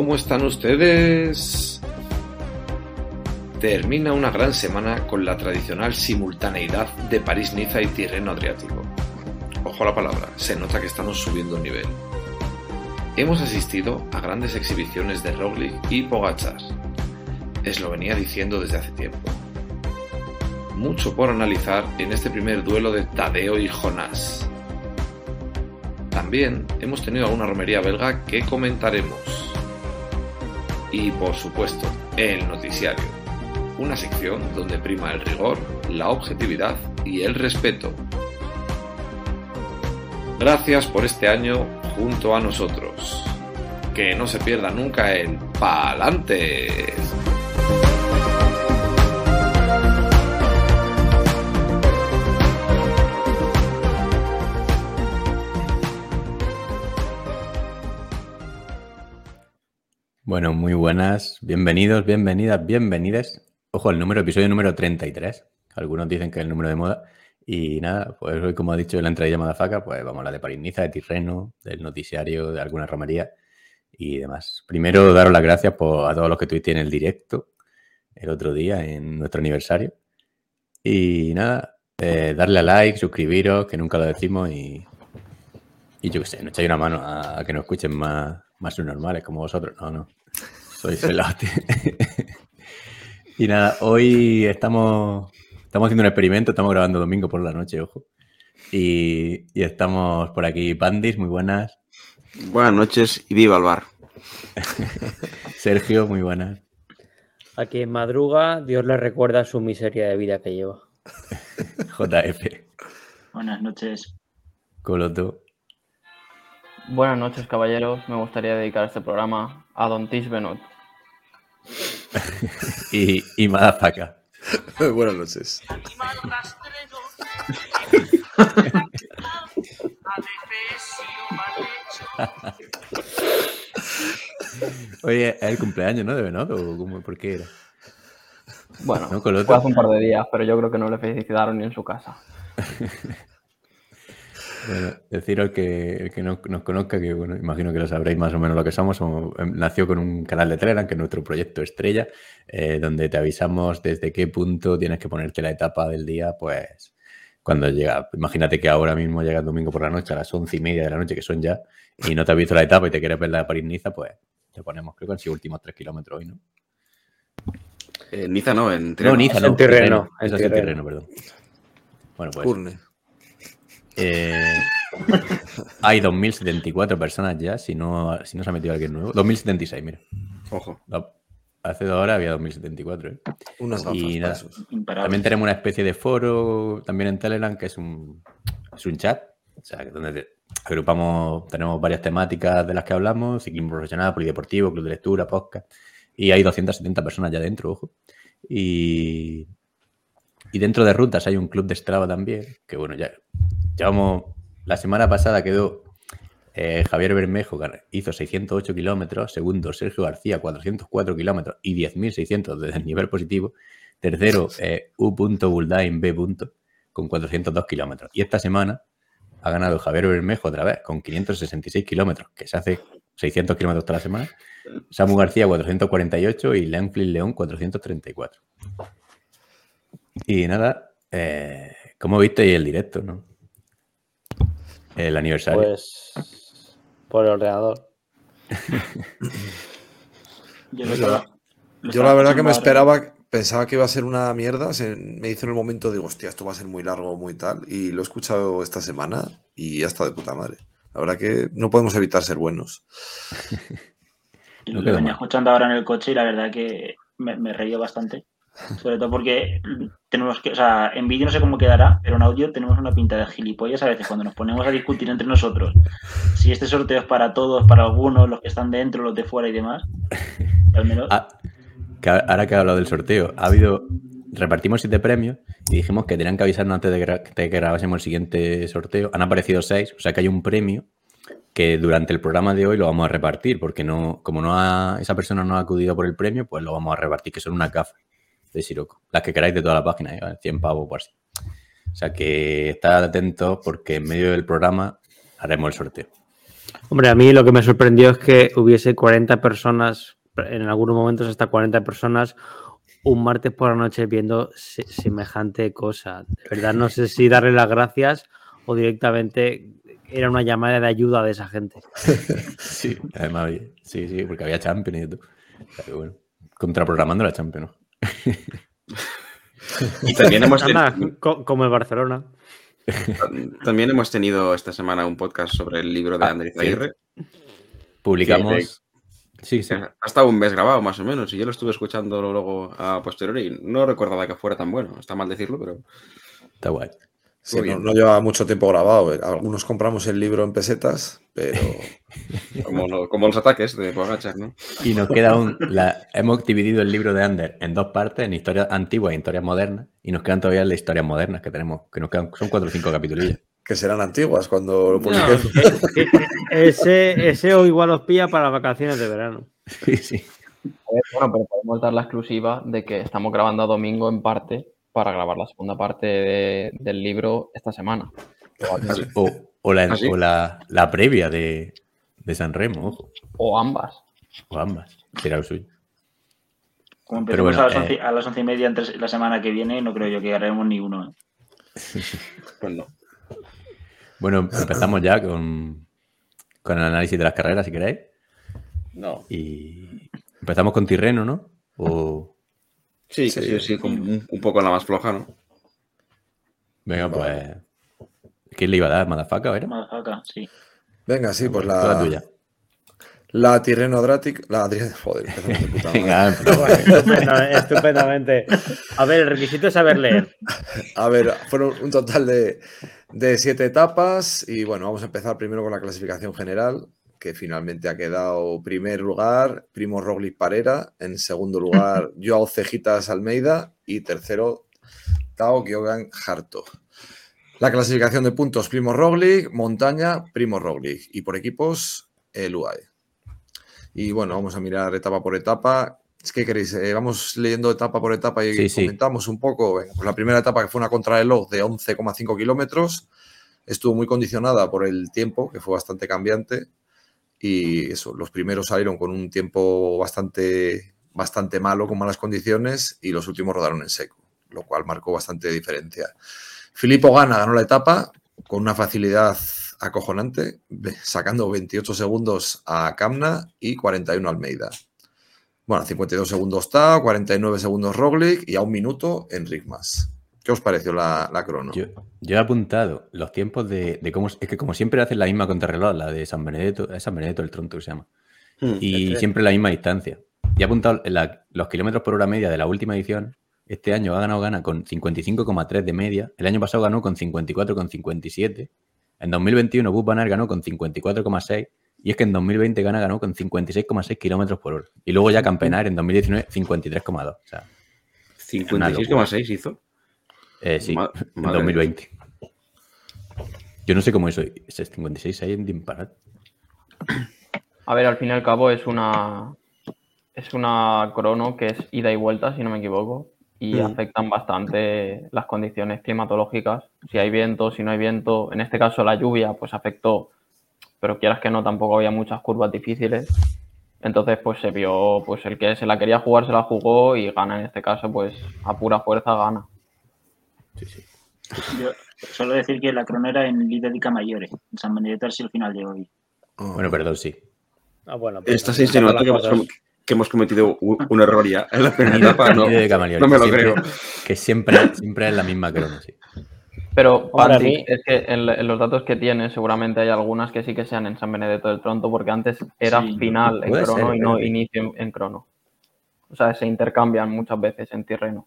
¿Cómo están ustedes? Termina una gran semana con la tradicional simultaneidad de París-Niza y Tirreno-Adriático. Ojo a la palabra, se nota que estamos subiendo un nivel. Hemos asistido a grandes exhibiciones de Roglic y Pogachar. Es lo venía diciendo desde hace tiempo. Mucho por analizar en este primer duelo de Tadeo y Jonás. También hemos tenido alguna romería belga que comentaremos. Y por supuesto, el noticiario. Una sección donde prima el rigor, la objetividad y el respeto. Gracias por este año junto a nosotros. Que no se pierda nunca el Palante. Bueno, muy buenas, bienvenidos, bienvenidas, bienvenidas. Ojo, el número, episodio número 33. Algunos dicen que es el número de moda. Y nada, pues hoy, como ha dicho en la entrada llamada Faca, pues vamos a hablar de Pariniza, de Tirreno, del noticiario, de alguna romería y demás. Primero, daros las gracias por, a todos los que estuviste en el directo el otro día, en nuestro aniversario. Y nada, eh, darle a like, suscribiros, que nunca lo decimos, y, y yo qué sé, no echáis una mano a, a que nos escuchen más, más normales como vosotros. No, no, soy celote. y nada, hoy estamos Estamos haciendo un experimento, estamos grabando domingo por la noche, ojo. Y, y estamos por aquí, Pandis, muy buenas. Buenas noches y viva el bar. Sergio, muy buenas. Aquí en madruga, Dios le recuerda su miseria de vida que lleva. JF. Buenas noches. Coloto. Buenas noches, caballeros. Me gustaría dedicar este programa a Don Tis Benot. y, y Madafaka. Buenas noches. Oye, es el cumpleaños, ¿no? De Benot, ¿o cómo, por qué era? Bueno, ¿No, fue hace un par de días, pero yo creo que no le felicitaron ni en su casa. Bueno, deciros que el que no nos conozca, que bueno, imagino que lo sabréis más o menos lo que somos, somos- em, nació con un canal de Telegram, que es nuestro proyecto estrella, eh, donde te avisamos desde qué punto tienes que ponerte la etapa del día, pues cuando llega. Imagínate que ahora mismo llega el domingo por la noche a las once y media de la noche, que son ya, y no te has visto la etapa y te quieres ver la de París-Niza, pues te ponemos, creo que han sido últimos tres kilómetros hoy, ¿no? En Eh, Niza no, en No, Tirreno. Niza, En no. Tirreno, en Eso es en Tirreno. Tirreno, perdón. Bueno, pues Urne. Eh, hay 2.074 personas ya, si no, si no se ha metido alguien nuevo. 2.076, mira. Ojo. La- Hace dos horas había 2.074. ¿eh? Unas gafas Y nada. También tenemos una especie de foro también en Telegram, que es un, es un chat. O sea, que donde te- agrupamos, tenemos varias temáticas de las que hablamos, ciclismo profesional, polideportivo, club de lectura, podcast. Y hay 270 personas ya dentro, ojo. Y, y dentro de rutas hay un club de Strava también, que bueno, ya llevamos, la semana pasada quedó eh, Javier Bermejo, que hizo 608 kilómetros, segundo Sergio García, 404 kilómetros y 10.600 desde el nivel positivo, tercero eh, U.Buldain B. con 402 kilómetros. Y esta semana ha ganado Javier Bermejo otra vez con 566 kilómetros, que se hace 600 kilómetros toda la semana. Samu García 448 y Lenflin León 434. Y nada, eh, ¿cómo visteis el directo, no? El aniversario. Pues por el ordenador. Yo, la- Yo verdad que me ahora. esperaba, pensaba que iba a ser una mierda. se- me hizo en el momento, digo, hostia, esto va a ser muy largo, muy tal. Y lo he escuchado esta semana y ya está de puta madre. La verdad que no podemos evitar ser buenos. No lo venía mal. escuchando ahora en el coche y la verdad que me, me reío bastante. Sobre todo porque tenemos que, o sea, en vídeo no sé cómo quedará, pero en audio tenemos una pinta de gilipollas a veces cuando nos ponemos a discutir entre nosotros. Si este sorteo es para todos, para algunos, los que están dentro, los de fuera y demás. Al menos. Ah, que ahora que he hablado del sorteo, ha habido. Repartimos siete premios y dijimos que tenían que avisarnos antes de, de que grabásemos el siguiente sorteo. Han aparecido seis, o sea que hay un premio que durante el programa de hoy lo vamos a repartir, porque no, como no ha- esa persona no ha acudido por el premio, pues lo vamos a repartir, que son unas gafas de Siroco. Las que queráis de toda la página, ¿eh? 100 pavos por así. O sea que estad atentos porque en medio del programa haremos el sorteo. Hombre, a mí lo que me sorprendió es que hubiese 40 personas, en algunos momentos hasta 40 personas, un martes por la noche viendo se- semejante cosa. De verdad, no sé si darle las gracias o directamente era una llamada de ayuda de esa gente. Sí, además, sí, sí, porque había Champions y todo. O sea que bueno, contraprogramando la Champions, ¿no? Y también hemos, Anda, como el Barcelona. también hemos tenido esta semana un podcast sobre el libro de Ah, Andrés sí. Aguirre. Publicamos. Sí, sí. Ha estado un mes grabado, más o menos, y yo lo estuve escuchando luego a posteriori. y No recordaba que fuera tan bueno. Está mal decirlo, pero Está guay. Sí, no, no lleva mucho tiempo grabado. Algunos compramos el libro en pesetas, pero como, lo- como los ataques de Pogachar, ¿no? Y nos queda un. la- hemos dividido el libro de Ander en dos partes, en historias antiguas e historias modernas. Y nos quedan todavía las historias modernas que tenemos, que nos quedan, son cuatro o cinco capítulos. que serán antiguas cuando lo publiquemos. que- que- ese, ese o igual os pilla para vacaciones de verano. Sí, sí. Bueno, pero podemos dar la exclusiva de que estamos grabando a domingo en parte para grabar la segunda parte de- del libro esta semana. O, o la, ¿Ah, o la, la previa de, de San Remo, ojo. O ambas. O ambas. Será lo suyo. Como Pero empecemos bueno, a, las eh. once, a las once y media entre la semana que viene, no creo yo que haremos ni uno. ¿eh? Pues no. Bueno, empezamos ya con, con el análisis de las carreras, si queréis. No. Y empezamos con Tirreno, ¿no? O. Sí, Sí. sí, sí, sí, como un, un poco la más floja, ¿no? Venga, pues. ¿Quién le iba a dar? ¿Madafaka, era? Motherfucker, sí. Venga, sí, pues Toda la, tuya. la Tirreno Drática. La Adri- Joder, de puta. Venga, estupendamente. A ver, el requisito es saber leer. A ver, fueron un total de, de siete etapas y bueno, vamos a empezar primero con la clasificación general, que finalmente ha quedado primer lugar Primo Roglic Parera, en segundo lugar Joao Cejitas Almeida y tercero Tao Giogan Harto. La clasificación de puntos Primo Roglic, montaña Primo Roglic y por equipos el UAE. Y bueno, vamos a mirar etapa por etapa. Es que queréis, Eh, vamos leyendo etapa por etapa y Sí, sí. comentamos un poco. Venga, pues la primera etapa que fue una contrarreloj de 11,5 kilómetros estuvo muy condicionada por el tiempo, que fue bastante cambiante. Y eso, los primeros salieron con un tiempo bastante, bastante malo, con malas condiciones, y los últimos rodaron en seco, lo cual marcó bastante diferencia. Filippo Gana ganó la etapa con una facilidad acojonante, sacando 28 segundos a Camna y 41 a Almeida. Bueno, 52 segundos Tao, 49 segundos Roglic y a un minuto Enric Mas. ¿Qué os pareció la, la crono? Yo, yo he apuntado los tiempos de, de cómo. Es que como siempre hacen la misma contrarreloj, la de San Benedetto, es San Benedetto el tronto que se llama. Hmm. Y siempre la misma distancia. Y he apuntado la- los kilómetros por hora media de la última edición. Este año ha ganado gana con 55,3 de media. El año pasado ganó con 54,57. En 2021 Bus Van Aert ganó con 54,6. Y es que en 2020 gana ganó con 56,6 kilómetros por hora. Y luego ya Campenar en 2019 53,2. O sea, 56,6 hizo. Eh, sí, Ma- en madre 2020. Yo no sé cómo eso. Ese 56 ahí en disparar. A ver, al fin y al cabo es una es una crono que es ida y vuelta, si no me equivoco, y Mm. afectan bastante las condiciones climatológicas. Si hay viento, si no hay viento, en este caso la lluvia, pues afectó, pero quieras que no, tampoco había muchas curvas difíciles. Entonces, pues se vio, pues el que se la quería jugar se la jugó y gana en este caso, pues a pura fuerza gana. Sí, sí. Yo suelo decir que la cronera en Lidia di Camaiore, en San Benedetto es el final de hoy. Oh. Bueno, perdón, sí. Ah, bueno, pues, Estás insinuando que hemos, las cosas. que hemos cometido un error ya en la primera etapa. No, no me lo siempre- creo. Que siempre, siempre es la misma crono, sí. Pero, mí- es que en, en los datos que tiene, seguramente hay algunas que sí que sean en San Benedetto del Tronto, porque antes era Sí, final en crono ser, y no inicio en, en crono. O sea, se intercambian muchas veces en terreno.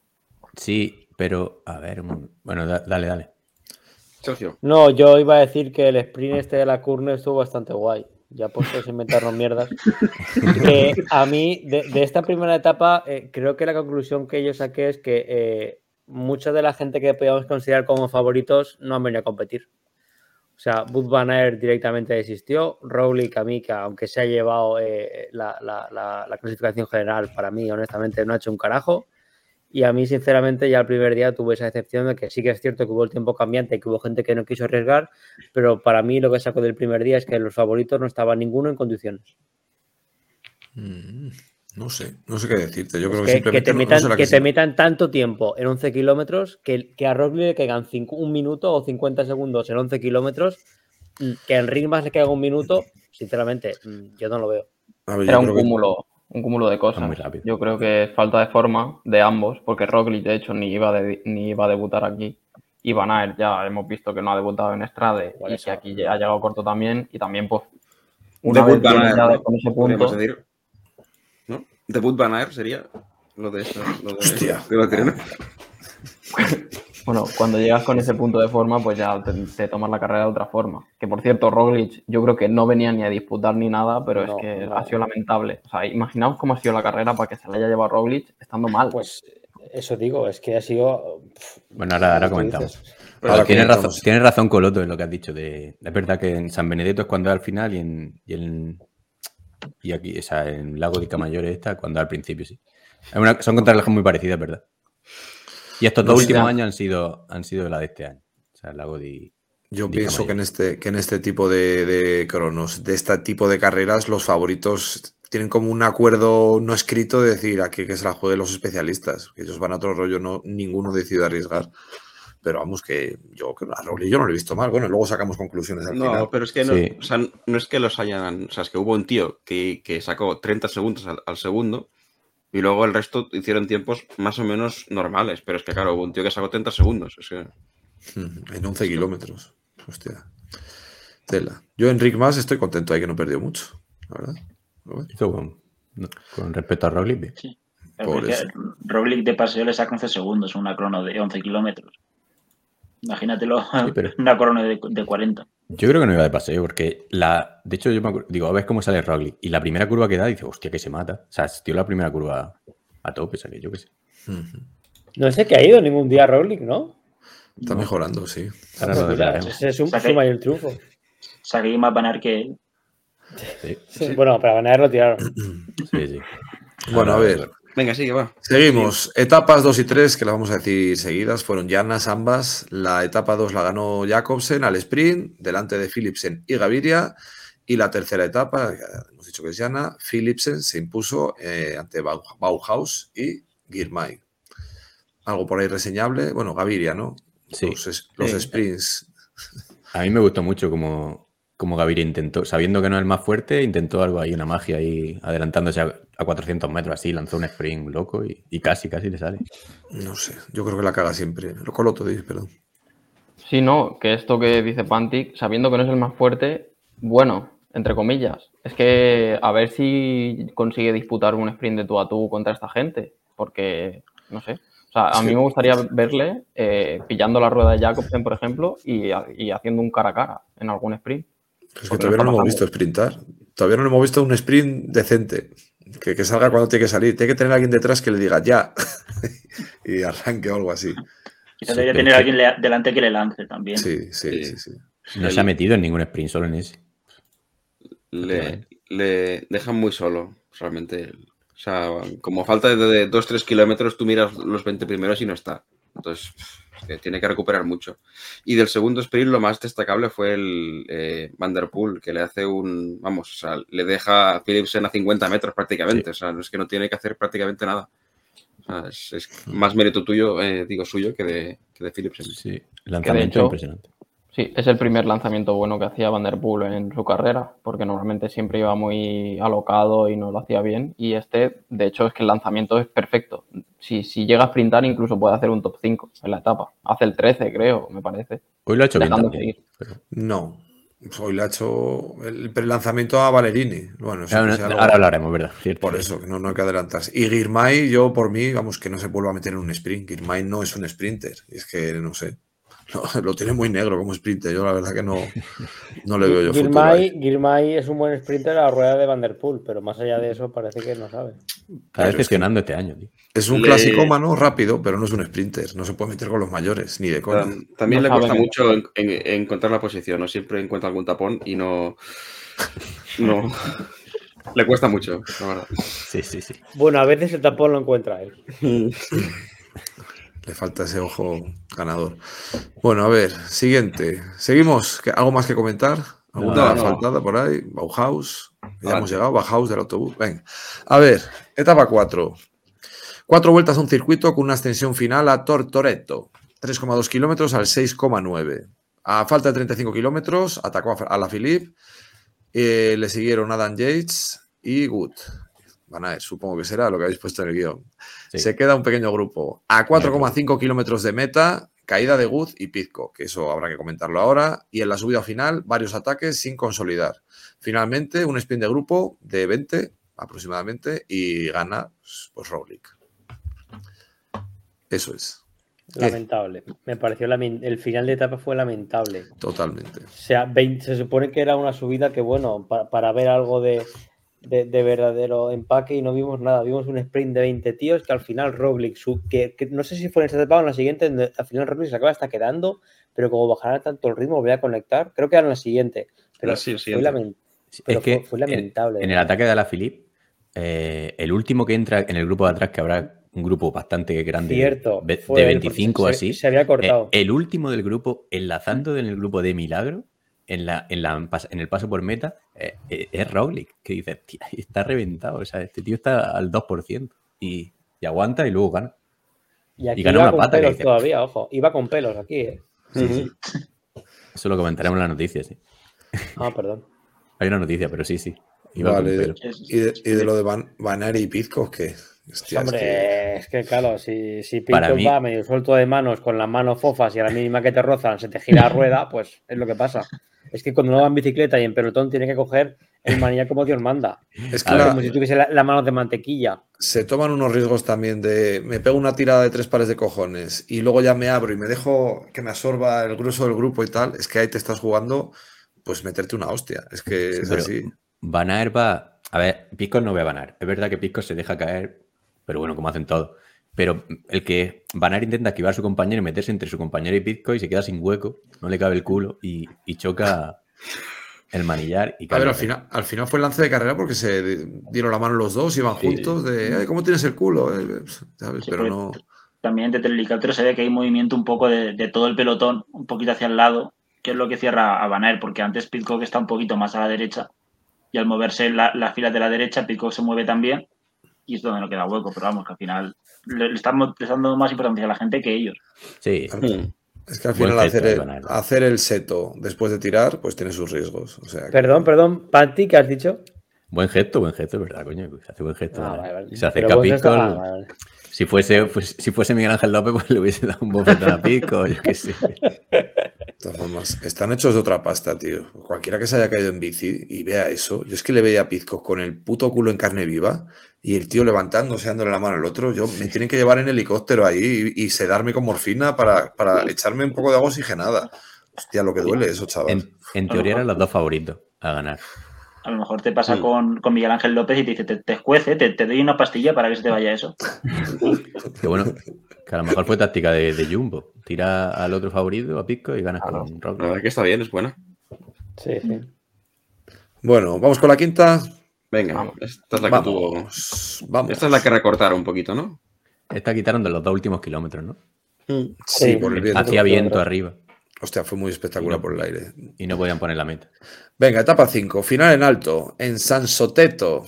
Sí, pero a ver, bueno, da- dale, dale. Sergio. No, yo iba a decir que el sprint este de la Curne estuvo bastante guay. Ya puestos a inventarnos mierdas. Que a mí, de, de esta primera etapa, eh, creo que la conclusión que yo saqué es que eh, mucha de la gente que podíamos considerar como favoritos no han venido a competir. O sea, Bud Van Aert directamente desistió. Rowley Kamika, aunque se ha llevado eh, la, la- la- la clasificación general, para mí, honestamente, no ha hecho un carajo. Y a mí, sinceramente, ya el primer día tuve esa decepción de que sí que es cierto que hubo el tiempo cambiante, que hubo gente que no quiso arriesgar, pero para mí lo que saco del primer día es que los favoritos no estaba ninguno en condiciones. Mm, No sé, no sé qué decirte. Yo creo que, Que, que simplemente te no- no metan, sé que que te metan tanto tiempo en 11 kilómetros que, que a Roglic le caigan cinco- un minuto o 50 segundos en 11 kilómetros, mm, que en Ritmas le caiga un minuto, sinceramente, mm, yo no lo veo. A ver, Era un que- cúmulo, un cúmulo de cosas. muy rápido. Yo creo que es falta de forma de ambos, porque Roglic, de hecho, ni iba, de- ni iba a debutar aquí. Y Van Aert ya hemos visto que no ha debutado en Estrade y que aquí ya ha llegado corto también. Y también, pues, una Debut vez Van Aert, ya con ese punto, decir. ¿No? Debut Van Aert sería lo de eso. Lo de, Hostia. de la. bueno, cuando llegas con ese punto de forma, pues ya te, te tomas la carrera de otra forma. Que por cierto, Roglic, yo creo que no venía ni a disputar ni nada, pero No, es que no. ha sido lamentable. O sea, imaginaos cómo ha sido la carrera para que se la haya llevado Roglic estando mal. Pues eso digo, es que ha sido. Bueno, ahora, ahora comentamos. dices. Pero Ahora tienes, razón, tienes razón, Coloto, en lo que has dicho. De, es verdad que en San Benedetto es cuando es al final y en, y en- y aquí, o sea, en Lago de Camaiore está cuando es al principio, sí. Una- son contrarrelojes muy parecidas, ¿verdad? Y estos dos No, últimos ya. años han sido, han sido la de este año. O sea, el Lago de... Yo Di pienso que en este, que en este tipo de, de cronos, de este tipo de carreras, los favoritos tienen como un acuerdo no escrito de decir aquí que se la jueguen los especialistas, que ellos van a otro rollo, no, ninguno decide arriesgar. Pero vamos, que yo que a Roglic yo no lo he visto mal. Bueno, luego sacamos conclusiones al No, final. pero es que no, Sí. o sea, no es que los hayan. O sea, es que hubo un tío que, que sacó 30 segundos al, al segundo y luego el resto hicieron tiempos más o menos normales. Pero es que, claro, hubo un tío que sacó 30 segundos. Es que, En 11 kilómetros. Hostia. Tela. Yo, Enric Más, estoy contento ahí que no perdió mucho. La verdad. Bueno. Con, con respecto a Roglic. que Roglic de paseo le saca 11 segundos una crono de 11 kilómetros. Imagínatelo, Sí, pero- una crono de, de 40. Yo creo que no iba de paseo, porque la. De hecho, yo me acuerdo- digo, a ver cómo sale Roglic. Y la primera curva que da, dice, hostia, que se mata. O sea, tío, la primera curva a tope, o sea, que yo qué sé. No sé que ha ido ningún día Roglic, ¿no? Está mejorando, sí. Mira, desvelaremos. ese es un, su mayor triunfo. Hay más banar que él. Sí, Sí, Bueno, para ganar lo tiraron. sí, sí. Bueno, a ver. Venga, sigue, va. Seguimos. Etapas 2 y 3, que las vamos a decir seguidas, fueron llanas ambas. La etapa 2 la ganó Jacobsen al sprint, delante de Philipsen y Gaviria. Y la tercera etapa, ya hemos dicho que es llana, Philipsen se impuso eh, ante Bau- Bauhaus y Girmay. Algo por ahí reseñable. Bueno, Gaviria, ¿no? Sí. Los, los Sí. sprints. A mí me gustó mucho como, como Gaviria intentó, sabiendo que no es el más fuerte, intentó algo ahí, una magia ahí, adelantándose a, a 400 metros así, lanzó un sprint loco y, y casi, casi le sale. No sé, yo creo que la caga siempre. Lo coloto, dice, perdón. Sí, no, que esto que dice Pantic, sabiendo que no es el más fuerte, bueno, entre comillas, es que a ver si consigue disputar un sprint de tú a tú contra esta gente, porque, no sé, o sea, a Sí. mí me gustaría verle eh, pillando la rueda de Jacobsen, por ejemplo, y haciendo un cara a cara en algún sprint. Es que todavía no hemos visto sprintar. Todavía no lo hemos visto un sprint decente. Que, que salga cuando tiene que salir. Tiene que tener alguien detrás que le diga ya. y arranque o algo así. Sí, debería pero tener a que- alguien le- delante que le lance también. Sí, sí, Sí. sí, sí. No se ha metido en ningún sprint, solo en ese. le, le dejan muy solo, realmente. O sea, como falta de, de 2-3 kilómetros, tú miras los 20 primeros y no está. Entonces, es que tiene que recuperar mucho. Y del segundo sprint, lo más destacable fue el eh, Van der Poel, que le hace un. Vamos, o sea, le deja a Philipsen a 50 metros prácticamente. O sea, no es que no tiene que hacer prácticamente nada. O sea, es, es más mérito tuyo, eh, digo suyo, que de, que de Philipsen. Sí, lanzamiento hecho- impresionante. Sí, es el primer lanzamiento bueno que hacía Van der Poel en su carrera, porque normalmente siempre iba muy alocado y no lo hacía bien. Y este, de hecho, es que el lanzamiento es perfecto. Si, si llega a sprintar, incluso puede hacer un top 5 en la etapa. Hace el 13, creo, me parece. Hoy lo ha hecho bien también. No. Hoy le ha hecho el prelanzamiento a Valerini. Bueno, eso Ahora, algo- hablaremos, ¿verdad? Cierto. Por eso, que no, no hay que adelantarse. Y Girmay, yo por mí, vamos, que no se vuelva a meter en un sprint. Girmay no es un sprinter. Es que, no sé. No, lo tiene muy negro como sprinter. Yo la verdad que no, no le veo yo. Girmay, Girmay es un buen sprinter a la rueda de Van der Poel, pero más allá de eso parece que no sabe. Está decepcionando este año, tío. Es un Le- clasicómano rápido, pero no es un sprinter. No se puede meter con los mayores, ni de coña. Tam- También No le cuesta mucho en- en- encontrar la posición, ¿no? Siempre encuentra algún tapón y no. No. le cuesta mucho, la verdad. Sí, sí, sí. Bueno, a veces el tapón lo encuentra él. Le falta ese ojo ganador. Bueno, a ver, siguiente. Seguimos. ¿Qué- ¿Algo más que comentar? ¿Alguna No, no. faltada por ahí? Bauhaus. Ya hemos llegado. Bauhaus del autobús. Venga. A ver, etapa 4. Cuatro vueltas a un circuito con una extensión final a Tortoretto. 3,2 kilómetros al 6,9. A falta de 35 kilómetros, atacó a, a la Philippe. Eh, le siguieron Adam Yates y Good. Van a ver, supongo que será lo que habéis puesto en el guion. Sí. Se queda un pequeño grupo. A 4,5 kilómetros de meta, caída de Good y Pizco, que eso habrá que comentarlo ahora. Y en la subida final, varios ataques sin consolidar. Finalmente, un sprint de grupo de 20 aproximadamente y gana pues Roglic. Eso es, ¿Qué? Lamentable. Me pareció el final de etapa fue lamentable. totalmente. O sea, 20 se supone que era una subida que, bueno, pa- para, ver algo de, de- de verdadero empaque y no vimos nada. Vimos un sprint de 20 tíos que al final Roglic, su- que, que no sé si fue en esta etapa o en la siguiente, al final Roglic se acaba hasta quedando, pero como bajara tanto el ritmo, voy a conectar. Creo que era en la siguiente. Pero Sí, fue, siguiente. lamen- pero es que fue, fue en- lamentable. En, el ataque de la Philippe, eh, el último que entra en el grupo de atrás, que habrá un grupo bastante grande, Cierto. de, de él, porque 25 o se- así, Se había eh, cortado. el último del grupo, enlazando en el grupo de Milagro, en, la, en, la, en el paso por meta, eh, eh, es Roglic, que dice, "Tía, está reventado, o sea, este tío está al 2% y, y aguanta y luego gana. y aquí ganó iba una con pata que pelos dice- todavía, ojo. Iba con pelos aquí, ¿eh? Eso lo comentaremos en la noticia, sí. Ah, perdón. Hay una noticia, pero sí, sí. Iba Vale. con pelo. Es- ¿Y de, y de lo de Van, Vanari y Pizco qué? Hostia, es Hombre, que- es que claro, si, si mí- va medio suelto de manos con las manos fofas y a la mínima que te rozan se te gira la rueda, pues es lo que pasa. Es que cuando uno va en bicicleta y en pelotón tiene que coger el manillar como Dios manda. es que la- Como si tuviese la, la mano de mantequilla. se toman unos riesgos también de me pego una tirada de tres pares de cojones y luego ya me abro y me dejo que me absorba el grueso del grupo y tal, es que ahí te estás jugando pues meterte una hostia. Es que es así. Van va. A ver, Pisco no ve a Van Aert. Es verdad que Pisco se deja caer, pero bueno, como hacen todo. Pero el que Van Aert intenta esquivar a su compañero y meterse entre su compañero y y se queda sin hueco, no le cabe el culo y, y choca el manillar y A ver, al final, al final fue el lance de carrera porque se dieron la mano los dos, iban Sí. juntos de "Ay, ¿cómo tienes el culo? Eh, ¿sabes? Sí, Pero porque no. También desde el helicóptero se ve que hay movimiento un poco de, de todo el pelotón, un poquito hacia el lado, que es lo que cierra a Van Aert, porque antes Pitcock está un poquito más a la derecha y al moverse la- las filas de la derecha, Pitcock se mueve también y es donde no queda hueco, pero vamos, que al final le, le estamos dando más importancia a la gente que ellos. Sí, Mm. Es que al final hacer el, hacer el seto después de tirar, pues tiene sus riesgos. O sea, que- Perdón, perdón, Pati, ¿qué has dicho? buen gesto, buen gesto, es verdad, coño. Se hace buen gesto. Ah, vale, vale. Se ah, vale, vale. Si fuese, pues, si fuese Miguel Ángel López, pues le hubiese dado un bofetón a Pisco, yo qué sé. Formas, están hechos de otra pasta, tío. Cualquiera que se haya caído en bici y vea eso, yo es que le veía a Pizco con el puto culo en carne viva y el tío levantándose, dándole la mano al otro. Yo me tienen que llevar en helicóptero ahí y, y sedarme con morfina para, para echarme un poco de agua oxigenada. Hostia, lo que duele eso, chaval. En, en teoría eran los dos favoritos a ganar. A lo mejor te pasa Mm. con, con Miguel Ángel López y te dice, te, te escuece, te, te doy una pastilla para que se te vaya eso. Que bueno, que a lo mejor fue táctica de, de Jumbo. Tira al otro favorito, a Pisco, y ganas Claro. con La Roglic. verdad que está bien, es buena. Sí, sí. Bueno, vamos con la quinta. Venga, Vamos. esta es la que tuvo. Vamos. Vamos. Esta es la que recortaron un poquito, ¿no? Esta quitaron de los dos últimos kilómetros, ¿no? Sí, Sí. por el viento. Hacía viento arriba Hostia, fue muy espectacular por el aire. y no podían poner la meta. Venga, etapa 5, final en alto, en San Soteto.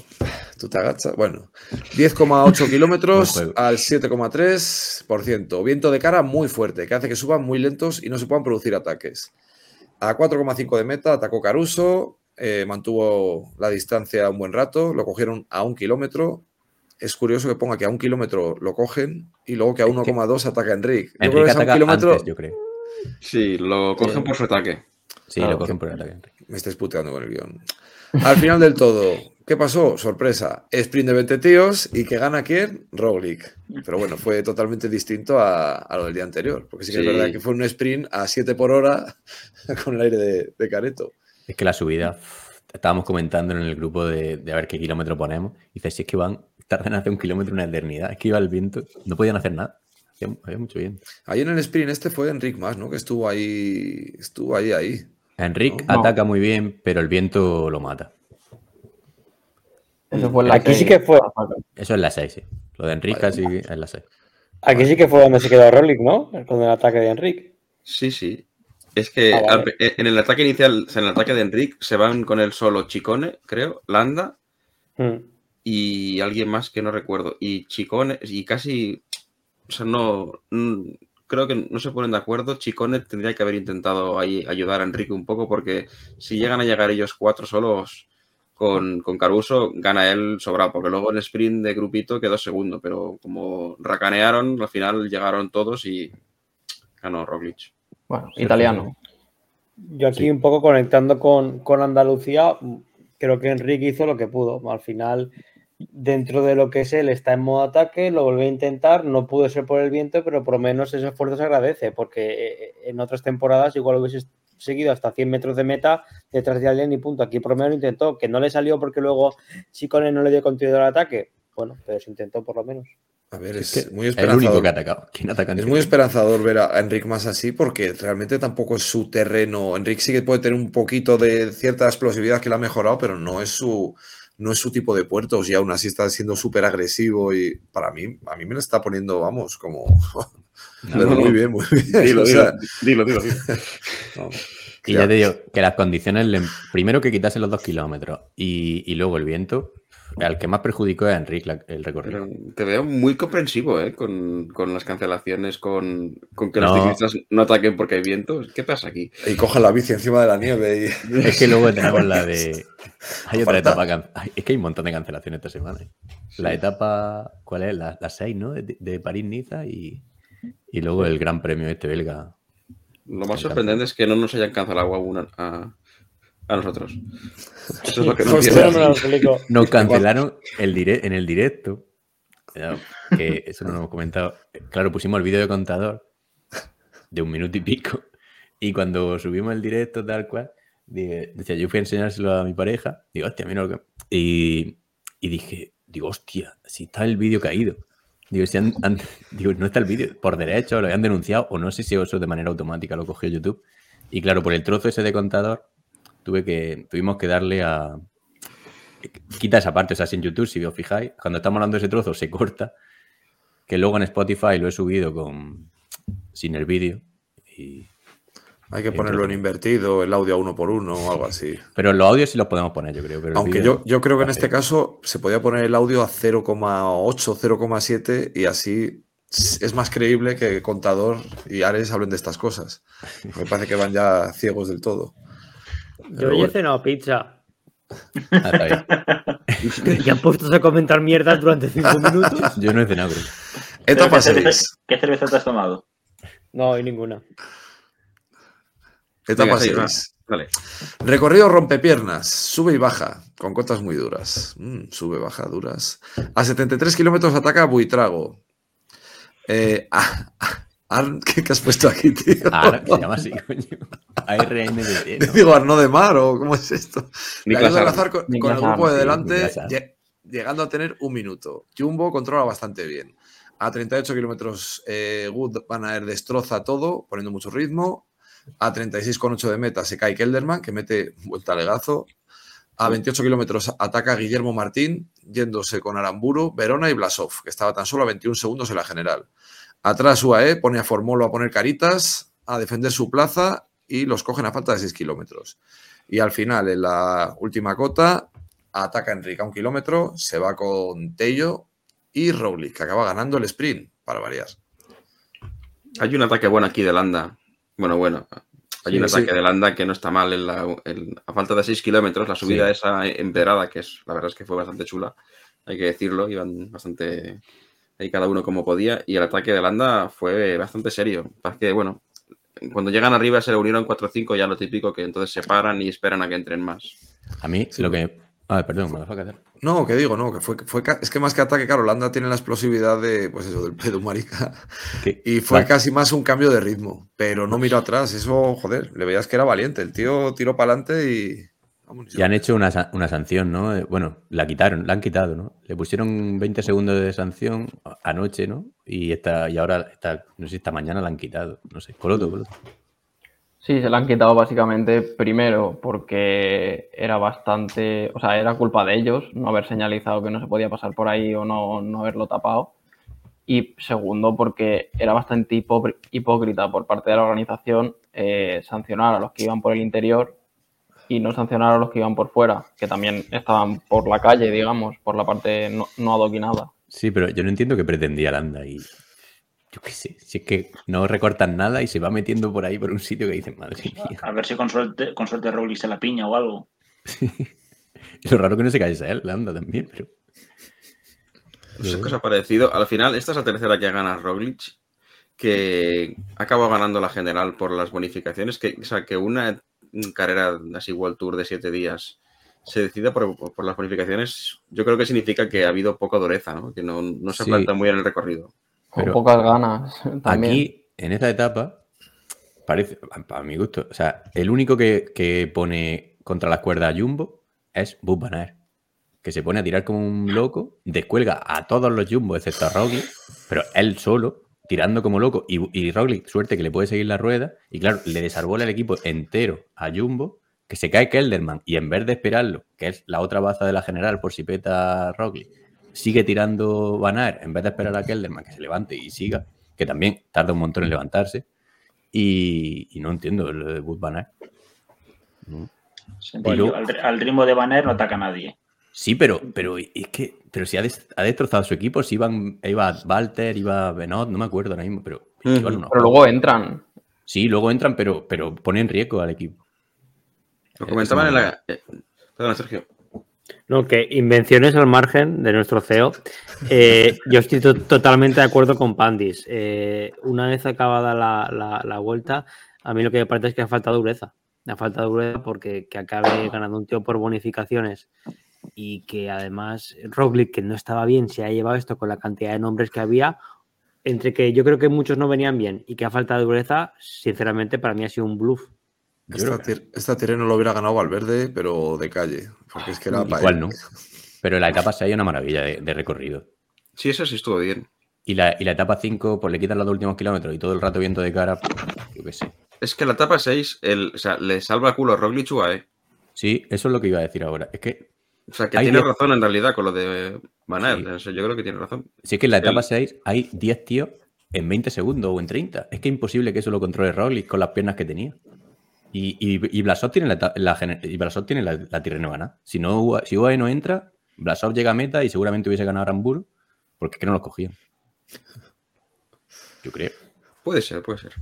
Tú te agachas. Bueno, 10,8 kilómetros al 7,3%. Viento de cara muy fuerte, que hace que suban muy lentos y no se puedan producir ataques. A 4,5 de meta atacó Caruso, eh, mantuvo la distancia un buen rato, lo cogieron a un kilómetro. Es curioso que ponga que a un kilómetro lo cogen y luego que a Es que- 1,2 ataca Enric. Yo creo Enrique que es a un kilómetro. antes, yo creo. Sí, lo cogen por su ataque. Sí, Claro. lo cogen por el ataque. Me estáis puteando con el guion. Al final del todo, ¿qué pasó? Sorpresa. Sprint de 20 tíos y que gana quién? Roglic. Pero bueno, fue totalmente distinto a, a lo del día anterior. Porque sí que Sí. es verdad que fue un sprint a 7 por hora con el aire de, de careto. Es que la subida, estábamos comentando en el grupo de, de a ver qué kilómetro ponemos. Y dices, si es que van, tardan en hacer un kilómetro una eternidad. Es que iba el viento, no podían hacer nada. Había mucho viento. Ahí en el sprint este fue Enric más, ¿no? Que estuvo ahí, estuvo ahí, ahí. Enrique No. ataca muy bien, pero el viento lo mata. Eso fue la Aquí sí que fue. Eso es la 6, sí. Lo de Enrique Vaya. sí es la 6. Aquí sí que fue donde se quedó Rolik, ¿no? Con el ataque de Enrique. Sí, sí. Es que Ah, vale. en el ataque inicial, en el ataque de Enric, se van con el solo Chicone, creo, Landa Mm. y alguien más que no recuerdo. Y Chicone, y casi, o sea, no, creo que no se ponen de acuerdo. Chicone tendría que haber intentado ahí ayudar a Enrique un poco, porque si llegan a llegar ellos cuatro solos con, con Caruso, gana él sobrado, porque luego en el sprint de grupito quedó segundo, pero como racanearon, al final llegaron todos y ganó Roglic. Bueno, italiano. Yo aquí un poco conectando con, con Andalucía, creo que Enrique hizo lo que pudo. Al final, dentro de lo que es él, está en modo ataque, lo volvió a intentar, no pudo ser por el viento, pero por lo menos ese esfuerzo se agradece, porque eh, en otras temporadas igual hubiese seguido hasta 100 metros de meta detrás de alguien y punto. Aquí por lo menos intentó, que no le salió porque luego Chicone no le dio continuidad al ataque. Bueno, pero se intentó por lo menos. A ver, es, Es que muy es el único que ha esperanzador. atacado. ¿Quién ataca Es muy esperanzador ver a Enric más así porque realmente tampoco es su terreno. Enric sí que puede tener un poquito de cierta explosividad que le ha mejorado, pero no es su, no es su tipo de puertos y aún así está siendo súper agresivo y para mí, a mí me lo está poniendo, vamos, como... pero muy bien, muy bien. Dilo, o dilo, sea, dilo, dilo, dilo. no. Y ya te digo que las condiciones, primero que quitase los dos kilómetros y, y luego el viento, al que más perjudicó es a Enrique el recorrido. Pero te veo muy comprensivo, ¿eh? Con, con las cancelaciones, con, con que No. los ciclistas no ataquen porque hay viento. ¿Qué pasa aquí? Y cojan la bici encima de la nieve y... Es que luego tenemos la de. Hay otra Falta- etapa. can- Es que hay un montón de cancelaciones esta semana. ¿eh? La etapa, ¿cuál es? La, la 6, ¿no? De, de París-Niza y, y luego el Gran Premio este belga. Lo más sorprendente es que no nos hayan cancelado aún a, a, nosotros. Eso es lo que no lo explico. Nos cancelaron el en el directo. Que eso no lo hemos comentado. Claro, pusimos el vídeo de contador de un minuto y pico. Y cuando subimos el directo, tal cual, dije- decía, yo fui a enseñárselo a mi pareja. Digo, hostia, mira lo que. Y, y dije, digo, hostia, si está el vídeo caído. Digo, si han- han- digo, no está el vídeo. Por derecho lo habían denunciado, o no sé si eso de manera automática lo cogió YouTube. Y claro, por el trozo ese de contador, tuve que, tuvimos que darle a, quita esa parte, o sea, si en YouTube, si os fijáis, cuando estamos hablando de ese trozo se corta, que luego en Spotify lo he subido con sin el vídeo. y- Hay que ponerlo en invertido, el audio a uno por uno o algo así. Pero los audios sí los podemos poner, yo creo. pero Aunque yo, yo creo que en este caso se podía poner el audio a 0,8, 0,7 y así es más creíble que Contador y Ares hablen de estas cosas. Me parece que van ya ciegos del todo. Yo ya he cenado pizza. ¿Ya han puesto a comentar mierdas durante cinco minutos? Yo no he cenado, creo. Etapa ¿Qué cerveza- 6. ¿Qué cerveza te has tomado? No, hay ninguna. Etapa Venga, sí, 6. Vale. Recorrido rompepiernas, sube y baja, con cotas muy duras. Mm, sube, baja, duras. A 73 kilómetros ataca Buitrago. Eh, ah, ah, Arn- ¿qué, qué has puesto aquí, tío? Ahora se llama así, coño. ARNDT, Te ¿no? digo Arno de Mar o cómo es esto. A Arn. lanzar con, con el grupo Arn, de delante, Arn. llegando a tener un minuto. Jumbo controla bastante bien. A 38 kilómetros, eh, Wood Van Aert destroza todo, poniendo mucho ritmo. A 36,8 de meta se cae Kelderman, que mete un buen talegazo. A 28 kilómetros ataca Guillermo Martín, yéndose con Aramburu, Verona y Blasov, que estaba tan solo a 21 segundos en la general. Atrás UAE pone a Formolo a poner caritas, a defender su plaza y los cogen a falta de 6 kilómetros. Y al final, en la última cota, ataca Enrique a un kilómetro, se va con Tello y Roglic, que acaba ganando el sprint, para variar. Hay un ataque bueno aquí de Landa. Bueno, bueno. Hay Sí, un sí. ataque de Landa que no está mal. En la, en- a falta de 6 kilómetros, la subida Sí. esa empedrada, que es la verdad es que fue bastante chula, hay que decirlo, iban bastante ahí cada uno como podía. Y el ataque de Landa fue bastante serio. Pasa que, bueno, cuando llegan arriba se le unieron 4 o 5, ya lo típico, que entonces se paran y esperan a que entren más. A mí, lo que. Ah, perdón, me deja hacer. No, que digo, no, que fue, fue es que más que ataque, claro, Holanda tiene la explosividad de, pues eso, del pedo marica. Y fue casi más un cambio de ritmo, pero no miró atrás. Eso, joder, le veías que era valiente. El tío tiró para adelante y. Y han hecho una, una sanción, ¿no? Eh, Bueno, la quitaron, la han quitado, ¿no? Le pusieron 20 segundos de sanción anoche, ¿no? Y, esta, y ahora, esta, no sé si esta mañana la han quitado. No sé, Coloto, Coloto. Sí, se la han quitado básicamente primero porque era bastante, o sea, era culpa de ellos no haber señalizado que no se podía pasar por ahí o no, no haberlo tapado. Y segundo, porque era bastante hipó- hipócrita por parte de la organización eh, sancionar a los que iban por el interior y no sancionar a los que iban por fuera, que también estaban por la calle, digamos, por la parte no, no adoquinada. Sí, pero yo no entiendo qué pretendía Landa y yo qué sé, si es que no recortan nada y se va metiendo por ahí por un sitio que dicen, madre mía. A ver si con suerte, con suerte Roglic se la piña o algo. Y lo raro que no se cayese él, Landa también, pero Pues es cosa parecido. Al final, esta es la tercera que gana Roglic, que acaba ganando la general por las bonificaciones. Que, o sea, que una carrera así World Tour de siete días se decida por, por las bonificaciones, yo creo que significa que ha habido poca dureza, ¿no? Que no, no se Sí. planta muy en el recorrido. Con pocas ganas también. aquí, en esta etapa, parece, para mi gusto, o sea, el único que, que pone contra las cuerdas a Jumbo es Bus Van Aert, que se pone a tirar como un loco, descuelga a todos los Jumbo, excepto a Roglic, pero él solo, tirando como loco, y, y Roglic, suerte que le puede seguir la rueda, y claro, le desarbola el equipo entero a Jumbo, que se cae Kelderman, y en vez de esperarlo, que es la otra baza de la general por si peta Roglic, sigue tirando Van Aert, en vez de esperar a Kelderman que se levante y siga, que también tarda un montón en levantarse, y, y no entiendo lo de Wood Van Aert. No. Sencillo, luego- al, al ritmo de Banner no ataca a nadie. Sí, pero, pero es que pero si ha, des- ha destrozado su equipo, si iban, iba Walter, iba Benot, no me acuerdo ahora mismo, pero, Ujú. iban unos Pero luego entran. Sí, luego entran, pero, pero ponen en riesgo al equipo. Lo comentaban en la. eh, Perdona, Sergio. No, que invenciones al margen de nuestro CEO. Eh, yo estoy to- totalmente de acuerdo con Pandis. Eh, una vez acabada la, la- la vuelta, a mí lo que me parece es que ha faltado dureza. Ha faltado dureza porque que acabe ganando un tío por bonificaciones y que además Roglic, que no estaba bien, se ha llevado esto con la cantidad de nombres que había. Entre que yo creo que muchos no venían bien y que ha faltado dureza, sinceramente para mí ha sido un bluff. Yo Esta, tir- esta Tirreno lo hubiera ganado Valverde, pero de calle. Porque es que era para Igual él. no. Pero la etapa 6 es una maravilla de, de recorrido. Sí, eso sí estuvo bien. Y la, y la etapa 5, pues le quitan los dos últimos kilómetros y todo el rato viento de cara, yo qué sé. Es que la etapa 6, el, o sea, le salva el culo a Roglic UAE. Sí, eso es lo que iba a decir ahora. Es que O sea, que Hay tiene diez- razón en realidad con lo de Van Aert. Sí. O sea, yo creo que tiene razón. Si es que en la etapa El- 6 hay 10 tíos en 20 segundos o en 30. Es que es imposible que eso lo controle Roglic con las piernas que tenía. Y, y, y Blasov tiene la, la gener- y Blasov tiene la, la Tirreno ganada. Si, no, si UAE no entra, Blasov llega a meta y seguramente hubiese ganado Aramburu porque es que no los cogían. Yo creo. Puede ser, puede ser.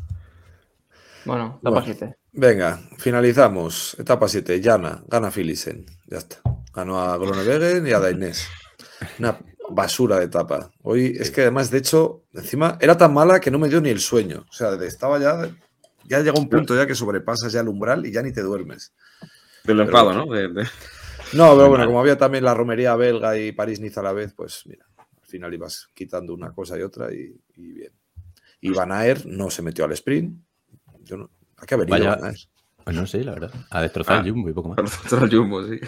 Bueno, etapa Bueno. 7. Venga, finalizamos. Etapa 7, Llana, gana Philipsen. Ya está. Ganó a Groenewegen y a Dainés. Una basura de etapa. Hoy es que además, de hecho, encima era tan mala que no me dio ni el sueño. O sea, estaba ya. Ya llega un punto ya que sobrepasas ya el umbral y ya ni te duermes. Del enfado, ¿no? De- de- No, pero bueno, como había también la romería belga y París-Niza a la vez, pues mira, al final ibas quitando una cosa y otra y, y bien. Y Van Aert no se metió al sprint. Yo no, ¿A qué ha venido Vaya- Van Aert? Pues no sé, la verdad. A destrozar Ah. el Jumbo y poco más. Todo el Jumbo, sí.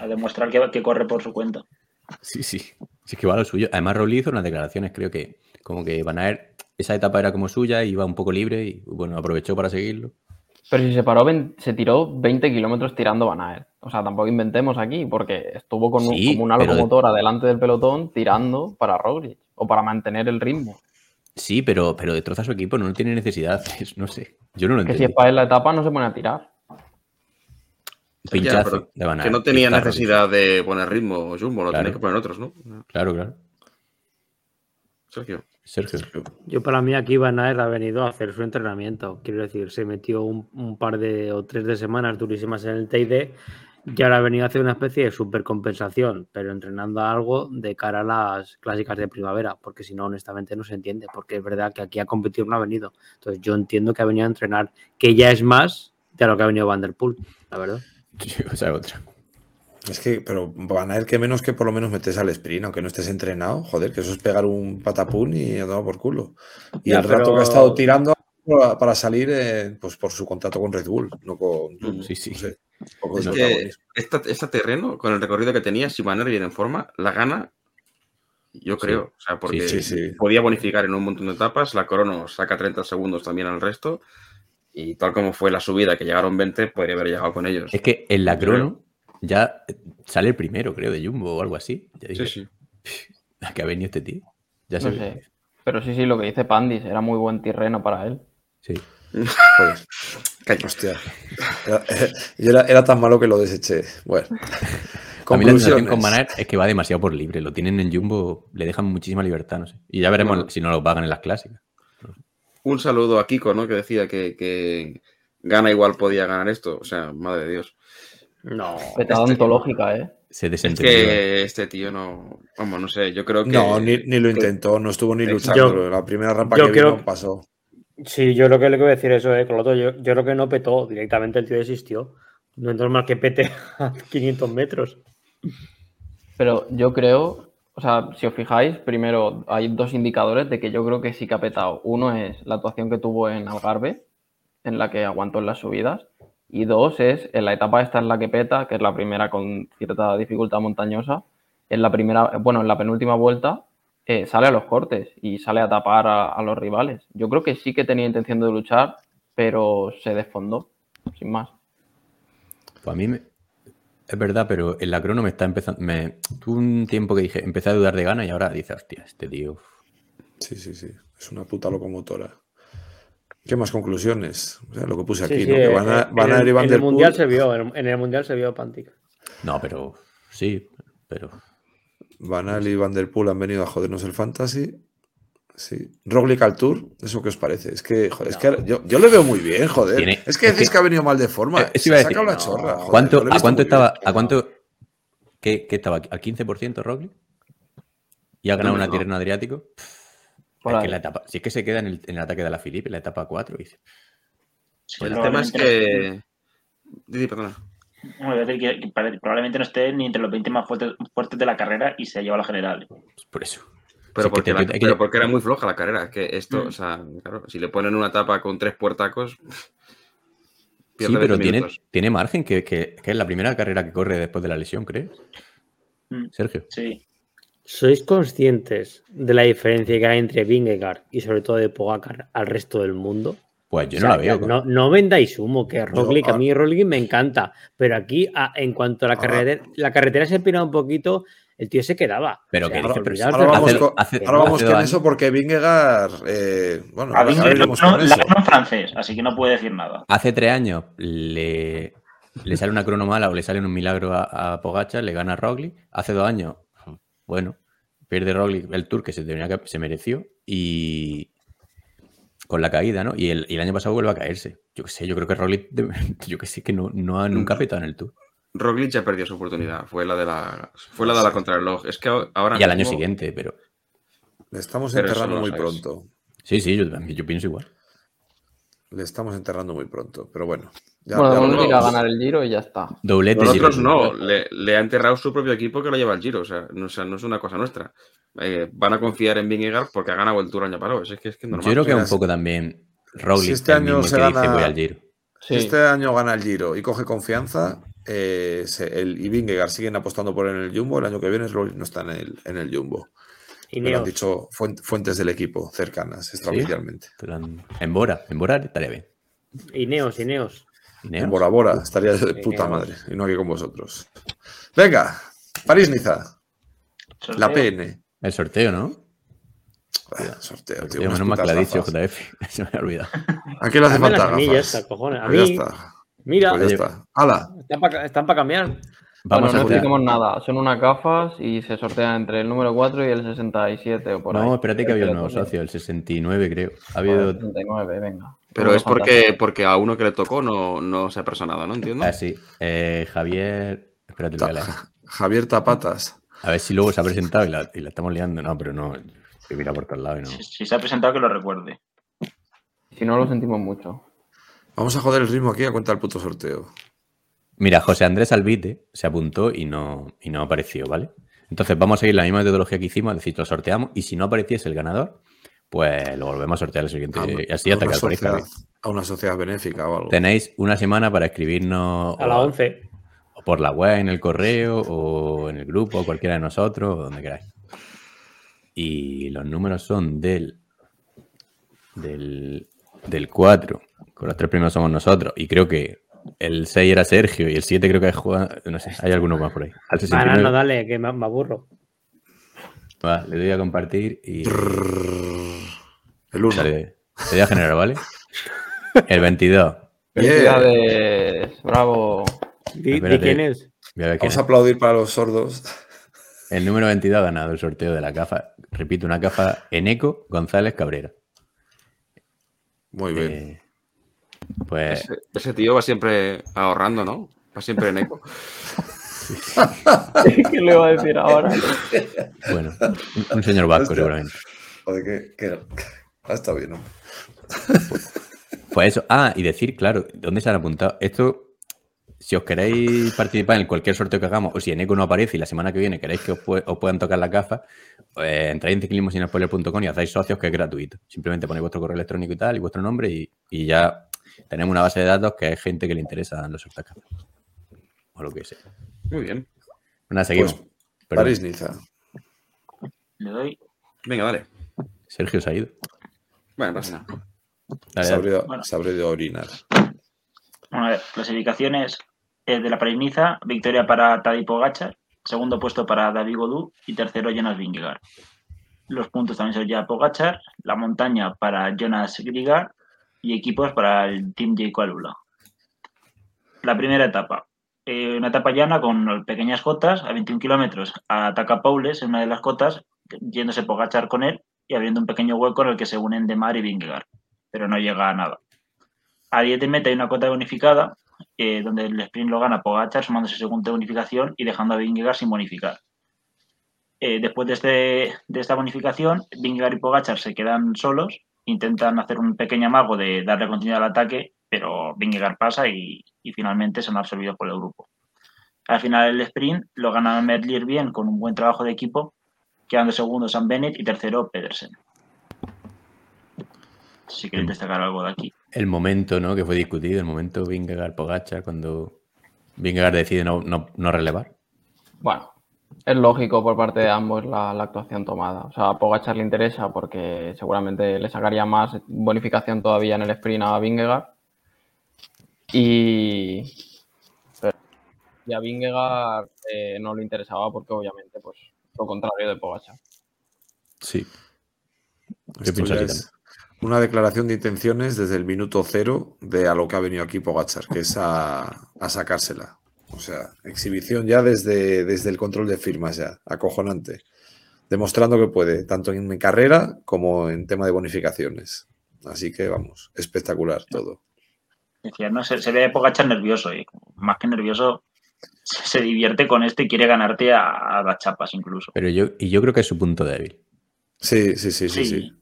A demostrar que, que corre por su cuenta. Sí, sí. Sí, es que va a lo suyo. Además, Roglic hizo unas declaraciones, creo que como que Van Aert, esa etapa era como suya, iba un poco libre y bueno, aprovechó para seguirlo. Pero si se paró, se tiró 20 kilómetros tirando Van Aert. O sea, tampoco inventemos aquí, porque estuvo con un- Sí, como una pero locomotora delante del pelotón tirando para Roglic o para mantener el ritmo. Sí, pero, pero destroza su equipo, no tiene necesidad. Es- no sé. Yo no lo Que si es entiendo. para él la etapa, no se pone a tirar. Pinchazo Ya, de Van Que no tenía necesidad de poner ritmo Jumbo, lo Claro. tenía que poner otros, ¿no? Claro, claro. Sergio. Sergio. Yo para mí aquí Van Aert ha venido a hacer su entrenamiento. Quiero decir, se metió un, un par de o tres de semanas durísimas en el TID y ahora ha venido a hacer una especie de supercompensación, pero entrenando a algo de cara a las clásicas de primavera, porque si no, honestamente no se entiende, porque es verdad que aquí a competir no ha venido. Entonces yo entiendo que ha venido a entrenar, que ya es más de lo que ha venido Van Der Poel, la verdad. Sí, o sea, otra. Es que, pero Van Aert que menos que por lo menos metes al sprint, aunque no estés entrenado. Joder, que eso es pegar un patapún y a tomar por culo. Y Ya, el rato pero- que ha estado tirando para, para salir eh, pues por su contrato con Red Bull, no con Jumbo. Sí, sí. No sé, un poco Es de que protagonismo. esta, esta terreno, con el recorrido que tenía, si Van viene en forma, la gana, yo creo. O sea, porque Sí, sí, sí. podía bonificar en un montón de etapas, la Crono saca 30 segundos también al resto, y tal como fue la subida, que llegaron 20, podría haber llegado con ellos. Es que en la crono ya sale el primero, creo, de Jumbo o algo así. Ya Sí, sí. ¿A qué ha venido este tío? Ya No sé. Pero sí, sí, lo que dice Pandis, era muy buen terreno para él. Sí. Joder. Hostia. Era, y era, era tan malo que lo deseché. Bueno. A mí la sensación Conclusiones. con Van Aert es que va demasiado por libre. Lo tienen en Jumbo, le dejan muchísima libertad, no sé. Y ya veremos Bueno. si no lo pagan en las clásicas. Un saludo a Kiko, ¿no? Que decía que, que gana igual podía ganar esto. O sea, madre de Dios. No. Petada ontológica, ¿eh? Se Es desentendió. que este tío no. Vamos, no sé. Yo creo que. No, ni, ni lo intentó, no estuvo ni Yo- luchando. la primera rampa yo que creo- vino pasó. Sí, yo lo que le quiero decir eso, eh, con lo otro, yo, yo creo que no petó, directamente el tío desistió. No es normal que pete a 500 metros. Pero yo creo, o sea, si os fijáis, primero hay dos indicadores de que yo creo que sí que ha petado. Uno es la actuación que tuvo en Algarve, en la que aguantó en las subidas. Y dos es en la etapa esta en la que peta, que es la primera con cierta dificultad montañosa. En la primera, bueno, en la penúltima vuelta eh, sale a los cortes y sale a tapar a, a los rivales. Yo creo que sí que tenía intención de luchar, pero se desfondó, sin más. Pues a mí me- es verdad, pero en la crono me está empezando. Me, tuve un tiempo que dije, empecé a dudar de gana y ahora dice, hostia, este tío. Sí, sí, sí. Es una puta locomotora. ¿Qué más conclusiones? O sea, lo que puse aquí, sí, ¿no? Que eh, van a, eh, van en a el- ir Van en der el mundial se vio, en, en el mundial se vio Pantic. No, pero sí, pero. Van Aert y Van der Poel han venido a jodernos el fantasy. Sí. Roglic al Tour, ¿eso qué os parece? Es que, joder, es que yo, yo le veo muy bien, joder. Tiene- es que es decís que- que, ha venido mal de forma. Eh, Se iba a ha decir, sacado la no. chorra. joder, ¿Cuánto, yo le he ¿A cuánto estaba? bien. ¿A cuánto? ¿Qué, qué estaba? ¿Al 15% Roglic? ¿Y ha ganado No, una no. Tirreno Adriático? Es ahí. que la etapa, si es que se queda en el, en el ataque de la Filipe, en la etapa 4. y dice, Sí, El tema es que. Didi, perdona. No- no, voy a decir que- que pare- probablemente no esté ni entre los 20 más fuertes, fuertes de la carrera y se ha llevado la general. pues por eso. Pero, Sí, que porque, te- la- hay que- pero porque era muy floja la carrera. Que esto, Mm. o sea, claro, si le ponen una tapa con tres puertacos. Sí, pero 20 tiene, tiene margen, que, que- que es la primera carrera que corre después de la lesión, ¿crees? Mm, Sergio. Sí. ¿Sois conscientes de la diferencia que hay entre Vingegaard y sobre todo de Pogacar al resto del mundo? Pues yo O no la veo. No, no vendáis humo, que Roglic, a mí Roglic me encanta, pero aquí a- en cuanto a la Ah. carretera, la carretera se empinaba un poquito, el tío se quedaba. Pero O sea, que dice, pero Ahora vamos hace- con, hace- ahora vamos hace con dos eso porque Vingegaard, eh, bueno, A ahora no, con la eso. francés, así que no puede decir nada. Hace tres años le, le sale una crono mala o le sale un milagro a, a Pogacar, le gana Roglic. Hace dos años, bueno, pierde Roglic el tour que se, tenía que, se mereció y con la caída, ¿no? Y el, y el año pasado vuelve a caerse. Yo qué sé, yo creo que Roglic, yo que sé, que no, no ha nunca petado en el tour. Roglic ya perdió su oportunidad. Fue la de la, fue la, de la contrarreloj. Es que ahora. Y al año siguiente, pero Le estamos Pero enterrando muy sabes. pronto. sí, sí, yo, también- yo pienso igual. Le estamos enterrando muy pronto. Pero bueno. ya- bueno, ya lo a ganar el Giro y ya está. Doblete Nosotros Giro. no, le, le ha enterrado su propio equipo que lo lleva al Giro. O sea, no, o sea, no es una cosa nuestra. Eh, van a confiar en Vingegaard porque ha ganado el Tour año pasado. Es que es, que normal. Yo creo que un poco también Roglic si este año se dice gana- voy al Giro. Si Sí. este año gana el Giro y coge confianza, eh, se- el, y Vingegaard siguen apostando por él en el Jumbo, el año que viene Roglic no está en el, en el Jumbo. Y Me lo han dicho fuent- fuentes del equipo cercanas, extraoficialmente. Pero en- En Bora, en Bora estaría bien. Ineos, Ineos. ¿Y Neos? En Bora Bora estaría de puta madre y no aquí con vosotros. Venga, París-Niza, la Sorteo. PN. El sorteo, ¿no? Ah, sorteo, tío. Menos mal que ha dicho. JF. Se me ha olvidado. ¿A qué le hace falta a mí, ya está, cojones. A Pues mí, está. mira, Pues ya está. ¡Hala! están para cambiar. Vamos bueno, no explicamos nada. Son unas gafas y se sortean entre el número 4 y el 67 o por ahí. No, espérate que había un nuevo socio, el 69 creo. Ha habido... 69, venga. Pero es porque, porque a uno que le tocó no, no se ha personado, ¿no? Entiendo. Ah, sí. Eh, Javier... Espérate, lo voy a leer. Javier Tapatas. A ver si luego se ha presentado y la, y la estamos liando. No, pero no. Se mira por todos lados y no. Si, si se ha presentado, que lo recuerde. Si no, lo sentimos mucho. Vamos a joder el ritmo aquí a cuenta del puto sorteo. Mira, José Andrés Albite se apuntó y no, y no apareció, ¿vale? Entonces vamos a seguir la misma metodología que hicimos, es decir, lo sorteamos y si no apareciese el ganador, pues lo volvemos a sortear el siguiente. A, y así hasta que aparezca. a una sociedad benéfica o algo. Tenéis una semana para escribirnos A las o- 11. o por la web, en el correo, o en el grupo, o cualquiera de nosotros, o donde queráis. Y los números son del, del, del 4, con los tres primeros somos nosotros, y creo que el 6 era Sergio, y el 7 creo que es Juan, no sé, hay alguno más por ahí. Al Ah, no, 69. no, dale, que me, me aburro. Va, le doy a compartir y El 1. sale. Le doy a generar, ¿vale? El 22. Felicidades, bravo. ¿De, de Espérate. quién es? Voy a ver quién Vamos es. a aplaudir para los sordos. El número 22 ha ganado el sorteo de la gafa. Repito, una gafa Eneco González Cabrera. Muy bien. Eh, pues Ese, ese tío va siempre ahorrando, ¿no? Va siempre en eco. ¿Qué le iba a decir ahora? bueno, un, señor vasco Hostia. seguramente. Joder, que, que- Ah, está bien, ¿no? Pues eso. Ah, y decir, claro, ¿dónde se han apuntado? Esto, si os queréis participar en cualquier sorteo que hagamos, o si Eneco no aparece y la semana que viene queréis que os, pue- os puedan tocar las gafas, eh, entráis en ciclismosinespoiler.com y hacéis socios que es gratuito. Simplemente ponéis vuestro correo electrónico y tal, y vuestro nombre, y, y ya tenemos una base de datos que es gente que le interesa los sorteos. O lo que sea. Muy bien. Nada, seguimos. Pues, París-Niza. Le doy. Venga, dale. Sergio se ha ido. Bueno, pasa nada. Dale, Se abrió, Bueno. se abrió de orinar. Bueno, a ver, clasificaciones eh, de la París-Niza, victoria para Tadej Pogacar, segundo puesto para David Godú y tercero Jonas Vingegaard. Los puntos también son ya Pogachar, la montaña para Jonas Vingegaard y equipos para el Team J. Alula. La primera etapa, eh, una etapa llana con pequeñas cotas a 21 kilómetros. Ataca Paules en una de las cotas, yéndose Pogachar con él y abriendo un pequeño hueco en el que se unen Demar y Vingegaard, pero no llega a nada. A 10 de hay una cota bonificada, eh, donde el sprint lo gana Pogacar sumándose segunda bonificación y dejando a Vingegaard sin bonificar. Eh, después de, este, de esta bonificación, Vingegaard y Pogacar se quedan solos, intentan hacer un pequeño amago de darle continuidad al ataque, pero Vingegaard pasa y, y finalmente son absorbidos por el grupo. Al final el sprint lo gana Merlier bien con un buen trabajo de equipo, quedando segundo Sam Bennett y tercero Pedersen. Si queréis destacar algo de aquí. El momento, ¿no? Que fue discutido, el momento Vingegaard Pogacar cuando Vingegaard decide no, no, no relevar. Bueno, es lógico por parte de ambos la, la actuación tomada. O sea, a Pogachar le interesa porque seguramente le sacaría más bonificación todavía en el sprint a Vingegaard. Y, pero- y a Vingegaard eh, no le interesaba porque obviamente pues lo contrario de Pogachar. Sí. Así es una declaración de intenciones desde el minuto cero de a lo que ha venido aquí Pogachar, que es a, a sacársela. O sea, exhibición ya desde, desde el control de firmas ya, acojonante. Demostrando que puede, tanto en carrera como en tema de bonificaciones. Así que vamos, espectacular todo. Decía, no, se, se ve a Pogacar nervioso y más que nervioso se, divierte con esto y quiere ganarte a, a las chapas incluso. Pero yo, y yo creo que es su punto débil. Sí, sí, sí, sí, Sí. sí.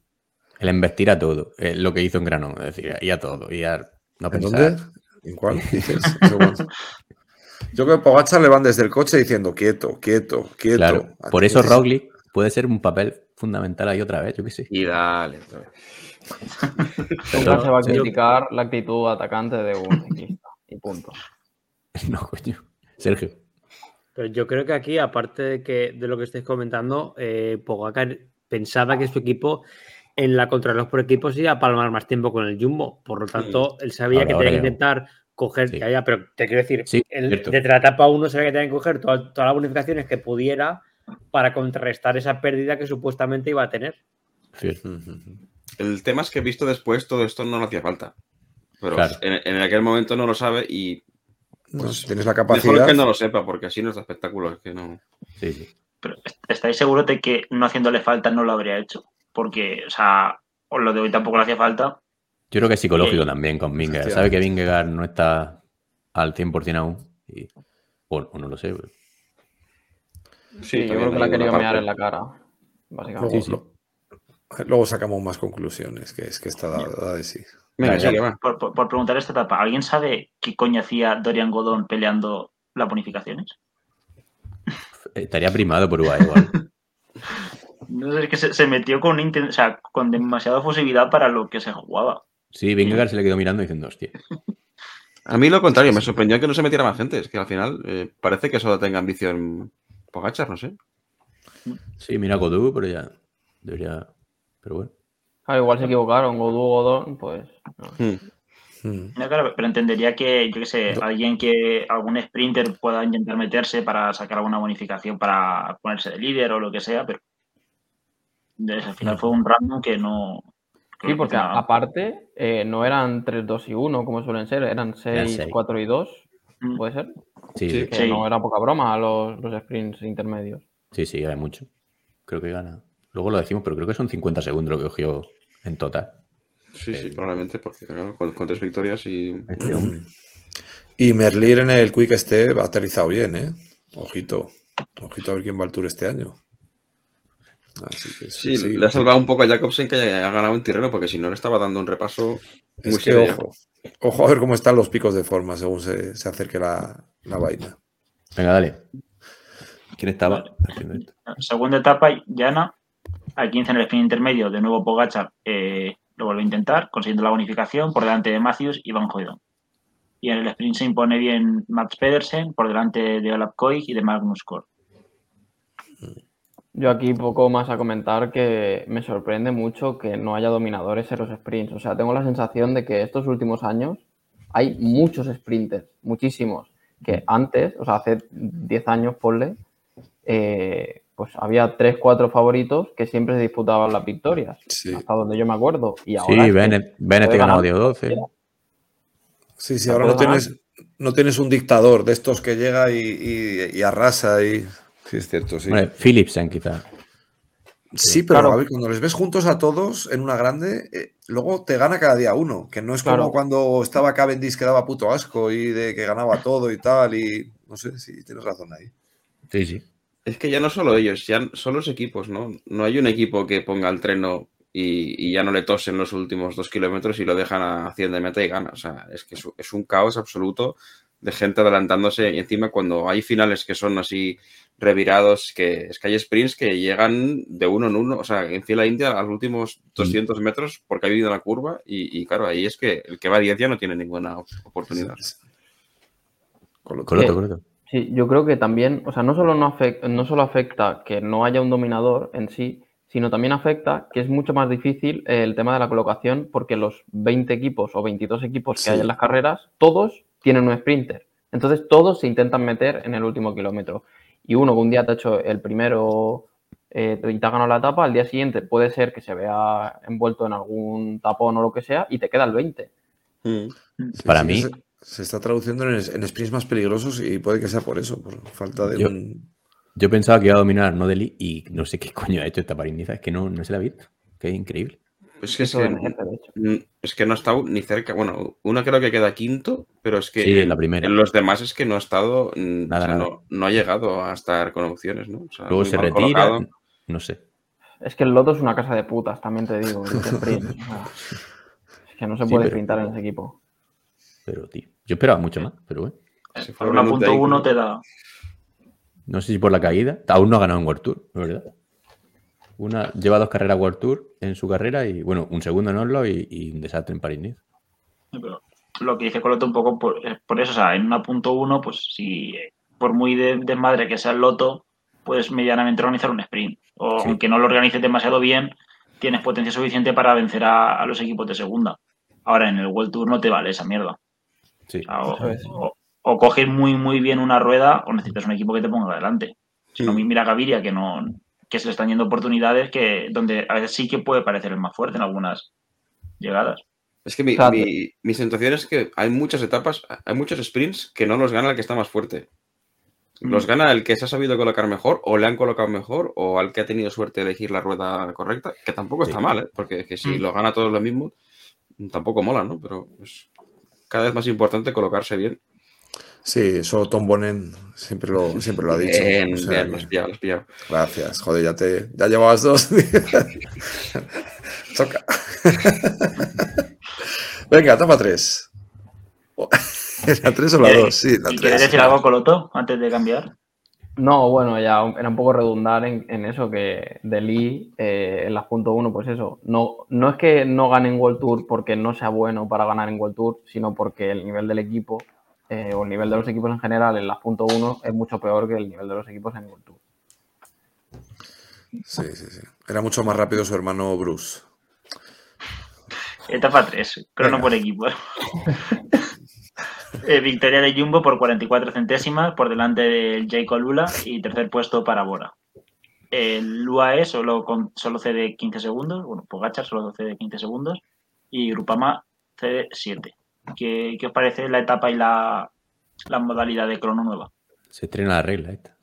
El investir a todo. eh, lo que hizo en Granón. Es decir, y a todo. Y a no ¿En pensar. dónde? ¿En cuál Yo creo que Pogachar le van desde el coche diciendo quieto, quieto, quieto. Claro. Por eso Roglic puede ser un papel fundamental ahí otra vez, yo qué sé. Y dale. vez. Nunca se va a criticar la actitud atacante de un ciclista. Y punto. No, coño. Sergio. Pero yo creo que aquí, aparte de, que, de lo que estáis comentando, eh, Pogacar pensaba que su equipo en la contrarreloj por equipos iba a palmar más tiempo con el Jumbo. Por lo tanto, él sabía Ahora- que ahora tenía que ya. intentar coger, Sí. ya, ya, pero te quiero decir, Sí, el- desde la etapa 1 sabía que tenía que coger toda- todas las bonificaciones que pudiera para contrarrestar esa pérdida que supuestamente iba a tener. El tema es que visto después todo esto no le hacía falta. Pero Claro. en, en aquel momento no lo sabe y Pues, si tienes la mejor capacidad. que no lo sepa, porque así no es de espectáculo. Es que no. Sí, sí. Pero ¿estáis seguros de que no haciéndole falta no lo habría hecho? Porque, o sea, o lo de hoy tampoco le hacía falta. Yo creo que es psicológico Sí. también con Vingegaard. Sabe que Vingegaard no está al 100% aún. Y, o, o no lo sé. pero- Sí, yo creo que la ha querido mear en la cara. Básicamente. Luego, lo- luego sacamos más conclusiones, que es que está dada, de sí. Venga. Por, por- por preguntar esta etapa, ¿alguien sabe qué coño hacía Dorian Godón peleando las bonificaciones? Estaría primado por UAE igual. No sé, es que se, se metió con, inten- o sea, con demasiada fusividad para lo que se jugaba. Sí, Vingegaard se le quedó mirando diciendo, hostia. A mí lo contrario, me sorprendió que no se metiera más gente. Es que al final eh, parece que solo tenga ambición Pogachar, no sé. Sí, mira Godú, pero ya debería. Pero bueno. Claro, igual se equivocaron. Godú, Godón, pues. no. Hmm. Mm. No, claro, pero entendería que, yo qué sé, alguien que, algún sprinter pueda intentar meterse para sacar alguna bonificación para ponerse de líder o lo que sea, pero al final fue un random que no. Sí, porque aparte eh, no eran 3, 2 y 1 como suelen ser, eran 6, seis. 4 y 2, Mm. puede ser. Sí, Que Sí. no era poca broma los, los sprints intermedios. sí, sí, hay mucho. Creo que gana. Luego lo decimos, pero creo que son 50 segundos lo que cogió en total. Sí, sí, probablemente, porque claro, con, con tres victorias y. Este. Y Merlir en el Quick Step ha aterrizado bien, ¿eh? Ojito. Ojito a ver quién va al Tour este año. Así que Sí, sí. le ha salvado un poco a Jacobsen que haya ganado en Tirreno, porque si no le estaba dando un repaso muy Es que serio. ojo. Ojo a ver cómo están los picos de forma según se, se acerque la, la vaina. Venga, dale. ¿Quién estaba? Segunda etapa, llana. Al 15 en el sprint intermedio, de nuevo Pogachar eh, lo vuelve a intentar, consiguiendo la bonificación por delante de Matthews y Van Hoydon. Y en el sprint se impone bien Max Pedersen por delante de Olaf Koig y de Magnus Kort. Yo aquí poco más a comentar que me sorprende mucho que no haya dominadores en los sprints. O sea, tengo la sensación de que estos últimos años hay muchos sprinters, muchísimos, que antes, o sea, hace 10 años, ponle, eh, pues había 3, 4 favoritos que siempre se disputaban las victorias, Sí. hasta donde yo me acuerdo. Y ahora Sí, Bennett, ganó ganar. 10-12. Sí, sí, ahora no tienes, no tienes un dictador de estos que llega y, y- y arrasa y. Sí, es cierto, sí. Bueno, Philipsen quizá. Sí, pero Claro. a ver, cuando les ves juntos a todos en una grande, eh, luego te gana cada día uno, que no es como Claro. cuando estaba Cavendish que daba puto asco y de que ganaba todo y tal, y no sé si tienes razón ahí. Sí, sí. Es que ya no solo ellos, ya son los equipos, ¿no? No hay un equipo que ponga el treno y, y ya no le tosen los últimos dos kilómetros y lo dejan a 100 de meta y gana. O sea, es que es, es un caos absoluto de gente adelantándose y encima cuando hay finales que son así revirados, que es que hay sprints que llegan de uno en uno, o sea, en fila india a los últimos 200 metros porque ha vivido la curva y, y claro, ahí es que el que va a 10 ya no tiene ninguna oportunidad. Con lo- Coloto, Eh, coloto. Sí, yo creo que también, o sea, no solo, no, afecta, no solo afecta que no haya un dominador en sí, sino también afecta que es mucho más difícil eh, el tema de la colocación porque los 20 equipos o 22 equipos que Sí. hay en las carreras, todos tienen un sprinter. Entonces todos se intentan meter en el último kilómetro. Y uno que un día te ha hecho el primero eh, y te ha ganado la etapa, al día siguiente puede ser que se vea envuelto en algún tapón o lo que sea y te queda el 20. Mm. Sí, Para sí, mí- Se, se está traduciendo en, en sprints más peligrosos y puede que sea por eso, por falta de Yo- un. Yo pensaba que iba a dominar no Deli y no sé qué coño ha hecho esta pariniza. Es que no, no se la ha visto. Qué increíble. Es que, es Es no ha estado ni cerca. Bueno, una creo que queda quinto, pero es que Sí, en, la primera. en los demás es que no ha estado. Nada, o sea, nada. No, no ha llegado a estar con opciones, ¿no? O sea, Luego se retira. colocado. No sé. Es que el Loto es una casa de putas, también te digo. es que no se Sí, puede pero- sprintar en ese equipo. Pero, tío. Yo esperaba mucho más, pero bueno. Ahí, 1.1 ¿no? te da. No sé si por la caída. Aún no ha ganado en World Tour, ¿no es ¿verdad? Una, lleva dos carreras World Tour en su carrera y, bueno, un segundo en Oslo y, y un desastre en París-Nice. Pero lo que dice Coloto un poco por, es por eso, o sea, en 1.1, pues si por muy de, desmadre que sea el loto, puedes medianamente organizar un sprint. O Sí. aunque no lo organices demasiado bien, tienes potencia suficiente para vencer a, a los equipos de segunda. Ahora en el World Tour no te vale esa mierda. Sí. O, sea, o- coges muy muy bien una rueda o necesitas un equipo que te ponga adelante. Si no, mira Gaviria que no que se le están yendo oportunidades que donde a veces sí que puede parecer el más fuerte en algunas llegadas. Es que mi, mi- mi sensación es que hay muchas etapas, hay muchos sprints que no los gana el que está más fuerte. Los Mm. gana el que se ha sabido colocar mejor, o le han colocado mejor, o al que ha tenido suerte de elegir la rueda correcta, que tampoco está Sí. mal, ¿eh? porque es que si Mm. lo gana todos lo mismo, tampoco mola, ¿no? Pero es cada vez más importante colocarse bien. Sí, eso Tom Bonen siempre lo, siempre lo ha dicho. Bien, O sea bien, que- lo has pillado, lo has pillado. Gracias, joder, ya te ya llevabas dos. Choca. Venga, toma tres. ¿La tres o la dos? Sí, la ¿Y quieres tres. decir algo, Coloto, antes de cambiar? No, bueno, ya era un poco redundar en, en eso que de Lee eh, en las punto uno, pues eso, no, no es que no gane en World Tour porque no sea bueno para ganar en World Tour, sino porque el nivel del equipo eh, o el nivel de los equipos en general en las punto uno es mucho peor que el nivel de los equipos en World Tour. Sí, sí, sí. Era mucho más rápido su hermano Bruce. Etapa 3, crono Venga. por equipo. Eh, victoria de Jumbo por 44 centésimas por delante del Jacob Lula y tercer puesto para Bora. el UAE solo, con, solo cede 15 segundos, bueno, Pogachar solo cede 15 segundos y Grupama cede 7. ¿Qué, qué os parece la etapa y la, la modalidad de crono nueva? Se estrena la regla esta.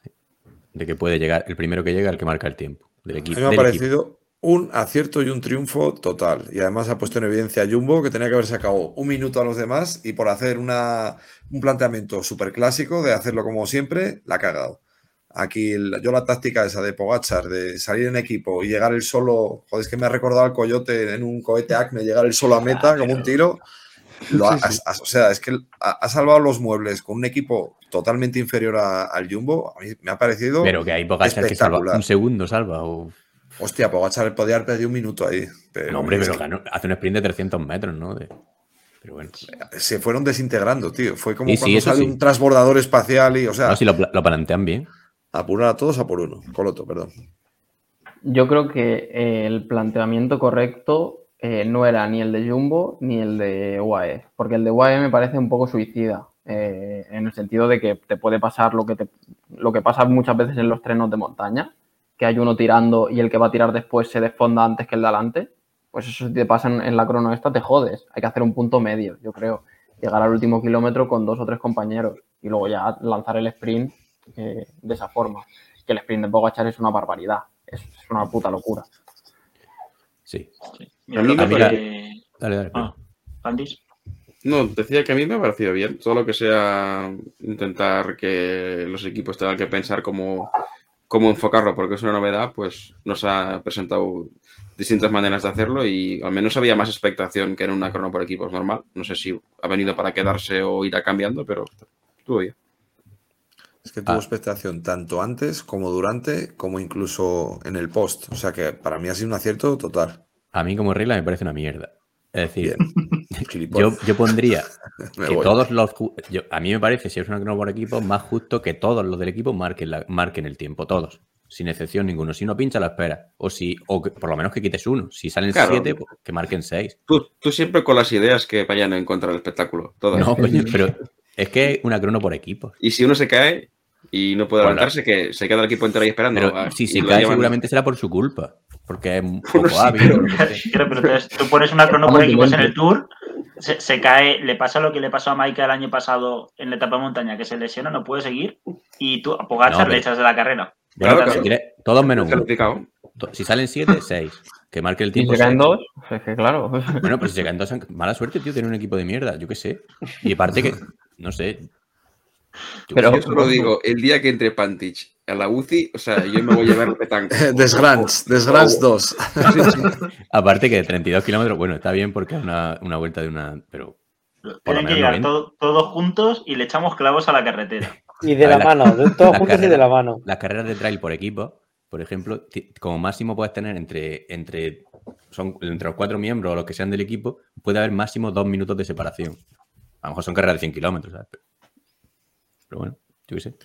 De que puede llegar, el primero que llega el que marca el tiempo. Del A equipo. mí me ha equipo. parecido un acierto y un triunfo total. Y además ha puesto en evidencia a Jumbo que tenía que haber sacado un minuto a los demás y por hacer una, un planteamiento súper clásico de hacerlo como siempre, la ha cagado. Aquí yo la táctica esa de Pogachar, de salir en equipo y llegar el solo, joder, es que me ha recordado al coyote en un cohete Acme, llegar el solo a meta como un tiro. Lo ha- ha- o sea, es que ha, ha salvado los muebles con un equipo totalmente inferior a- al Jumbo. A mí me ha parecido. Pero que hay Pogachar que salva Espectacular. un segundo, salva. O... Hostia, Pogachar podía haber perdido un minuto ahí. Pero, No, hombre, pero que ganó- hace un sprint de 300 metros, ¿no? De- Pero bueno. se fueron desintegrando, tío. Fue como Sí, cuando sale sí. un transbordador espacial y, o sea, No, si lo, pla- lo plantean bien. apurar a todos a por uno. Coloto, perdón. Yo creo que el planteamiento correcto eh, no era ni el de Jumbo ni el de UAE, porque el de UAE me parece un poco suicida, eh, en el sentido de que te puede pasar lo que, te- lo que pasa muchas veces en los trenos de montaña, que hay uno tirando y el que va a tirar después se desfonda antes que el de adelante. Pues eso si te pasa en, en la crono esta, te jodes. Hay que hacer un punto medio, yo creo. Llegar al último kilómetro con dos o tres compañeros y luego ya lanzar el sprint eh, de esa forma. Que el sprint de Pogachar es una barbaridad. Es, es una puta locura. Sí. Sí. Mira, A mí lo me que- parece- Dale, dale. Ah. No, decía que a mí me ha parecido bien. Solo que sea intentar que los equipos tengan que pensar cómo, cómo enfocarlo, porque es una novedad, pues nos ha presentado distintas maneras de hacerlo y al menos había más expectación que en una crono por equipos normal. No sé si ha venido para quedarse o irá cambiando, pero estuvo bien. Es que tuvo Ah. expectación tanto antes como durante, como incluso en el post. O sea que para mí ha sido un acierto total. A mí como regla me parece una mierda. Es decir, yo, yo pondría que voy. todos los... yo- a mí me parece, si es una crono por equipo, más justo que todos los del equipo marquen, la- marquen el tiempo, todos. Sin excepción ninguno. Si uno pincha, la espera. O si, o que- por lo menos que quites uno. Si salen Claro. siete, pues, que marquen seis. Tú, tú siempre con las ideas que vayan en contra del espectáculo. Todas. No, coño, pero es que es una crono por equipo. Y si uno se cae y no puede Bueno. levantarse, que se queda el equipo entero ahí esperando. Pero si se cae, llevan- seguramente será por su culpa. Porque es un poco sí, hábil. Pero, pero entonces tú pones una crono por equipos en el Tour, se, se cae, le pasa lo que le pasó a Maika el año pasado en la etapa de montaña, que se lesiona, no puede seguir, y tú a Pogacar No, le echas de la carrera. Bueno, Claro, si claro. todos menos uno. Si salen siete, seis. Que marque el Si tiempo. se caen seis. dos, es que claro. Bueno, pues si se caen dos, mala suerte, tío, tener un equipo de mierda, yo qué sé. Y aparte que, no sé. Yo Pero-. Yo solo digo, el día que entre Pantich a la UCI, o sea, yo me voy a llevar petanco. Desgrants, Desgrants 2. Aparte que 32 kilómetros, bueno, está bien porque es una, una vuelta de una. Pero Tienen que llegar 90. todo- todos juntos y le echamos clavos a la carretera. Y de la mano, de todos juntos y de la mano. las carreras de trail por equipo, por ejemplo, como máximo puedes tener entre, entre, son, entre los cuatro miembros o los que sean del equipo, puede haber máximo dos minutos de separación. A lo mejor son carreras de 100 kilómetros, ¿sabes? Pero, pero bueno, yo qué sé.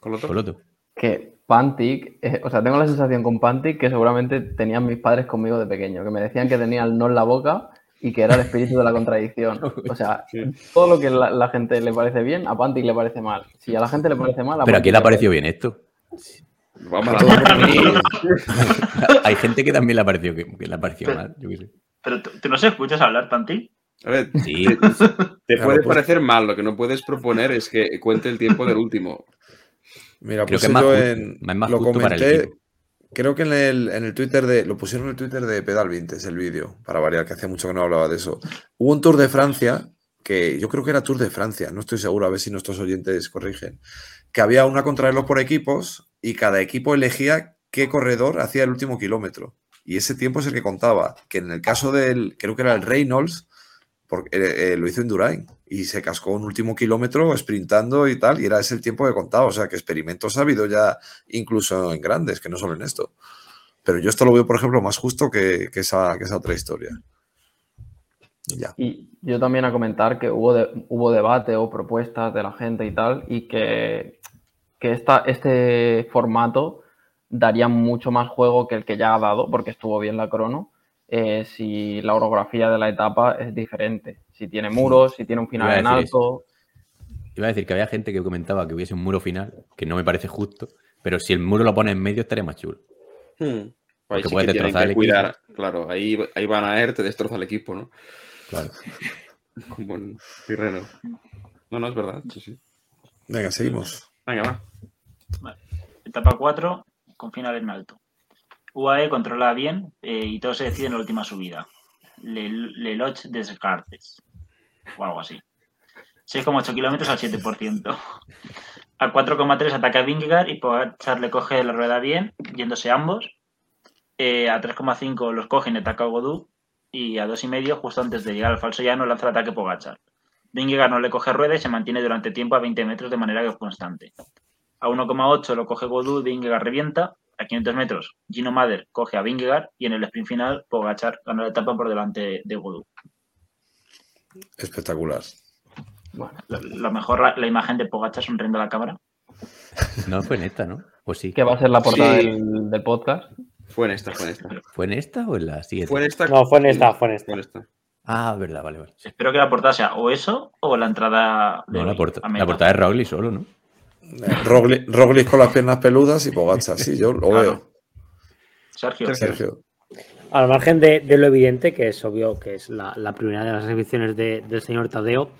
Con lo otro. Coloto. que Pantic, eh, o sea, tengo la sensación con Pantic que seguramente tenían mis padres conmigo de pequeño, que me decían que tenía el no en la boca y que era el espíritu de la contradicción. O sea, todo lo que la, la gente le parece bien, a Pantic le parece mal. Si a la gente le parece mal, a Pero a Pantic quién le ha parecido bien esto. Vamos a la A mí, Hay gente que también le ha parecido, que, que le ha parecido mal, yo qué sé. pero tú, no se escuchas hablar, Panti. A ver, Sí, te Claro, puede pues- parecer mal, lo que no puedes proponer es que cuente el tiempo del último. Mira, Creo pues que es más yo en, más- más lo comenté, creo que en el, en el Twitter de, lo pusieron en el Twitter de Pedal Vintes, el vídeo, para variar, que hacía mucho que no hablaba de eso. Hubo un Tour de Francia, que yo creo que era Tour de Francia, no estoy seguro, a ver si nuestros oyentes corrigen, que había una contrarreloj por equipos y cada equipo elegía qué corredor hacía el último kilómetro. Y ese tiempo es el que contaba, que en el caso del, creo que era el Reynolds, porque eh, eh, lo hizo en Durain y se cascó un último kilómetro sprintando y tal, y era ese el tiempo que contaba. O sea, que experimentos ha habido ya incluso en grandes, que no solo en esto. Pero yo esto lo veo, por ejemplo, más justo que, esa, que esa otra historia. Ya. Y yo también a comentar que hubo, hubo debate o propuestas de la gente y tal, y que, que esta, este formato daría mucho más juego que el que ya ha dado, porque estuvo bien la crono, eh, si la orografía de la etapa es diferente. Si tiene muros, si tiene un final a en alto. Iba a decir que había gente que comentaba que hubiese un muro final, que no me parece justo, Pero si el muro lo pone en medio, estaría más chulo. Hmm. Sí que tienen destrozar que el cuidar. Claro, ahí, ahí Van Aert te destroza el equipo, ¿no? Claro. Como en Tirreno. No, no, es verdad. Sí, sí. Venga, seguimos. Venga, va. Etapa 4, con final en alto. UAE controla bien eh, y todo se decide en la última subida. Le, Le Lodge Descartes. O algo así. 6,8 kilómetros al 7%. A 4,3 ataca Vingegaard y Pogacar le coge la rueda bien, yéndose ambos. Eh, a 3,5 los cogen y ataca Godú. Y a 2,5, justo antes de llegar al falso llano, lanza el ataque Pogachar. Vingegaard no le coge rueda y se mantiene durante tiempo a 20 metros de manera que es constante. A 1,8 lo coge Godú, Vingegaard revienta. A 500 metros, Gino Mader coge a Vingegaard y en el sprint final, Pogachar gana la etapa por delante de Godú. Espectacular. Bueno, Lo, lo mejor, la, la imagen de Pogachar sonriendo a la cámara. No fue en esta, ¿no? Pues sí. que va a ser la portada Sí. del, del podcast. Fue en esta, fue en esta. ¿Fue en esta o en la siguiente? Fue en esta. No, fue en esta, fue en esta. Fue en esta. Ah, verdad, vale, vale. Espero que la portada sea o eso o la entrada de No, la, porta- la portada es Roglic solo, ¿no? Roglic, Roglic con las piernas peludas y Pogacar, sí, yo lo Claro. veo. Sergio, Sergio. Al margen de, de lo evidente, que es obvio que es la, la primera de las exhibiciones de- del señor Tadeo,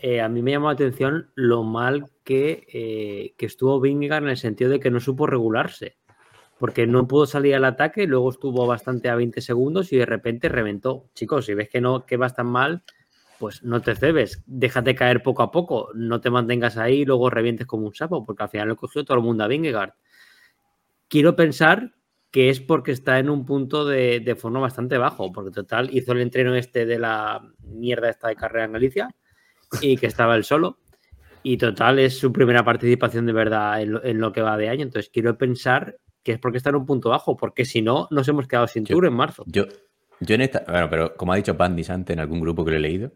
eh, a mí me llamó la atención lo mal que, eh, que estuvo Vingegaard en el sentido de que no supo regularse. Porque no pudo salir al ataque, luego estuvo bastante a 20 segundos y de repente reventó. Chicos, si ves que no que vas tan mal, pues no te cebes, déjate caer poco a poco, no te mantengas ahí y luego revientes como un sapo, porque al final lo cogió todo el mundo a Vingegaard. Quiero pensar que es porque está en un punto de, de forma bastante bajo, porque total hizo el entreno este de la mierda esta de carrera en Galicia y que estaba él solo. Y total es su primera participación de verdad en lo, en lo que va de año. Entonces quiero pensar que es porque está en un punto bajo, porque si no, nos hemos quedado sin Yo- tour en marzo. Yo, yo en esta, bueno, pero como ha dicho Pandis antes en algún grupo que lo he leído,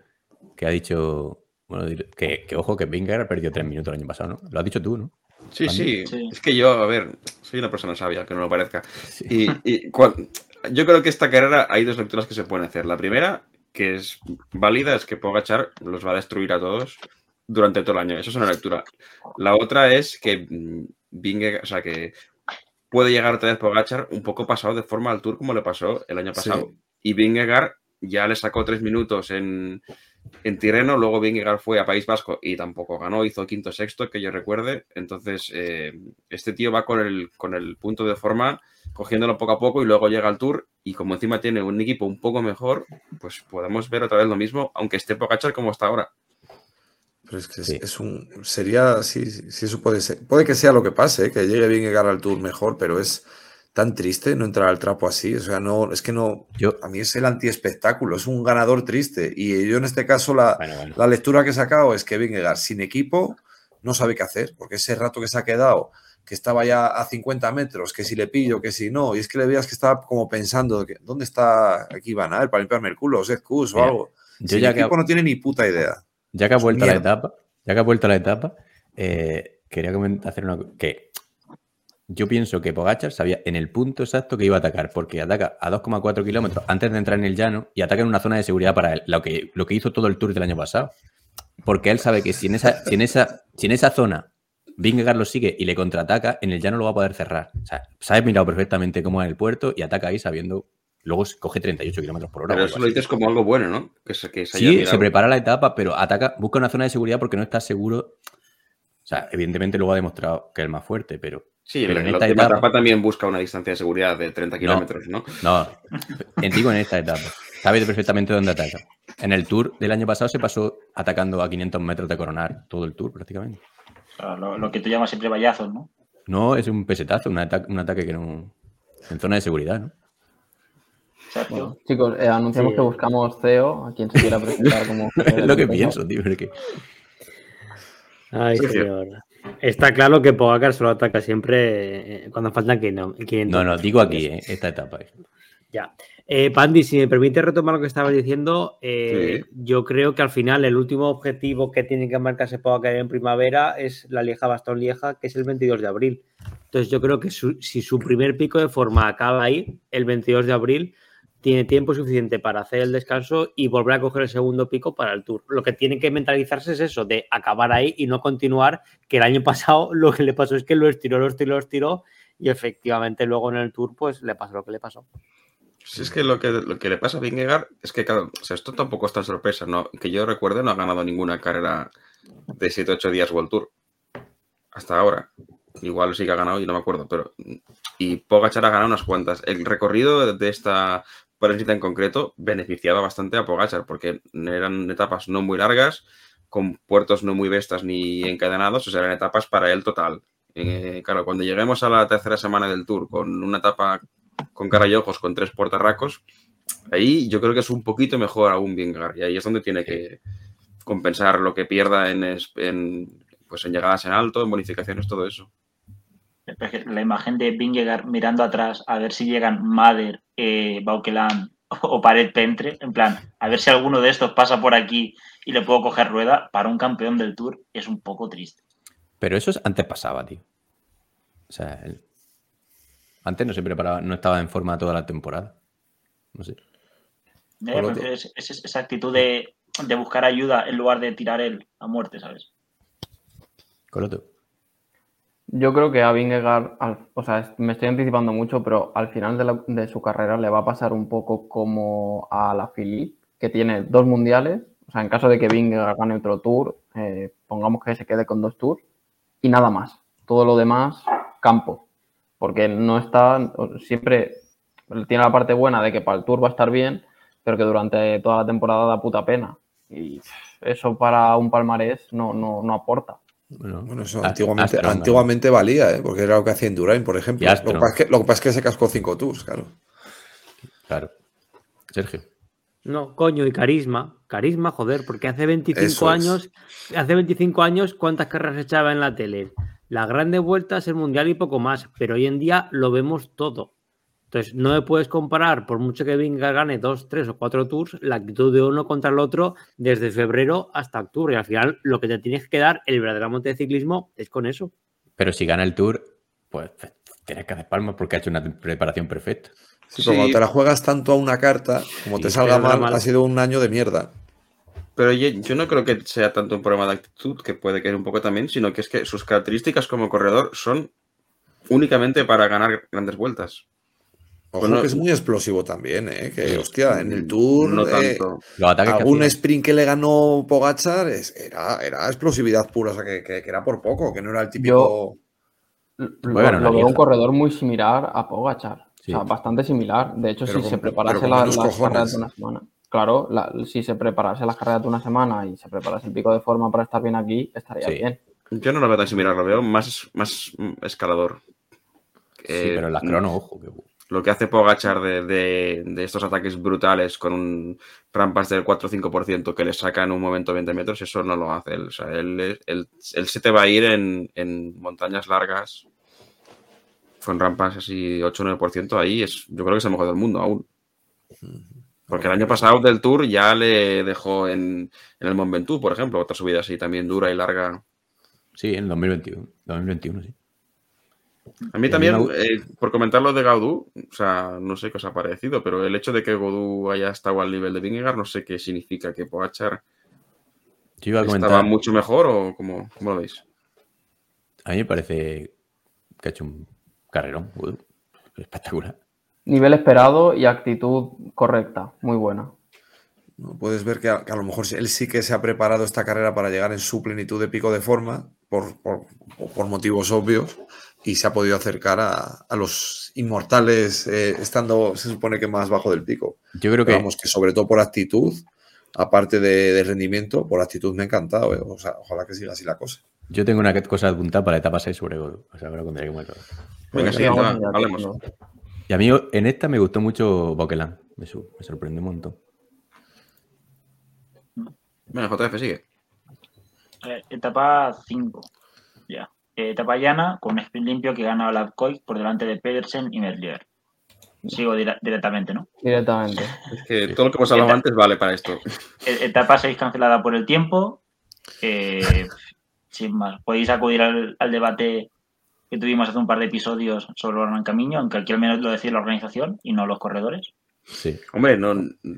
que ha dicho, bueno, que, que ojo, que Vingegaard perdió tres minutos el año pasado, ¿no? Lo has dicho tú, ¿no? Sí, sí, Sí. Es que yo, a ver, soy una persona sabia, que no lo parezca. Sí. Y, yo creo que esta carrera hay dos lecturas que se pueden hacer. La primera, que es válida, es que Pogachar los va a destruir a todos durante todo el año. Eso es una lectura. La otra es que mm, Vingegaard, o sea, que puede llegar otra vez Pogachar un poco pasado de forma al Tour como le pasó el año Sí. pasado. Y Vingegaard ya le sacó tres minutos en, en Tirreno, luego Vingegaard fue a País Vasco y tampoco ganó, hizo quinto sexto, que yo recuerde. Entonces, eh, este tío va con el, con el punto de forma, cogiéndolo poco a poco y luego llega al Tour. Y como encima tiene un equipo un poco mejor, pues podemos ver otra vez lo mismo, aunque esté Pogachar como está ahora. Pero es que es, Sí. es un. Sería. Sí, sí, sí, eso puede ser. Puede que sea lo que pase, ¿eh? que llegue bien llegar al tour mejor, pero es tan triste no entrar al trapo así. O sea, no. Es que no. Yo, A mí es el antiespectáculo, es un ganador triste. Y yo en este caso, la, bueno, bueno. la lectura que he sacado es que Vingegaard sin equipo no sabe qué hacer, porque ese rato que se ha quedado, que estaba ya a 50 metros, que si le pillo, que si no, y es que le veías que estaba como pensando, que, ¿dónde está aquí Van a ver para limpiarme el culo, Seth Kuss o algo? Yo Sin ya que, equipo no tiene ni puta idea. ya que ha vuelto a la etapa, ya que ha vuelto a la etapa, eh, quería comentar, hacer una que yo pienso que Pogachar sabía en el punto exacto que iba a atacar, porque ataca a 2,4 kilómetros antes de entrar en el llano y ataca en una zona de seguridad para él, lo que, lo que hizo todo el tour del año pasado. Porque él sabe que si en esa, si en esa, si en esa zona Vingegaard lo sigue y le contraataca, en el llano lo va a poder cerrar. O sea, sabe mirado perfectamente cómo es el puerto y ataca ahí sabiendo. Luego coge 38 kilómetros por hora. Pero eso lo dices como algo bueno, ¿no? Que se, que se haya Sí, mirado. se prepara la etapa, pero ataca, busca una zona de seguridad porque no está seguro. O sea, evidentemente luego ha demostrado que es el más fuerte, pero Sí, pero en esta etapa- también busca una distancia de seguridad de 30 kilómetros, ¿no? no. en- Digo en esta etapa. Sabe perfectamente dónde ataca. En el tour del año pasado se pasó atacando a 500 metros de coronar todo el tour prácticamente. Lo, lo que tú llamas siempre vallazos, ¿no? No, es un pesetazo, un, ata- un ataque que no. En zona de seguridad, ¿no? Bueno, chicos, eh, anunciamos Sí. que buscamos CEO, a quien se quiera presentar como. Es lo que pienso, tío. es que- Ay, señor. Está claro que Pogacar solo ataca siempre eh, cuando faltan 500. No, no, digo aquí, ¿eh? esta etapa. Ya. Eh, Pandi, si me permite retomar lo que estabas diciendo, eh, yo creo que al final el último objetivo que tiene que marcarse Pogacar en primavera es la Lieja Bastón Lieja, que es el 22 de abril. Entonces yo creo que su- si su primer pico de forma acaba ahí, el 22 de abril, tiene tiempo suficiente para hacer el descanso y volver a coger el segundo pico para el Tour. Lo que tiene que mentalizarse es eso, de acabar ahí y no continuar, que el año pasado lo que le pasó es que lo estiró, lo estiró, lo estiró y efectivamente luego en el Tour pues le pasó lo que le pasó. Si es que lo que, lo que le pasa a Vingegaard es que, claro, esto tampoco es tan sorpresa, ¿no? Que yo recuerde, no ha ganado ninguna carrera de 7-8 días World Tour. Hasta ahora. Igual sí que ha ganado y no me acuerdo, pero. Y Pogachar ha ganado unas cuantas. El recorrido de esta parecita en concreto beneficiaba bastante a Pogachar, porque eran etapas no muy largas, con puertos no muy bestas ni encadenados, o sea, eran etapas para él total. Eh, claro, cuando lleguemos a la tercera semana del Tour con una etapa con cara y ojos, con tres puertarracos, ahí yo creo que es un poquito mejor aún Vingar. Y ahí es donde tiene que compensar lo que pierda en, en, pues en llegadas en alto, en bonificaciones, todo eso. La imagen de Vingegaard mirando atrás a ver si llegan Mader, eh, Baukeland o Pared Pentre, en plan, a ver si alguno de estos pasa por aquí y le puedo coger rueda, para un campeón del Tour es un poco triste. Pero eso antes pasaba, tío. O sea, antes no se preparaba, no estaba en forma toda la temporada. No sé. es, esa actitud de, buscar ayuda en lugar de tirar él a muerte, ¿sabes? Coloto. Yo creo que a Vingegaard, o sea, me estoy anticipando mucho, pero al final de, su carrera le va a pasar un poco como a la Philippe, que tiene dos mundiales. O sea, en caso de que Vingegaard gane otro tour, eh, pongamos que se quede con dos tours y nada más. Todo lo demás, campo porque no está, siempre tiene la parte buena de que para el Tour va a estar bien, pero que durante toda la temporada da puta pena. Y eso para un palmarés no, no, no aporta. Bueno, eso antiguamente, antiguamente valía, ¿eh? porque era lo que hacía Endurain, por ejemplo. Lo que, pasa es que, lo que, pasa es que, se cascó cinco tours, claro. Claro. Sergio. No, coño, y carisma. Carisma, joder, porque hace 25 años, hace 25 años, ¿cuántas carreras echaba en la tele? La grande vuelta es el mundial y poco más, pero hoy en día lo vemos todo. Entonces, no me puedes comparar, por mucho que venga gane dos, tres o cuatro tours, la actitud de uno contra el otro desde febrero hasta octubre. Y al final, lo que te tienes que dar el verdadero monte de ciclismo es con eso. Pero si gana el tour, pues tienes que hacer palmas porque ha hecho una preparación perfecta. Sí, pero cuando te la juegas tanto a una carta, como te salga mal, ha sido un año de mierda. Pero yo, no creo que sea tanto un problema de actitud, que puede caer un poco también, sino que es que sus características como corredor son únicamente para ganar grandes vueltas. Ojo que es muy explosivo también, ¿eh? Que, hostia, en el Tour, no eh, tanto. algún sprint que le ganó Pogachar era, era explosividad pura, o sea, que, era por poco, que no era el típico... bueno, lo, veo un corredor muy similar a Pogachar, o sea, bastante similar. De hecho, si se preparase la, las carreras de una semana claro, si se preparase las carreras de una semana y se preparase el pico de forma para estar bien aquí, estaría bien. Yo no lo veo tan similar, lo veo más, más escalador. sí, pero en las crono, ojo. Lo que hace Pogachar de, de, estos ataques brutales con un rampas del 4 o 5% que le saca en un momento 20 metros, eso no lo hace él. O sea, él, se te va a ir en, montañas largas con rampas así 8 o 9%. Ahí es, yo creo que es el mejor del mundo aún. Porque el año pasado del Tour ya le dejó en, el Mont Ventoux, por ejemplo, otra subida así también dura y larga. Sí, en 2021, 2021 sí. A mí también, eh, por comentar lo de Gaudú, o sea, no sé qué os ha parecido, pero el hecho de que Gaudú haya estado al nivel de Vingegaard, no sé qué significa que Poachar estaba mucho mejor o cómo, lo veis. A mí me parece que ha hecho un carrerón, espectacular. Nivel esperado y actitud correcta, muy buena. Puedes ver que a, lo mejor él sí que se ha preparado esta carrera para llegar en su plenitud de pico de forma, por, motivos obvios, y se ha podido acercar a, los inmortales eh, estando, se supone que más bajo del pico. Yo creo que... Vamos, que sobre todo por actitud, aparte de, rendimiento, por actitud me ha encantado. Eh. O sea, ojalá que siga así la cosa. Yo tengo una cosa apuntada para etapa 6 sobre Godo. O sea, ahora contaré que Venga, sí, hablemos. Y a mí en esta me gustó mucho Boquelan. Me, me sorprendió un montón. Bueno, JF sigue. Eh, etapa 5. Ya. Etapa llana con un sprint limpio que gana Lavkoy por delante de Pedersen y Merlier. Sigo directamente, ¿no? Directamente. Es que todo lo que hemos hablado antes vale para esto. E-, etapa 6 cancelada por el tiempo. Eh, sin más. Podéis acudir al, al debate que tuvimos hace un par de episodios sobre el Gran Camino, aunque aquí al menos lo decía la organización y no los corredores. Sí. Hombre, no,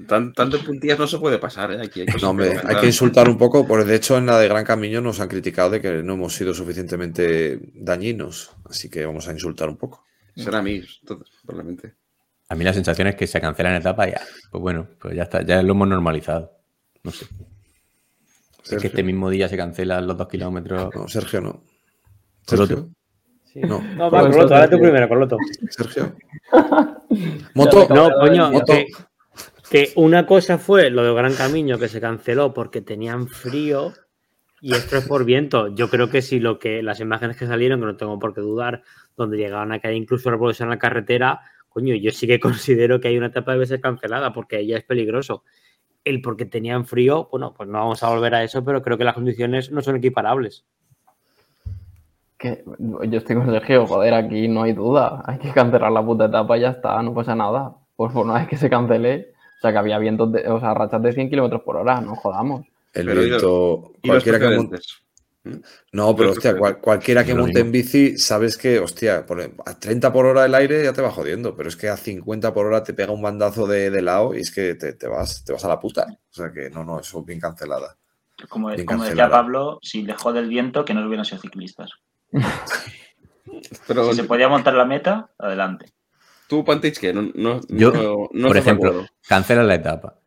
tan, tanto puntillas no se puede pasar. ¿eh? Aquí hay No, hombre, hay que insultar un poco, porque de hecho en la de Gran Camino nos han criticado de que no hemos sido suficientemente dañinos, así que vamos a insultar un poco. Será a mí, entonces, probablemente. A mí la sensación es que se cancelan etapas y ya. Pues bueno, pues ya está, ya lo hemos normalizado. No sé. Es que este mismo día se cancelan los dos kilómetros. No, Sergio no. Sergio. Sí. No. No, va, Coloto, ahora tú primero, Coloto. Sergio. Moto. No, coño, Moto. que, que una cosa fue lo de Gran Camino que se canceló porque tenían frío y esto es por viento. Yo creo que si lo que las imágenes que salieron, que no tengo por qué dudar, donde llegaban a caer incluso revolución en la carretera, coño, yo sí que considero que hay una etapa que debe ser cancelada porque ya es peligroso. El porque tenían frío, bueno, pues no vamos a volver a eso, pero creo que las condiciones no son equiparables. Que yo estoy con Sergio, joder, aquí no hay duda. Hay que cancelar la puta etapa y ya está, no pasa nada. Pues por una vez que se cancele, o sea que había vientos, de, o sea, rachas de 100 kilómetros por hora, no jodamos. El Pero viento. Y los Cualquiera que monte. precedentes. No, pero hostia, cual- cualquiera que Es monte en bici, sabes que, hostia, por- a 30 por hora el aire ya te va jodiendo, pero es que a 50 por hora te pega un bandazo de, de lado y es que te, te vas, te vas a la puta. O sea que no, no, eso bien cancelada. Como, Bien como decía. Pablo, si le jode el viento, que no hubieran sido ciclistas. Pero Si se podía montar la meta, adelante. tú, Pantich, que no, no, Yo, no, no por ejemplo, acuerdo. cancela la etapa.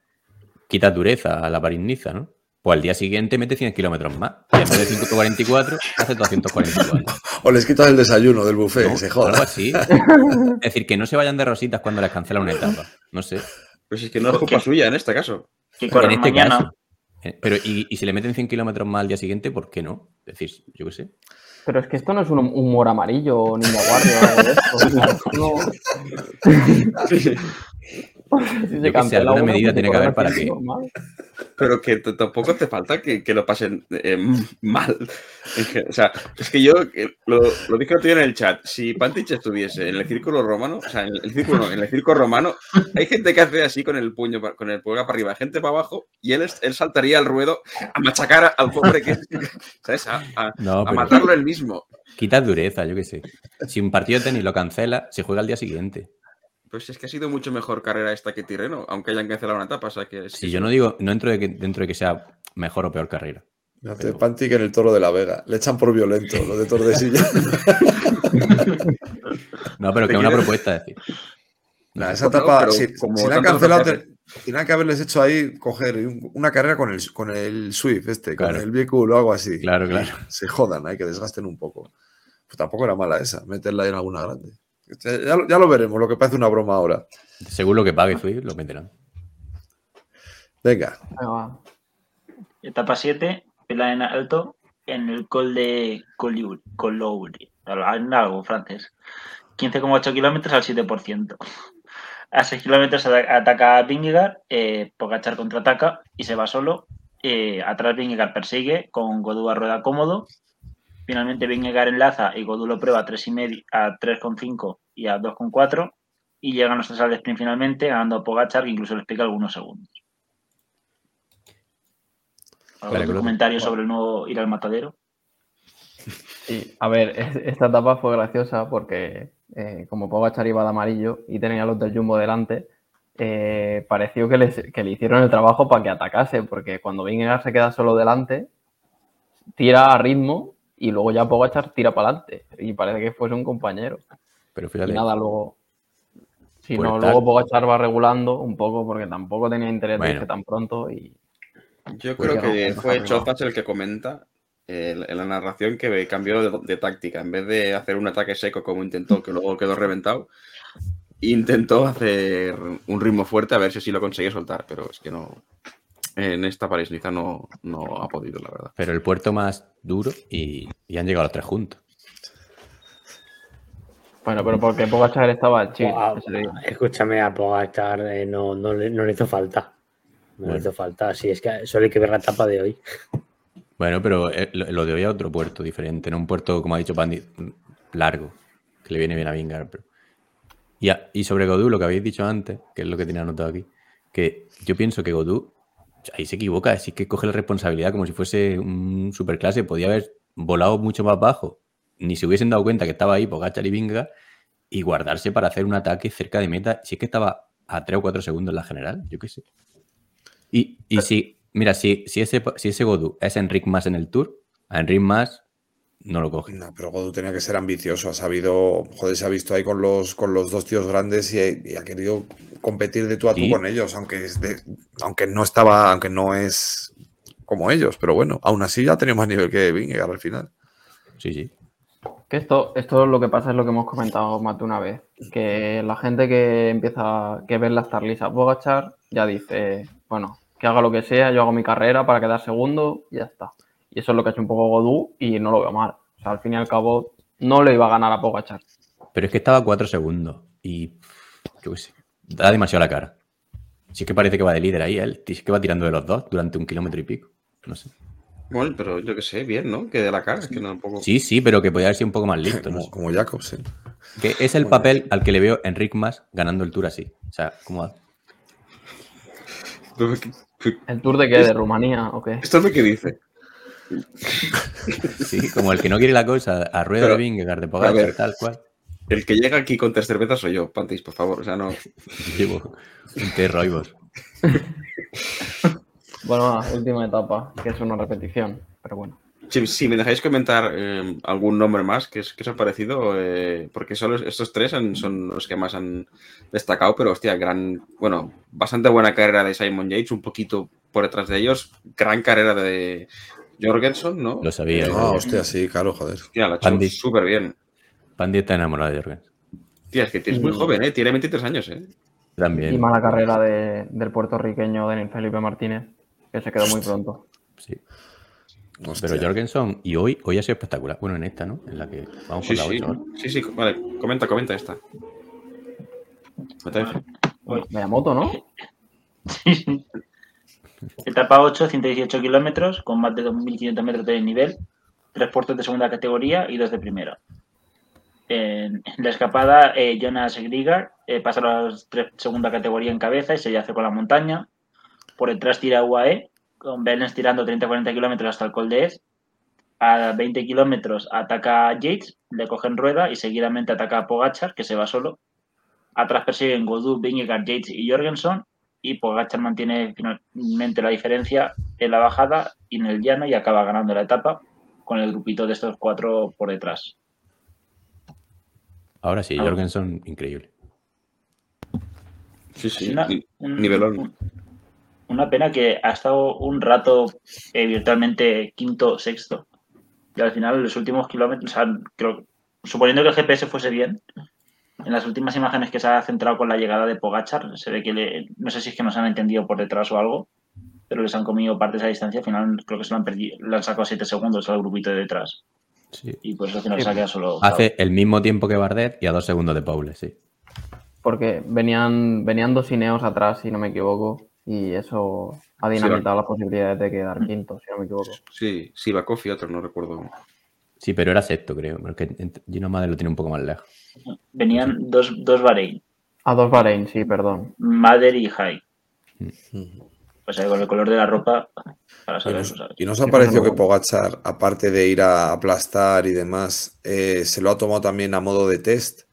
Quita dureza a la París-Niza, ¿no? Pues al día siguiente mete 100 kilómetros más. Y en vez de 144, hace 244. O les quitas el desayuno del buffet, ¿no? que se Algo joda. así. Es decir, que no se vayan de rositas cuando les cancela una etapa. No sé. Pero si es que no es culpa ¿Qué? suya en este caso. Que En este mañana. caso. Eh, Pero, y, y si le meten 100 kilómetros más al día siguiente, ¿por qué no? Es decir, yo qué sé. Pero es que esto no es un humor amarillo o ninja guardia de esto no- Si se cancela alguna uno, medida pues tiene que haber para que-. Pero que tampoco hace falta que, que lo pasen eh, mal. O sea, es que yo eh, lo, lo dije otro día en el chat. Si Pantich estuviese en el círculo romano, o sea, en el círculo no, en el circo romano, hay gente que hace así con el puño, con el pulgar para arriba, gente para abajo, y él, es- él saltaría al ruedo a machacar al pobre que ¿sabes? A, a- No, a pero matarlo él mismo. quita dureza, yo qué sé. Si un partido de tenis lo cancela, se juega al día siguiente. Pues es que ha sido mucho mejor carrera esta que Tirreno, aunque hayan cancelado una etapa. O sea que que yo no digo, no entro de que, dentro de que sea mejor o peor carrera. Fíjate, Pantic en el toro de la Vega. Le echan por violento, lo de Tordesillas. No, pero que es una propuesta, es decir. Nah, esa No, etapa, si, como si la han cancelado, tenían que haberles hecho ahí coger un- una carrera con el, con el Swift, este, con Claro. el Vehicle o algo así. Claro, claro. Se jodan, hay que desgasten un poco. Pues tampoco era mala esa, meterla ahí en alguna grande. Ya, ya lo- veremos, lo que parece una broma ahora. Según lo que pague Zwift, lo meterán. Venga. Etapa 7, pela en alto, en el col de Collioure, Colloure, en algo francés. 15,8 kilómetros al 7%. A 6 kilómetros ata- ataca a Vingegaard, eh, Pogachar contraataca y se va solo. Eh, atrás Vingegaard persigue con Godú a rueda cómodo. Finalmente Vingegaard enlaza y Godú lo prueba a 3,5 a 3,5 y a 2,4 y llegan los tres al sprint finalmente, ganando a Pogachar que incluso les pica algunos segundos. ¿Algún que- comentario sobre el nuevo ir al matadero? Sí, a ver, es- esta etapa fue graciosa porque eh, como Pogachar iba de amarillo y tenía a los del Jumbo delante, eh, pareció que, les- que le hicieron el trabajo para que atacase, porque cuando Vingegaard se queda solo delante, tira a ritmo y luego ya Pogachar tira para adelante y parece que fuese un compañero. Pero Y fíjate, nada, luego... Si Pues no, luego Pogachar va regulando un poco porque tampoco tenía interés de irse tan pronto y... Yo Pues creo no, que fue. Chozas el que comenta eh, en la narración que cambió de, de táctica. En vez de hacer un ataque seco como intentó, que luego quedó reventado, intentó hacer un ritmo fuerte a ver si así lo conseguía soltar. Pero es que no. En esta París-Niza no, no ha podido, la verdad. pero el puerto más duro y, y han llegado los tres juntos. Bueno, pero porque Pogachar estaba día. escúchame, a Pogacar eh, no, no, le, no le hizo falta. No Bueno. le hizo falta. Sí, es que solo hay que ver la etapa de hoy. Bueno, pero eh, lo, de hoy es otro puerto diferente, no un puerto, como ha dicho Pandi, largo, que le viene bien a Vingar. Pero... Y, a- y sobre Godú, lo que habéis dicho antes, que es lo que tenía anotado aquí, que yo pienso que Godú, ahí se equivoca, así que coge la responsabilidad como si fuese un superclase, podía haber volado mucho más bajo, ni se hubiesen dado cuenta que estaba ahí Pogachar y Vinga, y guardarse para hacer un ataque cerca de meta, si es que estaba a 3 o 4 segundos en la general, yo qué sé. Y, y si, mira, si, si, ese, si ese Godu es Enric más en el Tour, a Enric más no lo coge. No, pero Godu tenía que ser ambicioso. Ha sabido, joder, se ha visto ahí con los, con los dos tíos grandes y, y ha querido competir de tú a tú Sí. con ellos, aunque, es de- aunque no estaba, aunque no es como ellos, pero bueno, aún así ya ha tenido más nivel que Vingegaard al final. Sí, sí. Que esto, esto es lo que pasa, es lo que hemos comentado más de una vez. Que la gente que empieza, que ve las tarlisas Bogachar, ya dice, bueno, que haga lo que sea, yo hago mi carrera para quedar segundo y ya está. Y eso es lo que ha hecho un poco Godú y no lo veo mal. O sea, al fin y al cabo, no le iba a ganar a Pogachar. Pero es que estaba a 4 segundos y yo qué sé, da demasiado la cara. Si es que parece que va de líder ahí, él, si es que va tirando de los dos durante un kilómetro y pico. No sé. Bueno, pero yo qué sé, bien, ¿no? Que de la cara, es que no tampoco. Sí, sí, pero que podría haber sido un poco más listo. ¿no? Como, como Jacobsen. Que es el papel al que le veo Enric más ganando el tour así. O sea, ¿cómo va? ¿El Tour de qué? ¿De Rumanía o qué? ¿Esto es lo que dice? Sí, como el que no quiere la cosa, a rueda Pero, de Vingegaard, de a Pogacar, ver. tal cual. El que llega aquí con tres cervezas soy yo, Pantis, por favor. O sea, no. Llevo un té roibos. Bueno, última etapa, que es una repetición, pero bueno. Si, si me dejáis comentar eh, algún nombre más que, os- que os ha parecido, eh, porque solo estos tres han- son los que más han destacado, pero hostia, gran, bueno, bastante buena carrera de Simon Yates, un poquito por detrás de ellos, gran carrera de Jorgensen, ¿no? Lo sabía. Ah, hostia, sí, claro, joder. Hostia, la ha súper bien. Pandi está enamorado de Jorgen. Tía, es que es muy joven, ¿eh? Tiene 23 años, ¿eh? También. Y mala carrera de- del puertorriqueño Daniel Felipe Martínez, que se quedó muy pronto. Sí. Hostia. Pero Jorgensen, y hoy, hoy ha sido espectacular. Bueno, en esta, ¿no? En la que vamos Sí, por la sí. 8 ahora. Sí, sí, vale, comenta, comenta esta. Vaya moto, ¿no? Etapa 8, 118 kilómetros, con más de 2.500 metros de nivel, tres puertos de segunda categoría y dos de primera. En la escapada, eh, Jonas Grieger eh, pasa a la segunda categoría en cabeza y se hace con la montaña. Por detrás tira UAE, con Belens tirando 30-40 kilómetros hasta el Col de Ez. A 20 kilómetros ataca a Yates, le cogen rueda y seguidamente ataca a Pogachar, que se va solo. Atrás persiguen Godú, Vingegaard, Yates y Jorgensen y Pogacar mantiene finalmente la diferencia en la bajada y en el llano y acaba ganando la etapa con el grupito de estos cuatro por detrás. Ahora sí, Ah. Jorgensen, increíble. Sí, sí, Una- ni- un- nivelón. un- Una pena que ha estado un rato eh, virtualmente quinto, sexto. Y al final, los últimos kilómetros, o sea, creo, suponiendo que el GPS fuese bien, en las últimas imágenes que se ha centrado con la llegada de Pogachar, se ve que le, no sé si es que nos han entendido por detrás o algo, pero les han comido parte de esa distancia. Al final, creo que se lo han perdido, le han sacado 7 segundos al grupito de detrás. Sí. Y por eso al final Sí. se ha quedado solo. Hace el mismo tiempo que Bardet y a dos segundos de Paule, sí. Porque venían, venían dos cineos atrás, si no me equivoco, y eso ha dinamitado las posibilidades de quedar quinto, si no me equivoco. Sí, sí, Bakov y otro, no recuerdo. Sí, pero era sexto, creo. Porque Gino Madre lo tiene un poco más lejos. Venían dos, dos Bahrein, A dos Bahrein, sí, perdón. Mader y High. Ujú. Pues ahí con el color de la ropa, para Y saber, nos, pues, ¿sabes? y nos ha parecido pues, que Pogachar, aparte de ir a aplastar y demás, eh, se lo ha tomado también a modo de test.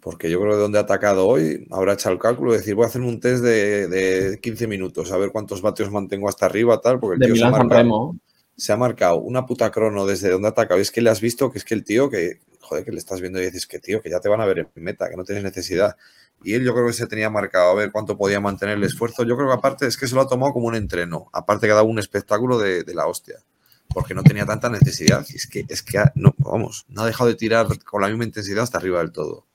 Porque yo creo que donde ha atacado hoy habrá echado el cálculo de decir, voy a hacer un test de, de 15 minutos, a ver cuántos vatios mantengo hasta arriba, tal, porque el De tío se ha, Milán San Remo. Se ha marcado una puta crono desde donde ha atacado. Y es que le has visto que es que el tío que, joder, que le estás viendo y dices que tío, que ya te van a ver en meta, que no tienes necesidad. Y él yo creo que se tenía marcado a ver cuánto podía mantener el esfuerzo. Yo creo que aparte es que se lo ha tomado como un entreno. Aparte que ha dado un espectáculo de, de la hostia. Porque no tenía tanta necesidad. Y es que, es que ha- no, vamos, no ha dejado de tirar con la misma intensidad hasta arriba del todo.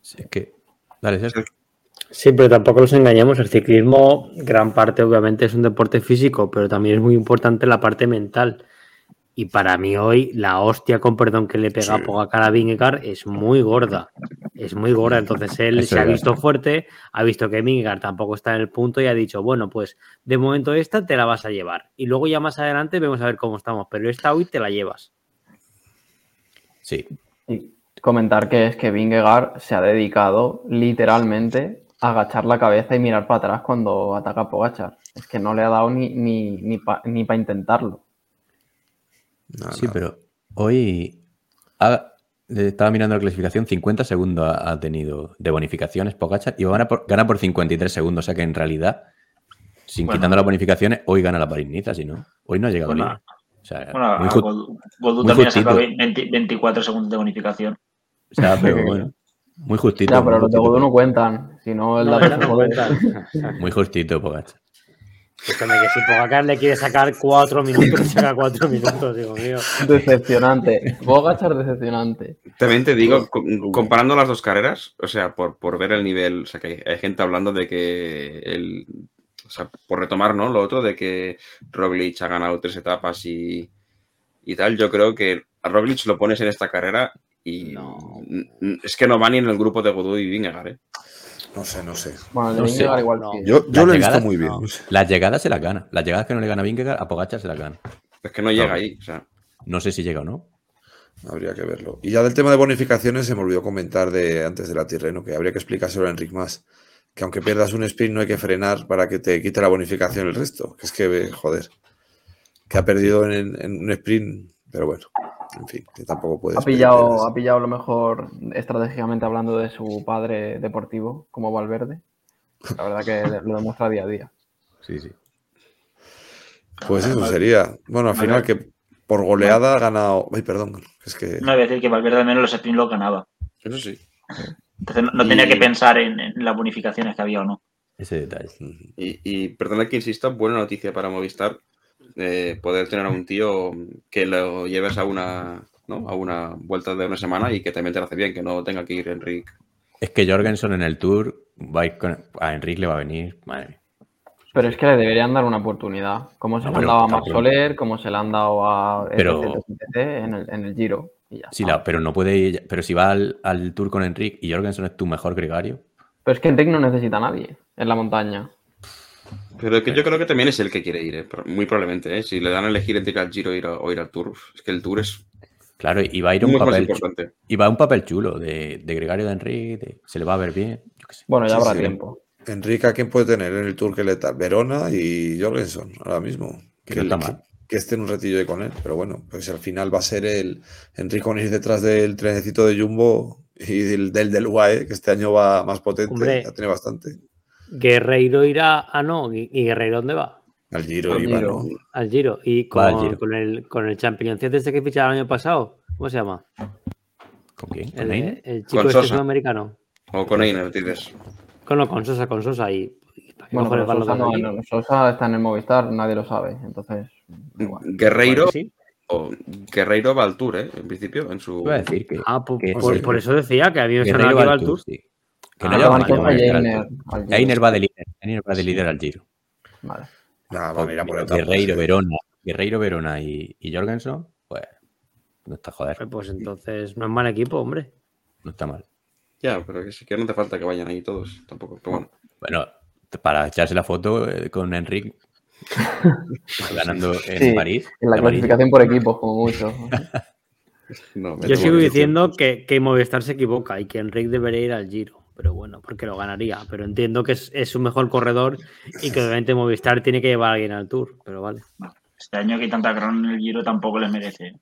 Sí, es que. Dale, Sergio. Sí, pero tampoco nos engañemos. El ciclismo, gran parte, obviamente, es un deporte físico, pero también es muy importante la parte mental. Y para mí hoy, la hostia, con perdón, que le pega Sí. Pogacar a Vingegaard es muy gorda. Es muy gorda. Entonces él Eso se ha visto fuerte, ha visto que Vingegaard tampoco está en el punto y ha dicho, bueno, pues de momento esta te la vas a llevar. Y luego ya más adelante vemos a ver cómo estamos. Pero esta hoy te la llevas. Sí. Y comentar que es que Vingegaard se ha dedicado literalmente agachar la cabeza y mirar para atrás cuando ataca a Pogachar. Es que no le ha dado ni, ni, ni para intentarlo. Sí, pero hoy ha, estaba mirando la clasificación, 50 segundos ha, ha tenido de bonificaciones Pogachar y gana por, gana por 53 segundos. O sea que en realidad, sin Bueno. quitando las bonificaciones, hoy gana la París-Niza, si no. Hoy no ha llegado Bueno, bien. O sea, Bueno, muy a muy también ha sacado justito. 20 24 segundos de bonificación. o sea, pero bueno, muy justito. Ya, pero los de Godú no cuentan. Si no, el No, se no. Muy justito, Pogachar. Escúchame, que si Pogacar le quiere sacar cuatro minutos, le saca cuatro minutos, digo mío. Decepcionante. Bogachar decepcionante. También te digo, co- comparando las dos carreras, o sea, por, por ver el nivel, o sea, que hay, hay gente hablando de que el, o sea, por retomar, ¿no? Lo otro de que Roglic ha ganado tres etapas y, y tal, yo creo que a Roglic lo pones en esta carrera y es que no va ni en el grupo de Godú y Vingegaard, ¿eh? No sé, no sé. Bueno, el de No sé. Igual No. Yo, lo he visto llegadas, muy bien. no. Las llegadas se las gana. Las llegadas que no le gana Vingegaard, a Pogachar se las gana. Es que no llega ahí, o sea, No sé si llega o no. Habría que verlo. Y ya del tema de bonificaciones se me olvidó comentar de antes de la Tirreno, que habría que explicárselo a Enric más. Que aunque pierdas un sprint no hay que frenar para que te quite la bonificación el resto. Que es que, joder, que ha perdido en, en un sprint, pero bueno, en fin, que tampoco puedes. Ha pillado, ha pillado lo mejor estratégicamente hablando de su padre deportivo, como Valverde. La verdad que lo demuestra día a día. Sí, sí. Pues eso sería. Bueno, al final que por goleada ha ganado. Ay, perdón, es que. No voy a decir que Valverde al menos los sprints los ganaba. eso sí. Entonces no, no Y- tenía que pensar en, en las bonificaciones que había o no. Ese detalle. Y, y perdona que insista, buena noticia para Movistar eh, poder tener a un tío que lo lleves a una, ¿no? a una vuelta de una semana y que también te lo hace bien, que no tenga que ir Enrique. Es que Jorgensen en el Tour va a ir con... A Enrique le va a venir. Madre mía. Pero es que le deberían dar una oportunidad. Como se No, le han dado a Max Soler, como se le han dado a Pero- en, el, en el Giro. Y ya Sí, la- pero no puede ir- Pero si va al, al Tour con Enrique y Jorgensen es tu mejor gregario. Pero es que Enric no necesita a nadie en la montaña. Pero que yo creo que también es el que quiere ir, eh, muy probablemente. ¿eh? Si le dan a elegir entre ir al Giro o ir, a- o ir al Tour, es que el Tour es Claro, y va a ir un papel. Y va a un papel chulo de, de gregario de Enrique. de- se le va a ver bien. Yo qué sé. Bueno, ya Sí, habrá sí. tiempo. Enrique, ¿a quién puede tener en el Tour que le tal? Verona y Jorgensen, ahora mismo. Que no está que, mal. que esté en un ratillo ahí con él. Pero bueno, pues al final va a ser el Enrique con ir detrás del trenecito de Jumbo y del del, del UAE, que este año va más potente. Hombre. Ya tiene bastante. Guerreiro irá. Ah, no. ¿Y y Guerreiro dónde va? Al Giro Al iba, Giro. ¿no? Al Giro. Y al con, Giro. con el, con el Championship este que ficharon el año pasado. ¿Cómo se llama? ¿Con quién? ¿Con El, Einer? el chico Con este Sosa. sudamericano. O con Einer, dices. Con, no, con Sosa, con Sosa. Y, y ¿para qué Bueno, pero Sosa, no, no, Sosa está en el Movistar, nadie lo sabe. Entonces, igual. Guerreiro, Bueno, sí. o Guerreiro va al Tour, ¿eh? En principio, en su. Iba a decir que. Ah, por, que- por- sí. por eso decía que a sonaba Guerreiro que iba al Tour. sí. Que Ah, no llegar al Einer va de líder. Einer va de líder al Giro. Vale. Nah, a a por etapas, Guerreiro. Verona. Guerreiro, Verona y, y Jorgensen, pues no está joder. Pues entonces no es mal equipo, hombre. No está mal. Ya, pero que sí que no te falta que vayan ahí todos, tampoco. Pero bueno. Bueno, para echarse la foto eh, con Enrique ganando en Sí, París. En la clasificación por equipos, como mucho. No, Yo sigo diciendo que, que Movistar se equivoca y que Enrique debería ir al Giro. Pero bueno, porque lo ganaría. Pero entiendo que es, es su mejor corredor y que obviamente Movistar tiene que llevar a alguien al Tour. Pero vale. Este año que hay tanta gran en el Giro tampoco les merece.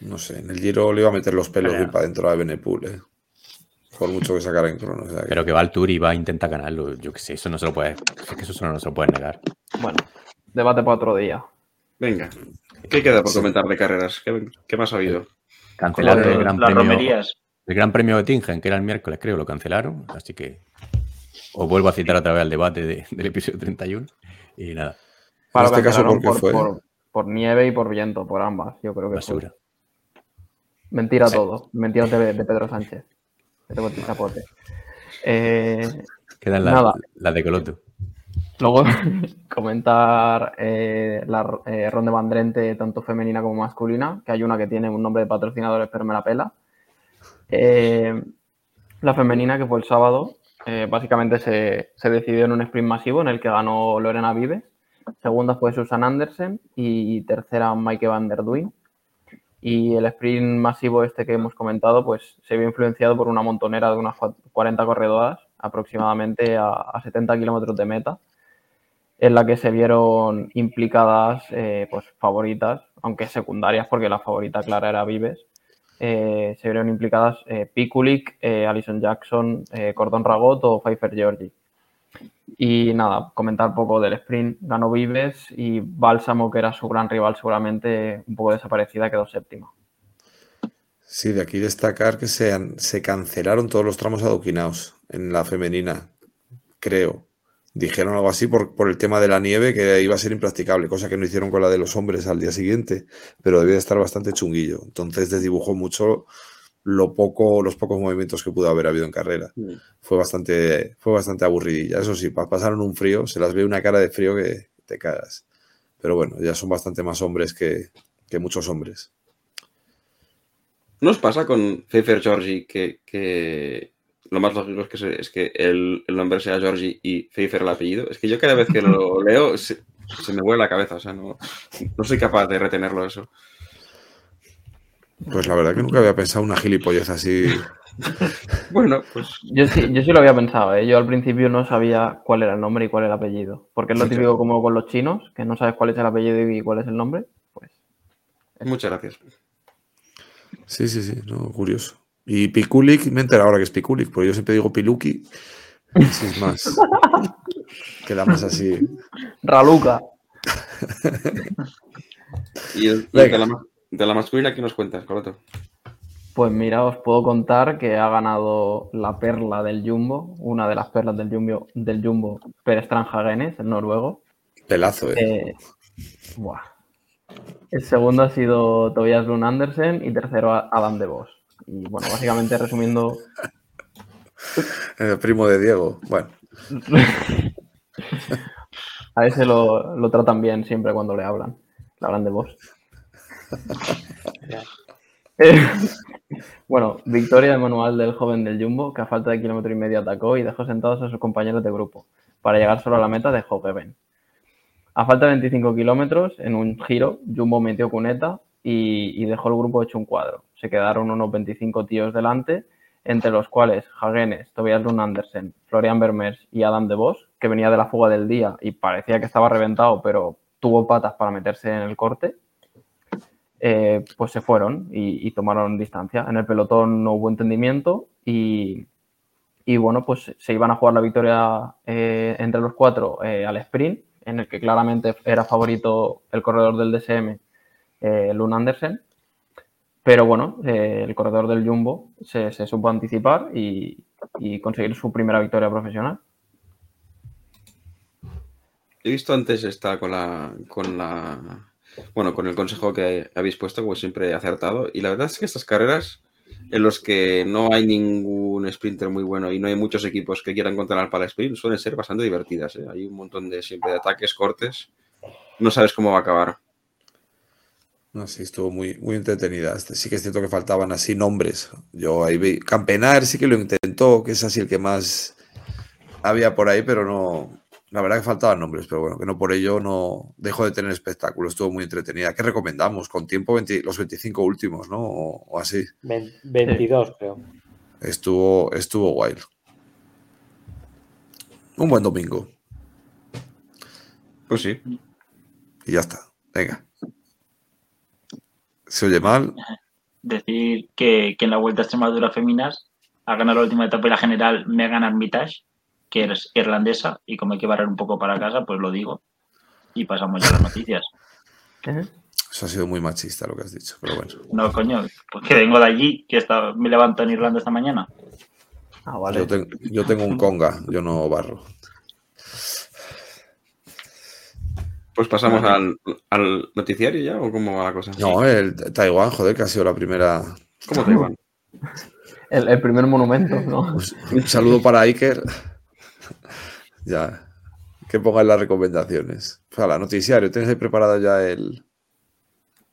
No sé, en el Giro le iba a meter los pelos y para dentro a Benepool, ¿eh? Por mucho que sacara en crono. o sea que- Pero que va al Tour y va a intentar ganarlo. Yo qué sé, eso no se lo puede. Es que eso solo no se lo puede negar. Bueno, debate para otro día. Venga. ¿Qué queda por comentar de carreras? ¿Qué, qué más ha habido? Cancelaron Joder, el gran, las premio, romerías. El gran premio de Tingen, que era el miércoles, creo, lo cancelaron. Así que os vuelvo a citar otra vez al debate de- del episodio 31. Y nada, Para este caso, ¿por qué fue? Por, por nieve y por viento, por ambas. Yo creo que fue. basura. Mentira Sí. todo. Mentira de, de Pedro Sánchez. De. Eh, Quedan las las de Coloto. luego comentar eh, la eh, ronda bandrente tanto femenina como masculina, que hay una que tiene un nombre de patrocinadores pero me la pela. Eh, la femenina, que fue el sábado, eh, básicamente se, se decidió en un sprint masivo en el que ganó Lorena Vives. Segunda fue Susan Andersen y tercera Maike van der Duin. Y el sprint masivo este que hemos comentado, pues se vio influenciado por una montonera de unas cua- 40 corredoras, aproximadamente a, a 70 kilómetros de meta, en la que se vieron implicadas, eh, pues favoritas, aunque secundarias porque la favorita clara era Vives, eh, se vieron implicadas eh, Pikulik, eh, Alison Jackson, eh, Cordon Ragot o Pfeiffer Georgie. Y nada, comentar poco del sprint. Ganó Vives y Bálsamo, que era su gran rival, seguramente un poco desaparecida, quedó séptima. Sí, de aquí destacar que se, se cancelaron todos los tramos adoquinados en la femenina, creo. Dijeron algo así por, por el tema de la nieve, que iba a ser impracticable, cosa que no hicieron con la de los hombres al día siguiente, pero debía de estar bastante chunguillo. Entonces desdibujó mucho lo poco, los pocos movimientos que pudo haber habido en carrera. Mm. Fue bastante, fue bastante aburridilla. Eso sí, pa- pasaron un frío, se las ve una cara de frío que te cagas. Pero bueno, ya son bastante más hombres que, que muchos hombres. ¿No os pasa con Pfeiffer Georgie que, que lo más lógico es que, se- es que el, el nombre sea Georgie y Pfeiffer el apellido? Es que yo cada vez que lo leo se, se me vuelve la cabeza, o sea, no, no soy capaz de retenerlo eso. Pues la verdad que nunca había pensado una gilipollez así. Bueno, pues Yo sí, yo sí lo había pensado, ¿eh? Yo al principio no sabía cuál era el nombre y cuál era el apellido. Porque es lo Sí, típico como con los chinos, que no sabes cuál es el apellido y cuál es el nombre. Pues muchas gracias. Sí, sí, sí, no, curioso. Y Pikulik, me he enterado ahora que es Pikulik, porque yo siempre digo Piluki. Así es más. Queda más así. Raluca. Y el- y Venga. de, la, ma- de la masculina, ¿qué nos cuentas, Coloto? Pues mira, os puedo contar que ha ganado la perla del Jumbo, una de las perlas del Jumbo, del Jumbo Per el noruego. Pelazo, eh. Eh, buah. El segundo ha sido Tobias Lund Andersen y tercero Adam de Vos. Y bueno, básicamente resumiendo, El primo de Diego. Bueno, a ese lo, lo tratan bien siempre cuando le hablan. Le hablan de Vos. Eh, bueno, victoria de manual del joven del Jumbo, que a falta de kilómetro y medio atacó y dejó sentados a sus compañeros de grupo para llegar solo a la meta de Hogeben. A falta de 25 kilómetros, en un giro, Jumbo metió cuneta y, dejó el grupo hecho un cuadro. Se quedaron unos 25 tíos delante, entre los cuales Hagenes, Tobias Lund Andersen, Florian Vermeers y Adam de Vos, que venía de la fuga del día y parecía que estaba reventado, pero tuvo patas para meterse en el corte eh, pues se fueron y, y tomaron distancia. En el pelotón no hubo entendimiento y, y, bueno, pues se iban a jugar la victoria eh, entre los cuatro eh, al sprint, en el que claramente era favorito el corredor del DSM, eh, Lund Andersen. Pero bueno, eh, el corredor del Jumbo se, supo anticipar y, y conseguir su primera victoria profesional. He visto antes esta con la, con la, bueno, con el consejo que habéis puesto, como siempre he acertado. Y la verdad es que estas carreras en los que no hay ningún sprinter muy bueno y no hay muchos equipos que quieran controlar para el sprint suelen ser bastante divertidas. ¿eh? Hay un montón de siempre de ataques, cortes. No sabes cómo va a acabar. No, sí, estuvo muy, muy entretenida. Este, Sí que es cierto que faltaban así nombres. Yo ahí vi. Campenar sí que lo intentó, que es así el que más había por ahí, pero no. La verdad que faltaban nombres, pero bueno, que no por ello no dejó de tener espectáculo. Estuvo muy entretenida. ¿Qué recomendamos? Con tiempo 20 los 25 últimos, ¿no? O, o así. Ve- 22, creo. Estuvo, estuvo guay. Un buen domingo. Pues sí. Y ya está. Venga. ¿Se oye mal? Decir que, que en la Vuelta a Extremadura Feminas ha ganado la última etapa y la general Megan Armitage, que es irlandesa, y como hay que barrer un poco para casa, pues lo digo. Y pasamos ya a las noticias. ¿Eh? Eso ha sido muy machista lo que has dicho, pero bueno. No, coño, pues que vengo de allí, que está, me levanto en Irlanda esta mañana. Ah, vale. Yo tengo un conga, yo no barro. Pues pasamos al, al noticiario ya o cómo va la cosa. No, el Taiwán, joder, que ha sido la primera. ¿Cómo van? El, el primer monumento, ¿no? Pues, un saludo para Iker. ya. Que pongan las recomendaciones. O sea, la noticiario, ¿tienes ahí preparado ya el.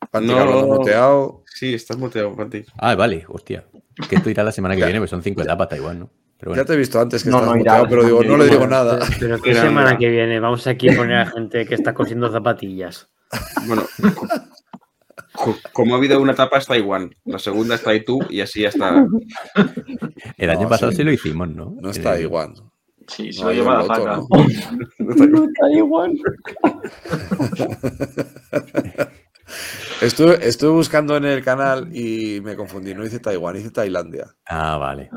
Panti No. muteado. Sí, estás muteado, Panti. Ah, vale, hostia. Que esto irá la semana que viene, pues son cinco etapas Taiwán, ¿no? Pero bueno. Ya te he visto antes que No, estás no muteado, pero digo, no le digo nada. Pero, qué semana que viene vamos aquí a poner a gente que está cosiendo zapatillas. Bueno, co- co- como ha habido una etapa es Taiwán, la segunda está ahí tú y así ya está. El año No, pasado sí. sí lo hicimos, ¿no? No está Eh, igual. Sí, se No, lo lleva la faca. ¿no? Está igual. Estuve, estuve buscando en el canal y me confundí. No hice Taiwán, hice Tailandia. Ah, vale.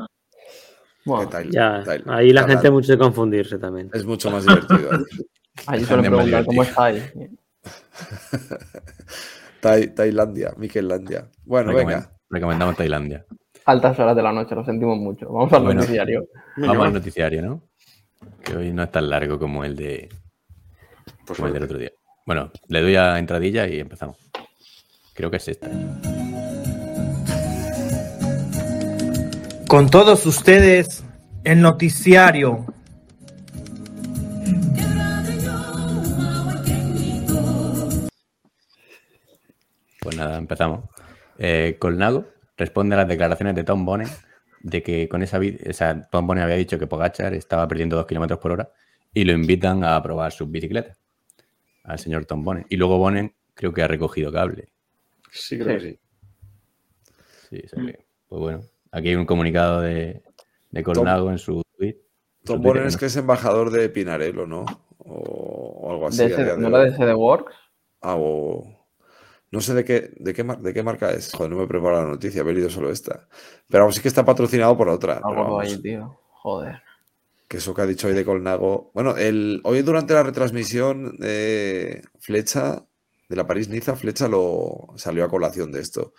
Bueno, Ya, ahí la gente mucho de confundirse también. Es mucho más divertido. ¿eh? ahí suelen preguntar cómo estáis. Tai- Tailandia, Miquellandia. Bueno, venga. Recomendamos Tailandia. Altas horas de la noche, lo sentimos mucho. Vamos al Bueno. noticiario. Vamos al noticiario, ¿no? Que hoy no es tan largo como el de Pues como el del otro día. Bueno, le doy a entradilla y empezamos. Creo que es esta. Con todos ustedes, el noticiario. Pues nada, empezamos. Eh, Colnago responde a las declaraciones de Tom Bonnet de que con esa, o sea, Tom Bonnet había dicho que Pogachar estaba perdiendo 2 kilómetros por hora y lo invitan a probar sus bicicletas al señor Tom Bonnet. Y luego Bonnet creo que ha recogido cable. Sí, creo que sí. Sí, que, pues bueno, aquí hay un comunicado de, de Colnago en su tweet. Tom Twitter, es ¿no? que es embajador de Pinarello, ¿no? O, o algo así. De ese- ¿No era de ese de Works? Ah, o- No sé de qué, de, qué, mar- de qué marca es. Joder, no me he preparado la noticia, he leído solo esta. Pero vamos, sí que está patrocinado por otra. Algo ahí, tío. Joder. que eso que ha dicho hoy de Colnago. Bueno, el, hoy durante la retransmisión de Flecha, de la París-Niza, Flecha lo salió a colación de esto.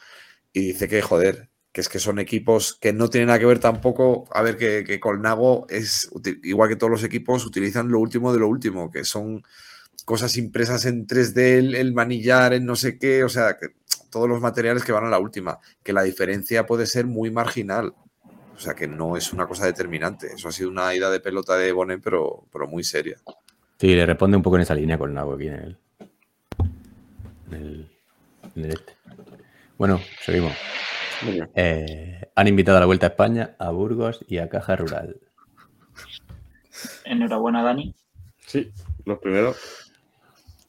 Y dice que, joder, que es que son equipos que no tienen nada que ver tampoco. A ver, que, que Colnago es, igual que todos los equipos, utilizan lo último de lo último, que son cosas impresas en 3D, el, manillar, en no sé qué, o sea, que todos los materiales que van a la última, que la diferencia puede ser muy marginal. O sea, que no es una cosa determinante. Eso ha sido una ida de pelota de Bonet, pero, pero muy seria. Sí, le responde un poco en esa línea aquí el, en el, en el este. Bueno, seguimos. Eh, han invitado a la Vuelta a España, a Burgos y a Caja Rural. Enhorabuena, Dani. Sí, los primeros.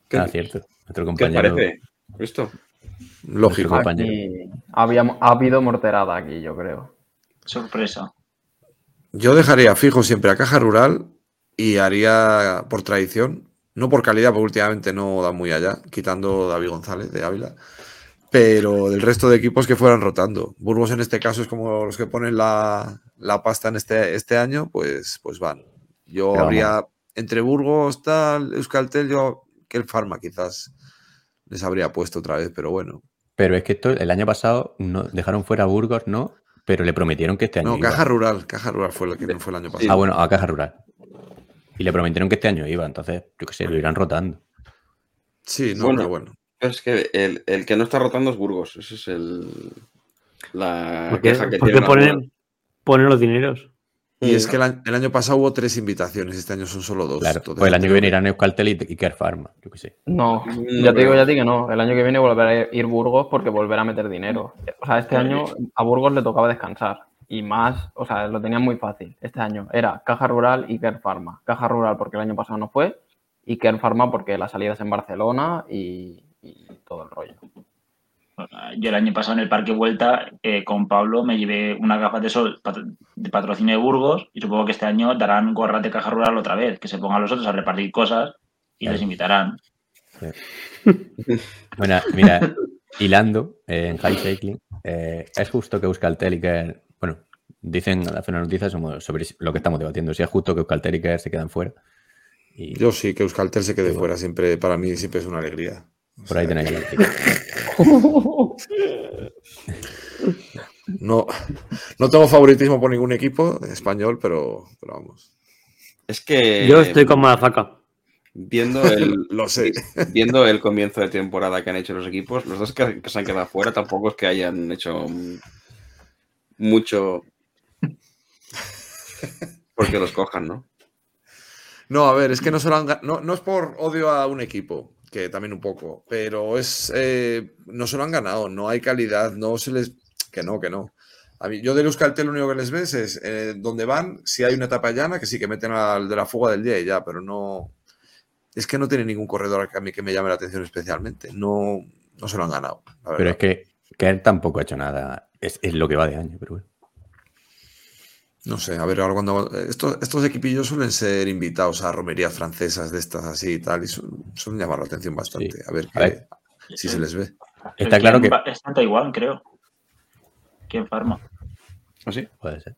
¿Qué, Ah, cierto. Nuestro ¿qué compañero. parece esto? Lógico. compañero. Había, ha habido morterada aquí, yo creo. Sorpresa. Yo dejaría fijo siempre a Caja Rural y haría por tradición, no por calidad, porque últimamente no da muy allá, quitando David González de Ávila, pero del resto de equipos que fueran rotando. Burgos en este caso es como los que ponen la, la pasta en este, este año, pues, pues van. Yo Pero habría entre Burgos, tal, Euskaltel, yo que el Farma quizás les habría puesto otra vez, pero bueno. Pero es que esto, el año pasado no, dejaron fuera a Burgos, ¿no? Pero le prometieron que este año. No, iba. Caja Rural, Caja Rural fue el que no fue el año pasado. Ah, bueno, a Caja Rural. Y le prometieron que este año iba, entonces, yo qué sé, lo irán rotando. Sí, no, Bueno. pero bueno. Es que el, el que no está rotando es Burgos. Ese es el. La ¿Por qué, queja que por qué tienen algunos. ponen, ponen los dineros? Y es que el año, el año pasado hubo tres invitaciones, este año son solo dos. Claro, pues el año que viene irán Euskaltel y, y Care Pharma, yo qué sé. No, No ya te digo ya a ti que no. El año que viene volverá a ir Burgos porque volverá a meter dinero. O sea, este año a Burgos le tocaba descansar. Y más, o sea, lo tenían muy fácil. Este año era Caja Rural y Care Pharma. Caja Rural porque el año pasado no fue y Care Pharma porque la salida es en Barcelona y, y todo el rollo. Yo el año pasado en el Parque Vuelta eh, con Pablo me llevé unas gafas de sol de patrocinio de Burgos y supongo que este año darán gorras de caja rural otra vez, que se pongan los otros a repartir cosas y Claro. les invitarán. Bueno, mira, hilando eh, en High Cycling, eh, es justo que Euskaltel y Care, bueno, dicen, hacen una noticia sobre, sobre lo que estamos debatiendo, si es justo que Euskaltel y Care se quedan fuera. Y Yo sí, que Euskaltel se quede Sí, fuera, siempre, para mí siempre es una alegría. Por ahí tenéis no, no tengo favoritismo por ningún equipo español, pero, pero vamos. Es que. Yo estoy con Madafaka. Viendo el, Lo sé. viendo el comienzo de temporada que han hecho los equipos, los dos que, que se han quedado fuera tampoco es que hayan hecho mucho porque los cojan, ¿no? No, a ver, es que no se lo han no, no es por odio a un equipo, que también un poco, pero es eh, no se lo han ganado, no hay calidad, no se les que no, que no. A mí, yo del Euskaltel lo único que les ves es eh, donde van, si hay una etapa llana, que sí que meten al de la fuga del día y ya, pero no. Es que no tiene ningún corredor a mí que me llame la atención especialmente. No, no se lo han ganado. Pero es que Care tampoco ha hecho nada, es, es lo que va de año, pero bueno. No sé, a ver, ahora cuando. Estos, estos equipillos suelen ser invitados a romerías francesas de estas así y tal, y su- suelen llamar la atención bastante. Sí. A ver, A ver. qué- si se les ve. Está El claro que- Está en Taiwán, creo. ¿Quién farma? ¿Así? Puede ser.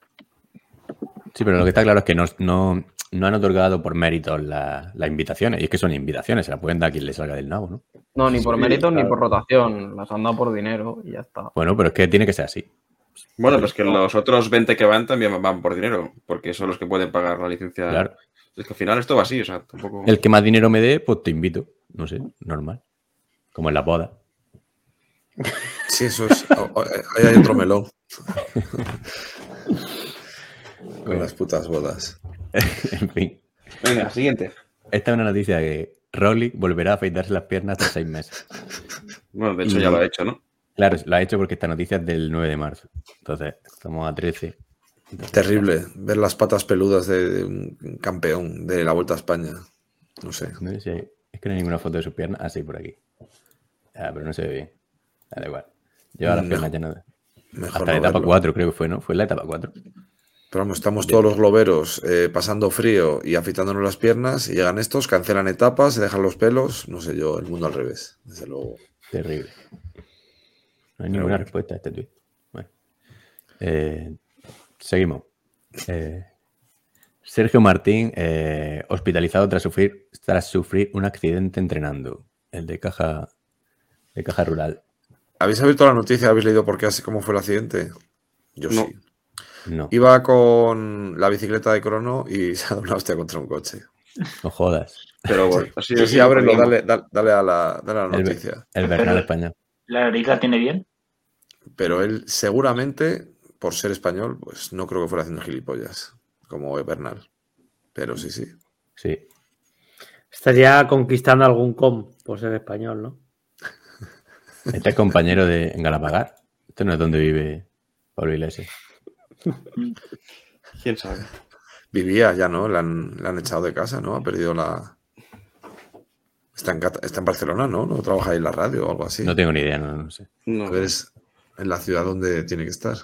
Sí, pero lo que está claro es que no, no, no han otorgado por méritos la- las invitaciones. Y es que son invitaciones, se las pueden dar a quien le salga del nabo, ¿no? No, ni por Sí, méritos ni claro. por rotación. Las han dado por dinero y ya está. Bueno, pero es que tiene que ser así. Bueno, pues que los otros 20 que van también van por dinero, porque son los que pueden pagar la licencia. Claro. Es que al final esto va así, o sea, tampoco. El que más dinero me dé, pues te invito. No sé, normal. Como en la boda. Sí, eso es. Ahí hay otro melón. Con las putas bodas. en fin. Venga, siguiente. Esta es una noticia que Rowling volverá a afeitarse las piernas tras seis meses. Bueno, de hecho ya lo ha hecho, ¿no? Claro, lo ha hecho porque esta noticia es del 9 de marzo. Entonces, estamos a 13. Terrible ver las patas peludas de, un campeón de la Vuelta a España. No sé. No sé si hay- es que no hay ninguna foto de sus piernas. Ah, sí, por aquí. Ah, pero no se ve bien. Ah, da igual. Lleva las No. piernas llenas de... Hasta la etapa verlo. 4 creo que fue, ¿no? Fue la etapa 4. Pero vamos, estamos todos los globeros eh, pasando frío y afeitándonos las piernas y llegan estos, cancelan etapas, se dejan los pelos. No sé yo, el mundo al revés, desde luego. Terrible. No hay ninguna bueno. respuesta a este tweet. Bueno. Eh, seguimos. Eh, Sergio Martín, eh, hospitalizado tras sufrir, tras sufrir un accidente entrenando. El de caja, de caja rural. ¿Habéis abierto la noticia? ¿Habéis leído por qué así cómo fue el accidente? Yo No. sí. No, Iba con la bicicleta de crono y se ha dado una hostia contra un coche. no jodas. Pero bueno, Sí, sí, ábrelo, dale, dale, dale a la, dale a la El, noticia. el Bernal español. ¿La nariz la tiene bien? Pero él seguramente, por ser español, pues no creo que fuera haciendo gilipollas, como Bernal. Pero sí, sí. Sí. Estaría conquistando algún com por ser español, ¿no? Este es compañero de en Galapagar. Este no es donde vive Pablo Iglesias. ¿Quién sabe? Vivía ya, ¿no? La han, han echado de casa, ¿no? Ha perdido la... Está en, está en Barcelona, ¿no? ¿No trabaja ahí en la radio o algo así? No tengo ni idea, no, no sé. No. En la ciudad donde tiene que estar.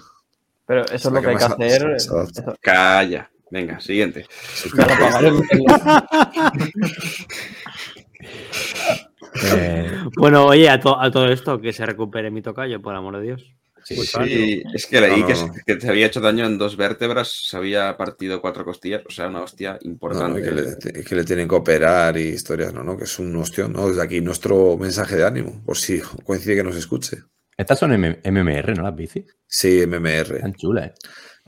Pero eso es lo que que hay que hacer. eso- Calla. Venga, siguiente. El- Eh, Bueno, oye, a, to- a todo esto, que se recupere mi tocayo, por amor de Dios. sí, Pues sí. Es que leí No, que, no, se- no. que se había hecho daño en dos vértebras, se había partido cuatro costillas, o sea, una hostia No, importante. que, le, que le tienen que operar y historias, ¿no? ¿no? Que es un hostión, ¿no? Desde aquí nuestro mensaje de ánimo, por si coincide que nos escuche. Estas son M- MMR, ¿no? Las bicis. Sí, MMR. Están chulas, ¿eh?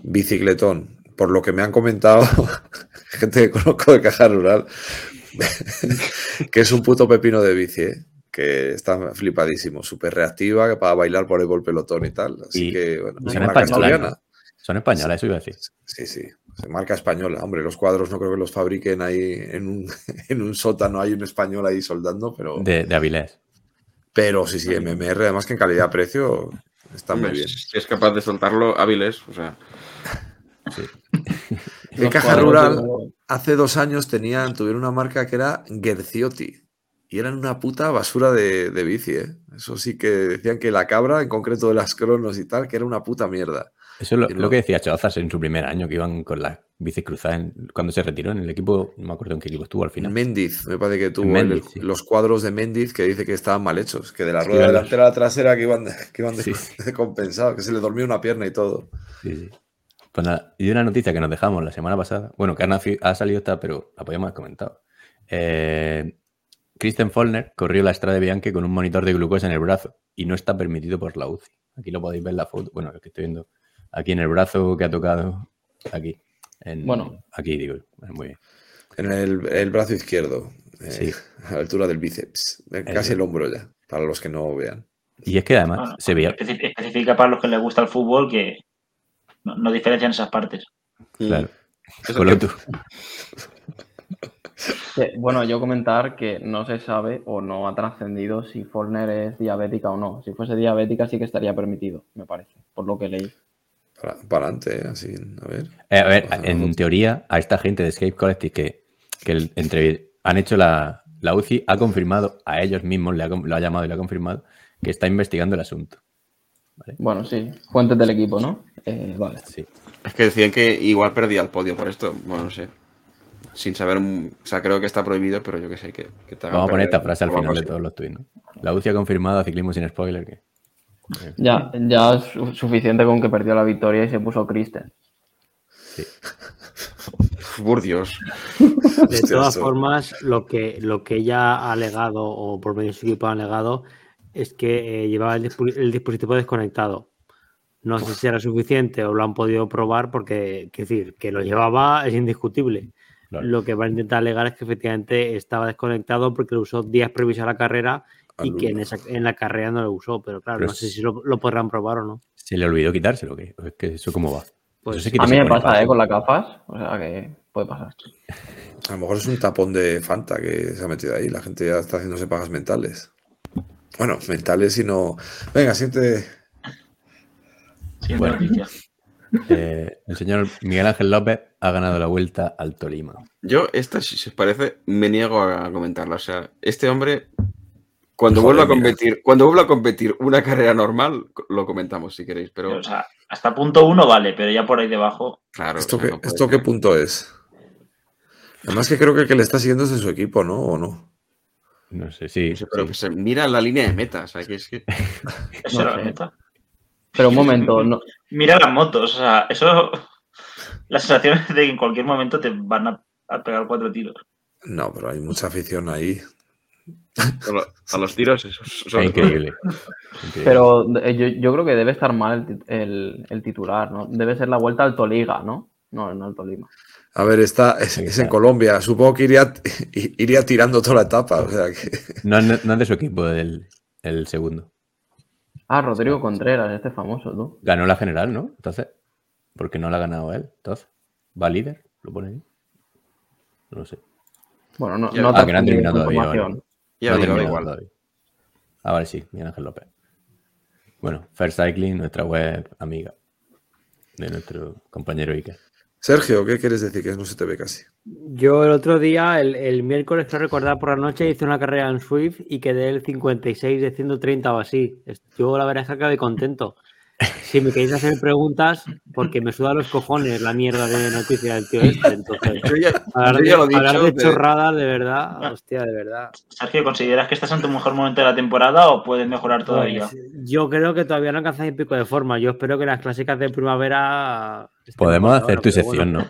Bicicletón. Por lo que me han comentado, gente que conozco de Caja Rural, que es un puto pepino de bici, ¿eh? que está flipadísimo, súper reactiva, que para bailar por el pelotón y tal. Así Y- que, bueno, son españolas. ¿no? Son españolas, eso iba a decir. Sí, sí, se marca española. Hombre, los cuadros no creo que los fabriquen ahí en un, en un sótano, hay un español ahí soldando, pero, De, de Avilés. Pero sí, sí, MMR, además que en calidad-precio está muy bien. Si es capaz de soltarlo hábiles, o sea, En los Caja Rural, de- hace dos años tenían, tuvieron una marca que era Gerziotti. Y eran una puta basura de, de bici, ¿eh? Eso sí que decían que la cabra, en concreto de las cronos y tal, que era una puta mierda. Eso es lo, lo que decía Chozas en su primer año, que iban con las bicis cruzadas en- cuando se retiró en el equipo, no me acuerdo en qué equipo estuvo al final. Mendiz, me parece que tuvo Mendiz, el- sí. los cuadros de Mendiz que dice que estaban mal hechos, que de la rueda delantera a la trasera que iban, que iban Sí. descompensados, que se le dormía una pierna y todo. Pues nada, y una noticia que nos dejamos la semana pasada, bueno, que ha, salido esta, pero la podíamos haber comentado. Eh, Kristen Follner corrió la Estrada de Bianchi con un monitor de glucosa en el brazo y no está permitido por la UCI. Aquí lo podéis ver la foto, bueno, lo que estoy viendo, aquí en el brazo que ha tocado, aquí. En- Bueno. Aquí digo, muy bien. En el, el brazo izquierdo, eh, Sí. a la altura del bíceps, eh, casi el hombro ya, para los que no vean. Y es que además Bueno, se veía, especi- Especifica para los que les gusta el fútbol que no, no diferencian esas partes. claro, Eso Colo que- tú. que, bueno, yo comentar que no se sabe o no ha trascendido si Follner es diabética o no. Si fuese diabética sí que estaría permitido, me parece, por lo que leí. Para, para adelante, eh, así, a ver. Eh, a ver, en teoría, a esta gente de Escape Collective que, que el- entre, han hecho la, la UCI, ha confirmado a ellos mismos, le ha, lo ha llamado y lo ha confirmado, que está investigando el asunto. Bueno, sí, fuentes del equipo, ¿no? Eh, vale. Sí. Es que decían que igual perdía el podio por esto. Bueno, no sé. Sin saber, mm, o sea, creo que está prohibido, pero yo que sé que, que te Vamos a poner esta frase al final de todos los tweets. ¿no? La UCI ha confirmado ciclismo sin spoiler. Que... Ya, ya es su- suficiente con que perdió la victoria y se puso Kristen. Por Dios. De Hostia, todas formas, lo que, lo que ella ha alegado, o por medio de su equipo ha alegado, es que eh, llevaba el, dispo- el dispositivo desconectado. No sé si era suficiente o lo han podido probar porque, quiero decir, que lo llevaba es indiscutible. Claro. Lo que va a intentar alegar es que efectivamente estaba desconectado porque lo usó días previos a la carrera y que en, Alumno. esa, en la carrera no lo usó. Pero claro, Pero no sé si lo, lo podrán probar o no. ¿Se le olvidó quitárselo? ¿qué? ¿O es que eso cómo va? Pues Eso se quita A mí me pasa. ¿eh? Con las gafas. O sea que puede pasar. A lo mejor es un tapón de Fanta que se ha metido ahí. La gente ya está haciéndose pagas mentales. Bueno, mentales y no. Venga, siente. Bueno. Eh, el señor Miguel Ángel López ha ganado la vuelta al Tolima. Yo, esta, si se parece, me niego a comentarla. O sea, este hombre, cuando Joder, vuelva a mira. competir, cuando vuelva a competir una carrera normal, lo comentamos si queréis. Pero O sea, hasta punto uno vale, pero ya por ahí debajo. claro, ¿Esto, o sea, qué, no puede ¿esto qué ser. punto es? Además que creo que el que le está siguiendo es de su equipo, ¿no? ¿O no? No sé, sí. No sé, pero sí. que se mira la línea de meta. O sea, que es que. Eso No era la meta. Pero un momento, no, Mira las motos, o sea, eso. La sensación es de que en cualquier momento te van a, a pegar cuatro tiros. No, pero hay mucha afición ahí. A lo- a los tiros, eso. Es increíble. Increíble. pero eh, yo, yo creo que debe estar mal el, el- el titular, ¿no? Debe ser la vuelta al Toliga, ¿no? No, no al Tolima. A ver, está, es, en Colombia. Supongo que iría, iría tirando toda la etapa. O sea que. No, es- no es de su equipo el, el segundo. Ah, Rodrigo Contreras, este famoso, tú. Ganó la general, ¿no? Entonces, porque no la ha ganado él. Entonces, ¿va líder? ¿Lo pone ahí? No lo sé. Bueno, no, no Ah, que no han terminado todavía. Ya No terminado igual. Ah, vale, sí, Miguel Ángel López. Bueno, Fair Cycling, nuestra web amiga de nuestro compañero Iker. Sergio, ¿qué quieres decir? Que no se te ve casi. Yo el otro día, el, el miércoles, creo recordar por la noche, hice una carrera en Swift y quedé el 56 de 130 o así. Yo la verdad es que acabé contento. Si me queréis hacer preguntas, porque me suda los cojones la mierda de noticia del tío este. Entonces, Yo ya, hablar yo de, ya lo he hablar dicho. de de- chorradas, de verdad, hostia, de verdad. Sergio, ¿consideras que estás en tu mejor momento de la temporada o puedes mejorar todavía? Pues, yo creo que todavía no alcanzáis pico de forma. Yo espero que las clásicas de primavera. estén Podemos hacer ahora, tu bueno. sección, ¿no?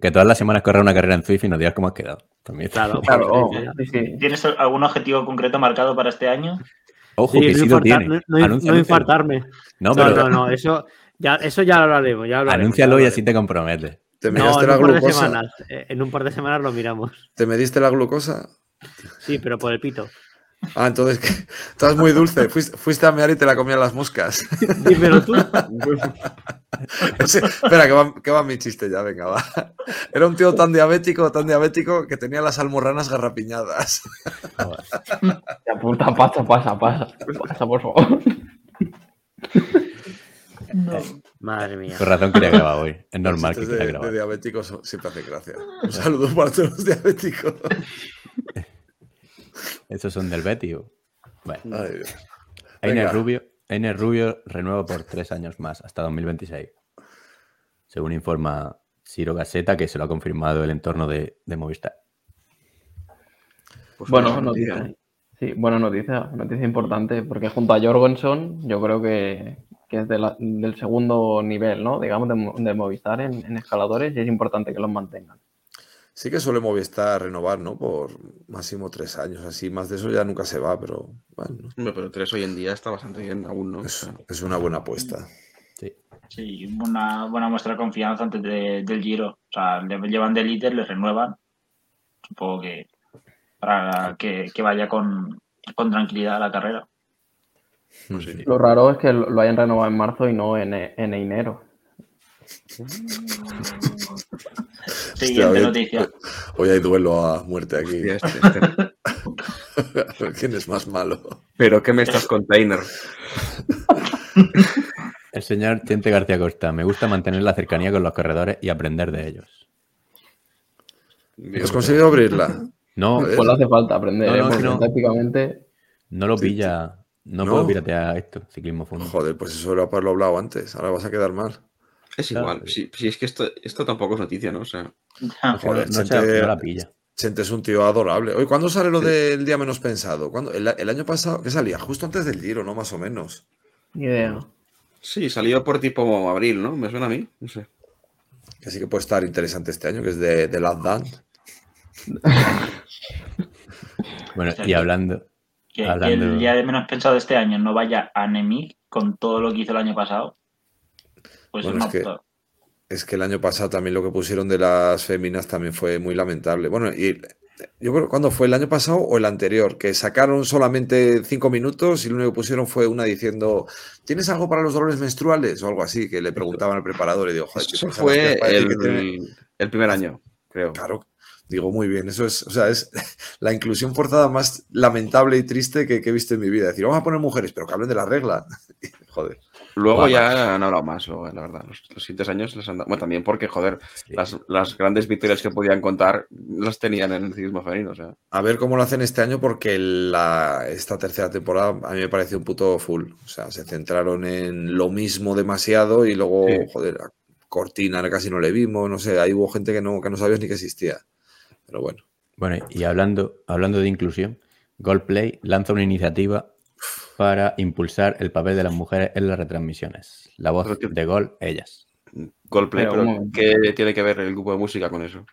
Que, todas las semanas corra una carrera en Zwift y nos digas cómo has quedado. También. Claro, Claro, oh. ¿Tienes algún objetivo concreto marcado para este año? Ojo, Sí, que no, sí lo tiene. no- Anuncia- infartarme. No, No, pero no, no, eso ya, eso ya lo hablaremos. Ya lo hablaremos, anúncialo ya y así te comprometes. ¿Te No, en la un par de glucosa? semanas. eh, En un par de semanas lo miramos. ¿Te mediste la glucosa? Sí, pero por el pito. Ah, entonces que estás muy dulce. Fuiste, fuiste a mear y te la comían las moscas. Dímelo tú. Ese- espera, que va, que va mi chiste ya, venga, va. Era un tío tan diabético, tan diabético, que tenía las almorranas garrapiñadas. Ya, puta, pasa, pasa, pasa. Pasa, por favor. Madre mía. Con razón quería grabar hoy. Es normal que de, grabar. de diabéticos siempre hacen gracia. Un saludo para todos los diabéticos. Esos son del Betty. Bueno, Ay, Dios. Einer venga. Rubio, Einer Rubio renueva por tres años más, hasta 2026. Según informa Ciro Gaceta, que se lo ha confirmado el entorno de, de Movistar. Pues Bueno, buena noticia, noticia. ¿eh? Sí, buena noticia, noticia importante, porque junto a Jorgensen, yo creo que, que es de la- del segundo nivel, ¿no? Digamos, de, Mo- de Movistar en, en escaladores y es importante que los mantengan. Sí que suele Movistar renovar, ¿no? Por máximo tres años, así. Más de eso ya nunca se va, pero bueno, Hombre, pero tres hoy en día está bastante bien aún, ¿no? Es, una buena apuesta. Sí. Sí, una buena muestra de confianza antes de- del Giro. O sea, le llevan de líder, le renuevan. Supongo que para que, que vaya con, con tranquilidad a la carrera. pues sí. Lo raro es que lo lo hayan renovado en marzo y no en, en enero. Siguiente hoy- noticia. Hoy hay duelo a muerte aquí. Hostia, este- este- ¿Quién es más malo? Pero ¿qué me estás container? El señor Chente García Costa. Me gusta mantener la cercanía con los corredores y aprender de ellos. ¿Has conseguido abrirla? No. Pues le hace falta aprender, No, ¿eh? no, porque no. tácticamente no lo pilla. No, No. puedo piratear esto, ciclismo fondo. Joder, pues eso era para haberlo hablado antes. Ahora vas a quedar mal. Es Claro. igual. Si, si es que esto, esto tampoco es noticia, ¿no? O sea, Ya. Joder, no, se- Chente- no la pilla. Chente es un tío adorable. Oye, ¿cuándo sale lo del día menos pensado? ¿Cuándo? El, el año pasado, ¿qué salía? Justo antes del Giro, ¿no? Más o menos. Ni idea. Sí, salió por tipo abril, ¿no? Me suena a mí. No sé. Que sí que puede estar interesante este año, que es de, de Last Dance. Bueno, y que- hablando, Que, el día de menos pensado de este año no vaya a Nemic con todo lo que hizo el año pasado. Pues Bueno, es es que-. Es que el año pasado también lo que pusieron de las féminas también fue muy lamentable. Bueno, y yo creo, ¿cuándo fue? ¿El año pasado o el anterior? Que sacaron solamente cinco minutos y lo único que pusieron fue una diciendo, ¿tienes algo para los dolores menstruales? O algo así, que le preguntaban al preparador y digo, joder, Eso fue el, primer año, creo. Claro, digo, muy bien, eso es, o sea, es la inclusión forzada más lamentable y triste que, que he visto en mi vida. Decir, vamos a poner mujeres, pero que hablen de la regla. Joder. Luego ya han hablado más, luego, la verdad. Los, los siguientes años les han dado. Bueno, también porque, joder, sí, las, las grandes victorias que podían contar las tenían en el ciclismo femenino. O sea, A ver cómo lo hacen este año, porque la, esta tercera temporada a mí me pareció un puto full. O sea, se centraron en lo mismo demasiado y luego, Sí. joder, a Cortina casi no le vimos, no sé, ahí hubo gente que no, que no sabías ni que existía. Pero bueno, Bueno, y hablando, hablando de inclusión, Goldplay lanza una iniciativa para impulsar el papel de las mujeres en las retransmisiones. La voz que- de Gol, ellas. Goldplay, Pero. ¿qué tiene que ver el grupo de música con eso?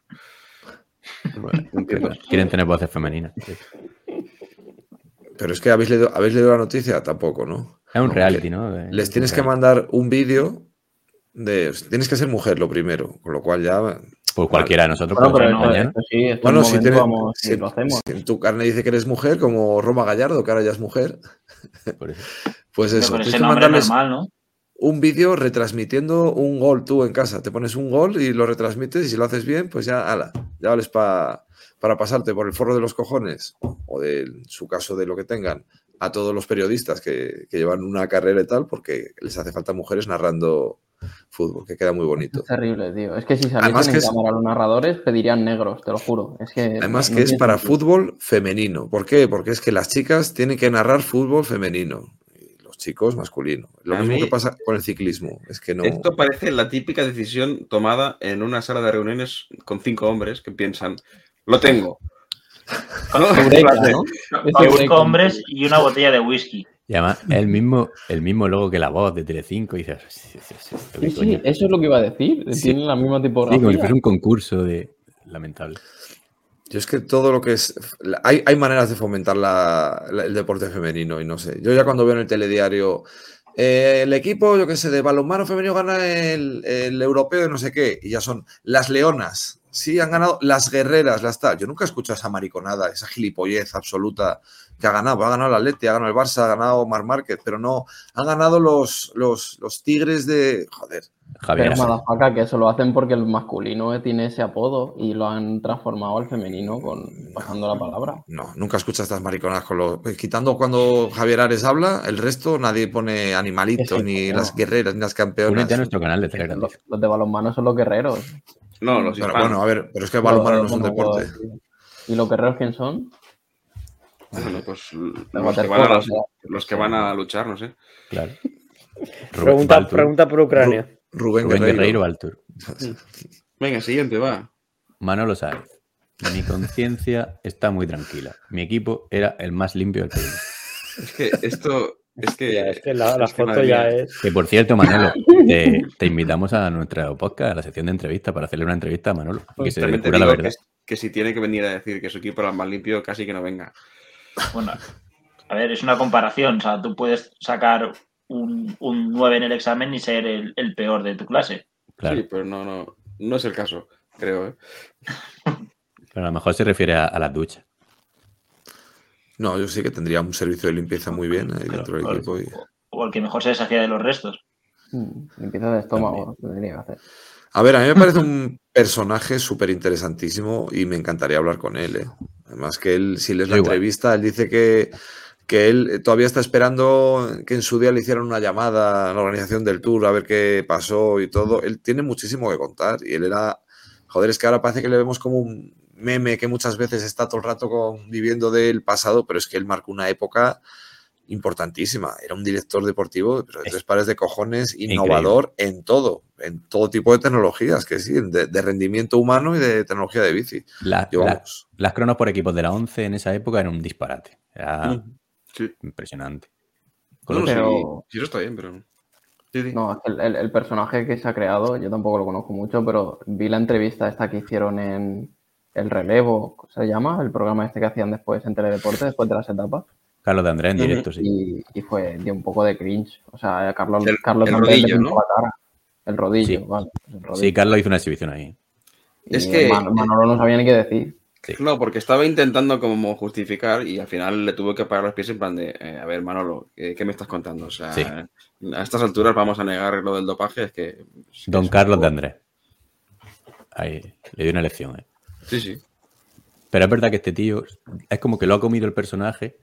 Bueno, No quieren tener voces femeninas. sí. pero es que habéis leído, ¿habéis leído la noticia, tampoco, ¿no? Es un No, reality, ¿no? De- Les tienes que mandar un vídeo de. Tienes que ser mujer lo primero, con lo cual ya. Pues cualquiera de nosotros Bueno, pero podemos esto, mañana. esto sí, esto Bueno, en un si, tienes- vamos si- lo hacemos. si en tu carne dice que eres mujer, como Roma Gallardo, que ahora ya es mujer, por eso. pues eso. Pero ese que nombre mandarles normal, ¿no? un vídeo retransmitiendo un gol tú en casa. Te pones un gol y lo retransmites y si lo haces bien, pues ya, ala, ya vales pa- para pasarte por el forro de los cojones o de en su caso de lo que tengan a todos los periodistas que, que llevan una carrera y tal, porque les hace falta mujeres narrando fútbol, que queda muy bonito. Es terrible, tío. Es que si saliesen en es- cámara los narradores, pedirían negros, te lo juro. Es que Además no que es para sentido. fútbol femenino. ¿Por qué? Porque es que las chicas tienen que narrar fútbol femenino y los chicos masculino. Lo A mismo mí- que pasa con el ciclismo. Es que no... Esto parece la típica decisión tomada en una sala de reuniones con cinco hombres que piensan, lo tengo. ¿No? Hombres y una botella de whisky. Y además, es el mismo, el mismo logo que la voz de Telecinco. Y dices, sí, sí, sí, Sí, sí, eso es lo que iba a decir. Sí. Tienen la misma Sí, tipografía. como si fuera un concurso de. Lamentable. Yo es que todo lo que es. Hay, hay maneras de fomentar la- la- el deporte femenino y no sé. Yo ya cuando veo en el telediario. eh, el equipo, yo qué sé, de balonmano femenino gana el, el europeo de no sé qué, y ya son las leonas. Sí, han ganado las guerreras, las tal. Yo nunca he escuchado esa mariconada, esa gilipollez absoluta que ha ganado. Ha ganado el Atleti, ha ganado el Barça, ha ganado Mar Márquez, pero no. Han ganado los, los, los tigres de. Joder. Javier. Pero que eso lo hacen porque el masculino tiene ese apodo y lo han transformado al femenino con pasando la palabra. No, nunca escuchas estas mariconadas con los. eh, Quitando cuando Javier Ares habla, el resto nadie pone animalitos, ni no. las guerreras, ni las campeonas. Únete a nuestro canal de Telegram. Los, los de balonmano son los guerreros. No, los Pero bueno, a ver, pero es que el balonmano no es un deporte. ¿Y los guerreros quién son? Bueno, pues los que, van a, o sea. los que van a luchar, no sé. Claro. Pregunta, pregunta por Ucrania. Rubén, Rubén Guerreiro. Guerreiro Baltur. Venga, siguiente, va. Manolo Sáez. Mi conciencia está muy tranquila. Mi equipo era el más limpio del país. Es que esto. Es que, Hostia, es que la, la es que, foto madre ya es. Que por cierto, Manolo, te, te invitamos a nuestro podcast, a la sección de entrevista, para hacerle una entrevista a Manolo. Y que se la que, que si tiene que venir a decir que su equipo era el más limpio, casi que no venga. Bueno, a ver, es una comparación. O sea, tú puedes sacar un, un 9 en el examen y ser el, el peor de tu clase. Claro. Sí, pero no, no, no es el caso, creo. ¿eh? Pero a lo mejor se refiere a, a las duchas. No, yo sí que tendría un servicio de limpieza muy bien ahí dentro del Claro. equipo. y- O el que mejor se deshacía de los restos. Mm, Limpieza de estómago, tendría que hacer. A ver, a mí me parece un personaje súper interesantísimo y me encantaría hablar con él. ¿eh? Además que él, si lees la igual. entrevista, él dice que, que él todavía está esperando que en su día le hicieran una llamada a la organización del tour a ver qué pasó y todo. Él tiene muchísimo que contar y él era... Joder, es que ahora parece que le vemos como un meme que muchas veces está todo el rato con, viviendo del pasado, pero es que él marcó una época importantísima. Era un director deportivo, pero de Es- tres pares de cojones, innovador en todo, en todo tipo de tecnologías, que sí, de, de rendimiento humano y de tecnología de bici. La- Yo, la- vamos, las cronos por equipos de la 11 en esa época eran un disparate. Era Sí. impresionante. No, no, Pero- sí, sí, eso está bien, pero. Sí, sí. No, el, el- el personaje que se ha creado, yo tampoco lo conozco mucho, pero vi la entrevista esta que hicieron en El Relevo, ¿cómo se llama? El programa este que hacían después en Teledeporte, después de las etapas. Carlos de Andrés en directo, sí. Y, y fue dio un poco de cringe. O sea, Carlos, El- Carlos el Andrés le rodillo, pintó ¿no? la cara. El rodillo, Sí. vale. el rodillo. Sí, Carlos hizo una exhibición ahí. Y Es que- Man- Manolo no sabía ni qué decir. Sí. No, porque estaba intentando como justificar y al final le tuve que parar los pies en plan de, eh, a ver, Manolo, ¿qué, qué me estás contando? O sea, Sí. a estas alturas vamos a negar lo del dopaje, es que... es Don Carlos de Andrés. Ahí, le dio una lección. ¿eh? Sí, sí. Pero es verdad que este tío es como que lo ha comido el personaje,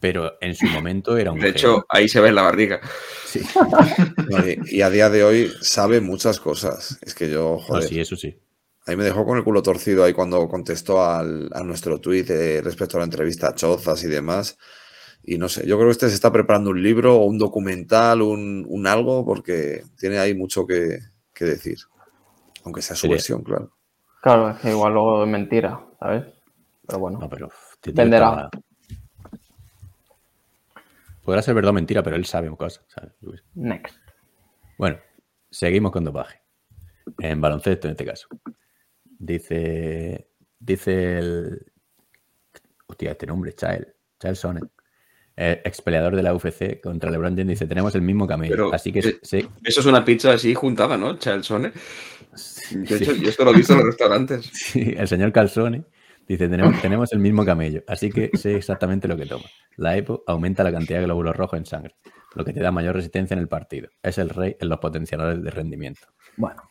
pero en su momento era un De genio. hecho, ahí se ve la barriga. Sí. y, y a día de hoy sabe muchas cosas. Es que yo, No, joder, sí, eso sí. ahí me dejó con el culo torcido ahí cuando contestó al- a nuestro tuit eh, respecto a la entrevista a Chozas y demás. Y no sé, yo creo que este se está preparando un libro o un documental, un, un algo, porque tiene ahí mucho que, que decir. Aunque sea su Sería- versión, claro. Claro, es que igual luego es mentira, ¿sabes? Pero bueno. No, pero Venderá. Podrá ser verdad o mentira, pero él sabe cosas. Next. Bueno, seguimos con dopaje. En baloncesto, en este caso. Dice. Dice el. Hostia, este nombre, Chael. Chael Sonnen. ex peleador de la UFC contra LeBron James. Dice: Tenemos el mismo camello. Pero, así que eh, sí, Eso es una pizza así juntada, ¿no? Chalsone. sí, De hecho, yo esto lo he visto en los restaurantes. sí, el señor Calzone dice: tenemos, tenemos el mismo camello. Así que sé exactamente lo que toma. La EPO aumenta la cantidad de glóbulos rojos en sangre, lo que te da mayor resistencia en el partido. Es el rey en los potenciadores de rendimiento. Bueno,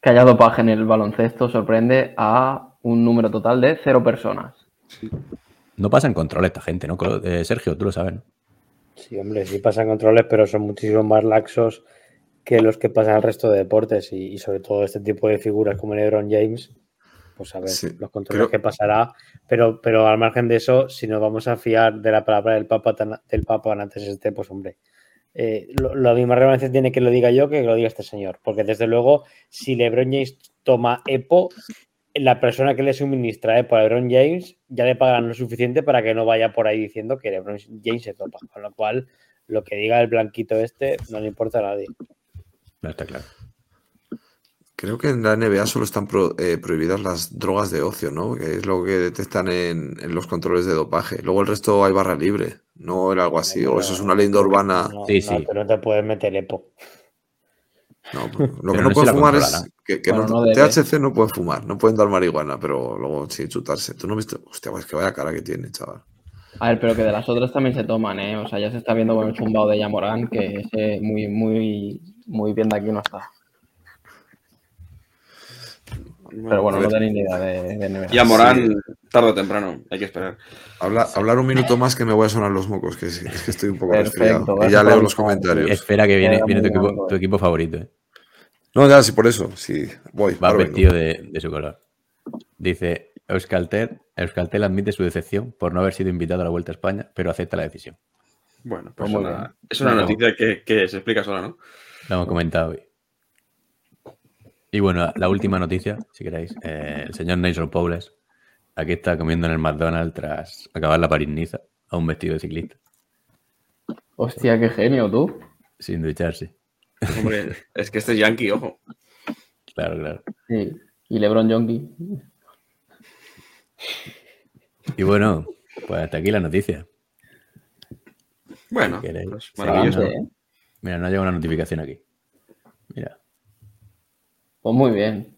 que haya dopaje en el baloncesto sorprende a un número total de cero personas. No pasan control esta gente, ¿no? Eh, Sergio, tú lo sabes, ¿no? Sí, hombre, sí pasan controles, pero son muchísimo más laxos que los que pasan al resto de deportes y, y sobre todo este tipo de figuras como LeBron James. Pues a ver, Sí, los controles creo- que pasará, pero, pero al margen de eso, si nos vamos a fiar de la palabra del Papa tan- del Papa antes este, pues hombre, eh, lo, la misma relevancia tiene que lo diga yo que que lo diga este señor, porque desde luego, si LeBron James toma EPO, la persona que le suministra EPO a LeBron James ya le pagan lo suficiente para que no vaya por ahí diciendo que LeBron James se topa, con lo cual lo que diga el blanquito este no le importa a nadie. No está claro. Creo que en la NBA solo están pro- eh, prohibidas las drogas de ocio, ¿no? Que es lo que detectan en, en los controles de dopaje. Luego el resto hay barra libre, no era algo así. O eso es una leyenda urbana. No, Sí, no, sí. tú no te puedes meter EPO. No, pues, lo Pero que no puedes fumar es que, que Bueno, no- no debe. THC no puedes fumar, no pueden dar marihuana, pero luego sí chutarse. Tú no viste, hostia, pues que vaya cara que tiene, chaval. A ver, pero que de las otras también se toman, ¿eh? O sea, ya se está viendo con el zumbado de Yamorán, que ese muy, muy, muy bien de aquí no está. Pero bueno, no tenéis ni idea de, de NBA. Y a Morán, tarde o temprano, hay que esperar. Habla- hablar un minuto más que me voy a sonar los mocos, que, sí, es que estoy un poco Perfecto, resfriado. Y ya leo los comentarios. Espera que viene, tu, equipo, alto, tu equipo favorito. ¿eh? No, ya, sí, por eso, sí, voy. Va vestido de, de su color. Dice, Euskaltel, Euskaltel admite su decepción por no haber sido invitado a la Vuelta a España, pero acepta la decisión. Bueno, pues una- es una noticia que, que se explica sola, ¿no? Lo hemos comentado hoy. Y bueno, la última noticia, si queréis. eh, el señor Nigel Powles aquí está comiendo en el McDonald's tras acabar la París-Niza a un vestido de ciclista, Hostia, qué genio tú. sin ducharse. Hombre, es que este es yankee, ojo. Claro, claro. Sí. Y LeBron Jonky. Y bueno, pues hasta aquí la noticia. Bueno, Si queréis, pues maravilloso. ¿eh? Mira, no ha llegado una notificación aquí. Mira. Pues muy bien.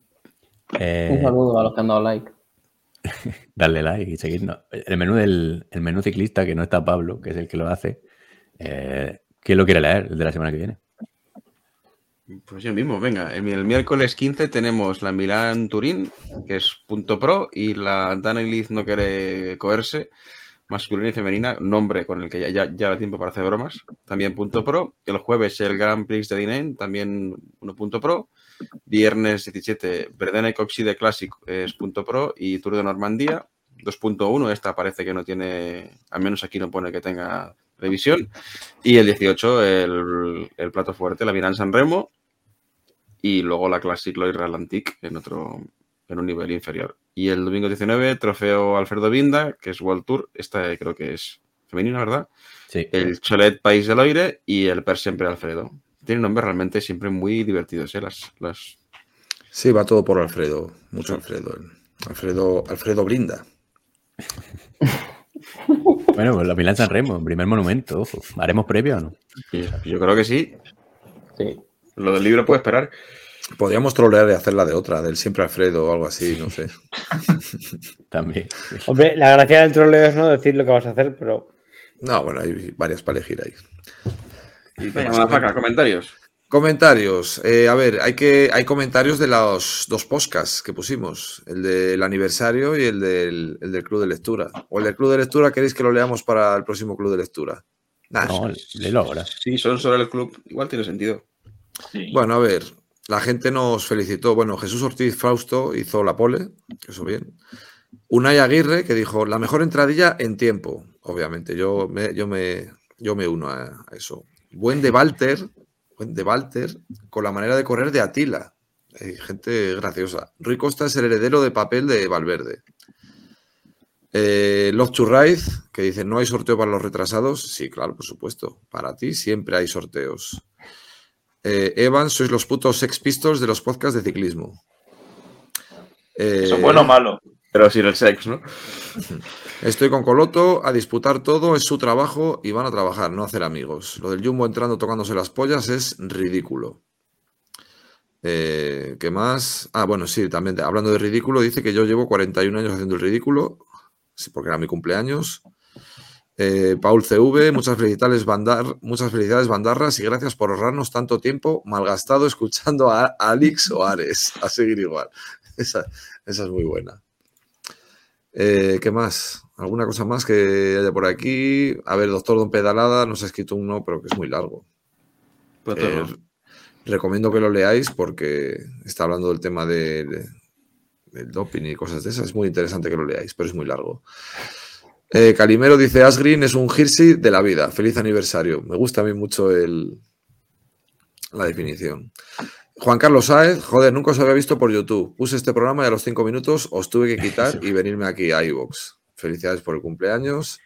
eh, Un saludo a los que han dado like. darle like y seguirnos. El menú del el menú ciclista, que no está Pablo, que es el que lo hace. Eh, ¿Quién lo quiere leer? El de la semana que viene. Pues yo mismo, venga. El, el miércoles 15 tenemos la Milán Turín, que es punto pro, y la Dana Liz no quiere coerse, masculina y femenina, nombre con el que ya, ya, ya da tiempo para hacer bromas, también punto pro. El jueves el Grand Prix de Dineen, también uno punto pro. Viernes 17, Verdena y Coxide Classic es punto pro y Tour de Normandía 2.1. Esta parece que no tiene, al menos aquí no pone que tenga revisión. Y el 18, el, el plato fuerte, la Miran San Remo. Y luego la Classic Lloyd Atlantic en otro en un nivel inferior. Y el domingo 19, trofeo Alfredo Vinda, que es World Tour. Esta creo que es femenina, ¿verdad? Sí. El Cholet País del Oire y el Per Siempre Alfredo. Tienen nombres realmente siempre muy divertidos, ¿eh? Las, las... Sí, va todo por Alfredo. Mucho Alfredo. Alfredo, Alfredo brinda. Bueno, pues la Milán San Remo, primer monumento. Ojo. ¿Haremos previo o no? Yo creo que sí. Sí. Lo del libro puede esperar. Podríamos trolear y hacer la de otra, del siempre Alfredo o algo así, no sé. También. Hombre, la gracia del troleo es no decir lo que vas a hacer, pero. No, bueno, hay varias para elegir ahí. Y venga, más para acá, comentarios. Comentarios. Eh, a ver, hay que hay comentarios de los dos podcasts que pusimos, el del aniversario y el del, el del club de lectura. O el del club de lectura, ¿queréis que lo leamos para el próximo club de lectura? Nah, No, léelo ahora. Sí, son sobre el club. Igual tiene sentido. Sí. Bueno, a ver, la gente nos felicitó. Bueno, Jesús Ortiz Fausto hizo la pole, eso bien. Unai Aguirre, que dijo, la mejor entradilla en tiempo, obviamente. Yo me, yo me, yo me uno a, a eso. Buen de Walter, buen de Walter, con la manera de correr de Atila. Hay gente graciosa. Rui Costa es el heredero de papel de Valverde. Eh, Love to Ride, que dice, ¿no hay sorteo para los retrasados? Sí, claro, por supuesto. Para ti siempre hay sorteos. Eh, Evan, sois los putos Sex Pistols de los podcasts de ciclismo. Eh, ¿Eso es bueno o malo? Pero sin el sex, ¿no? Estoy con Coloto, a disputar todo, es su trabajo y van a trabajar, no hacer amigos. Lo del Jumbo entrando tocándose las pollas es ridículo. Eh, ¿Qué más? Ah, bueno, sí, también hablando de ridículo, dice que yo llevo 41 años haciendo el ridículo, porque era mi cumpleaños. Eh, Paul CV, muchas felicidades, Bandar, muchas felicidades, Bandarras, y gracias por ahorrarnos tanto tiempo malgastado escuchando a Alex o Ares. A seguir igual. Esa, esa es muy buena. Eh, ¿Qué más? ¿Alguna cosa más que haya por aquí? A ver, Doctor Don Pedalada nos ha escrito uno, pero que es muy largo. Pues Eh, recomiendo que lo leáis porque está hablando del tema de- de- del doping y cosas de esas. Es muy interesante que lo leáis, pero es muy largo. Eh, Calimero dice: Asgreen es un Hirsi de la vida. Feliz aniversario. Me gusta a mí mucho el, la definición. Juan Carlos Saez, joder, nunca os había visto por YouTube. Puse este programa y a los cinco minutos os tuve que quitar y venirme aquí a iVoox. Felicidades por el cumpleaños.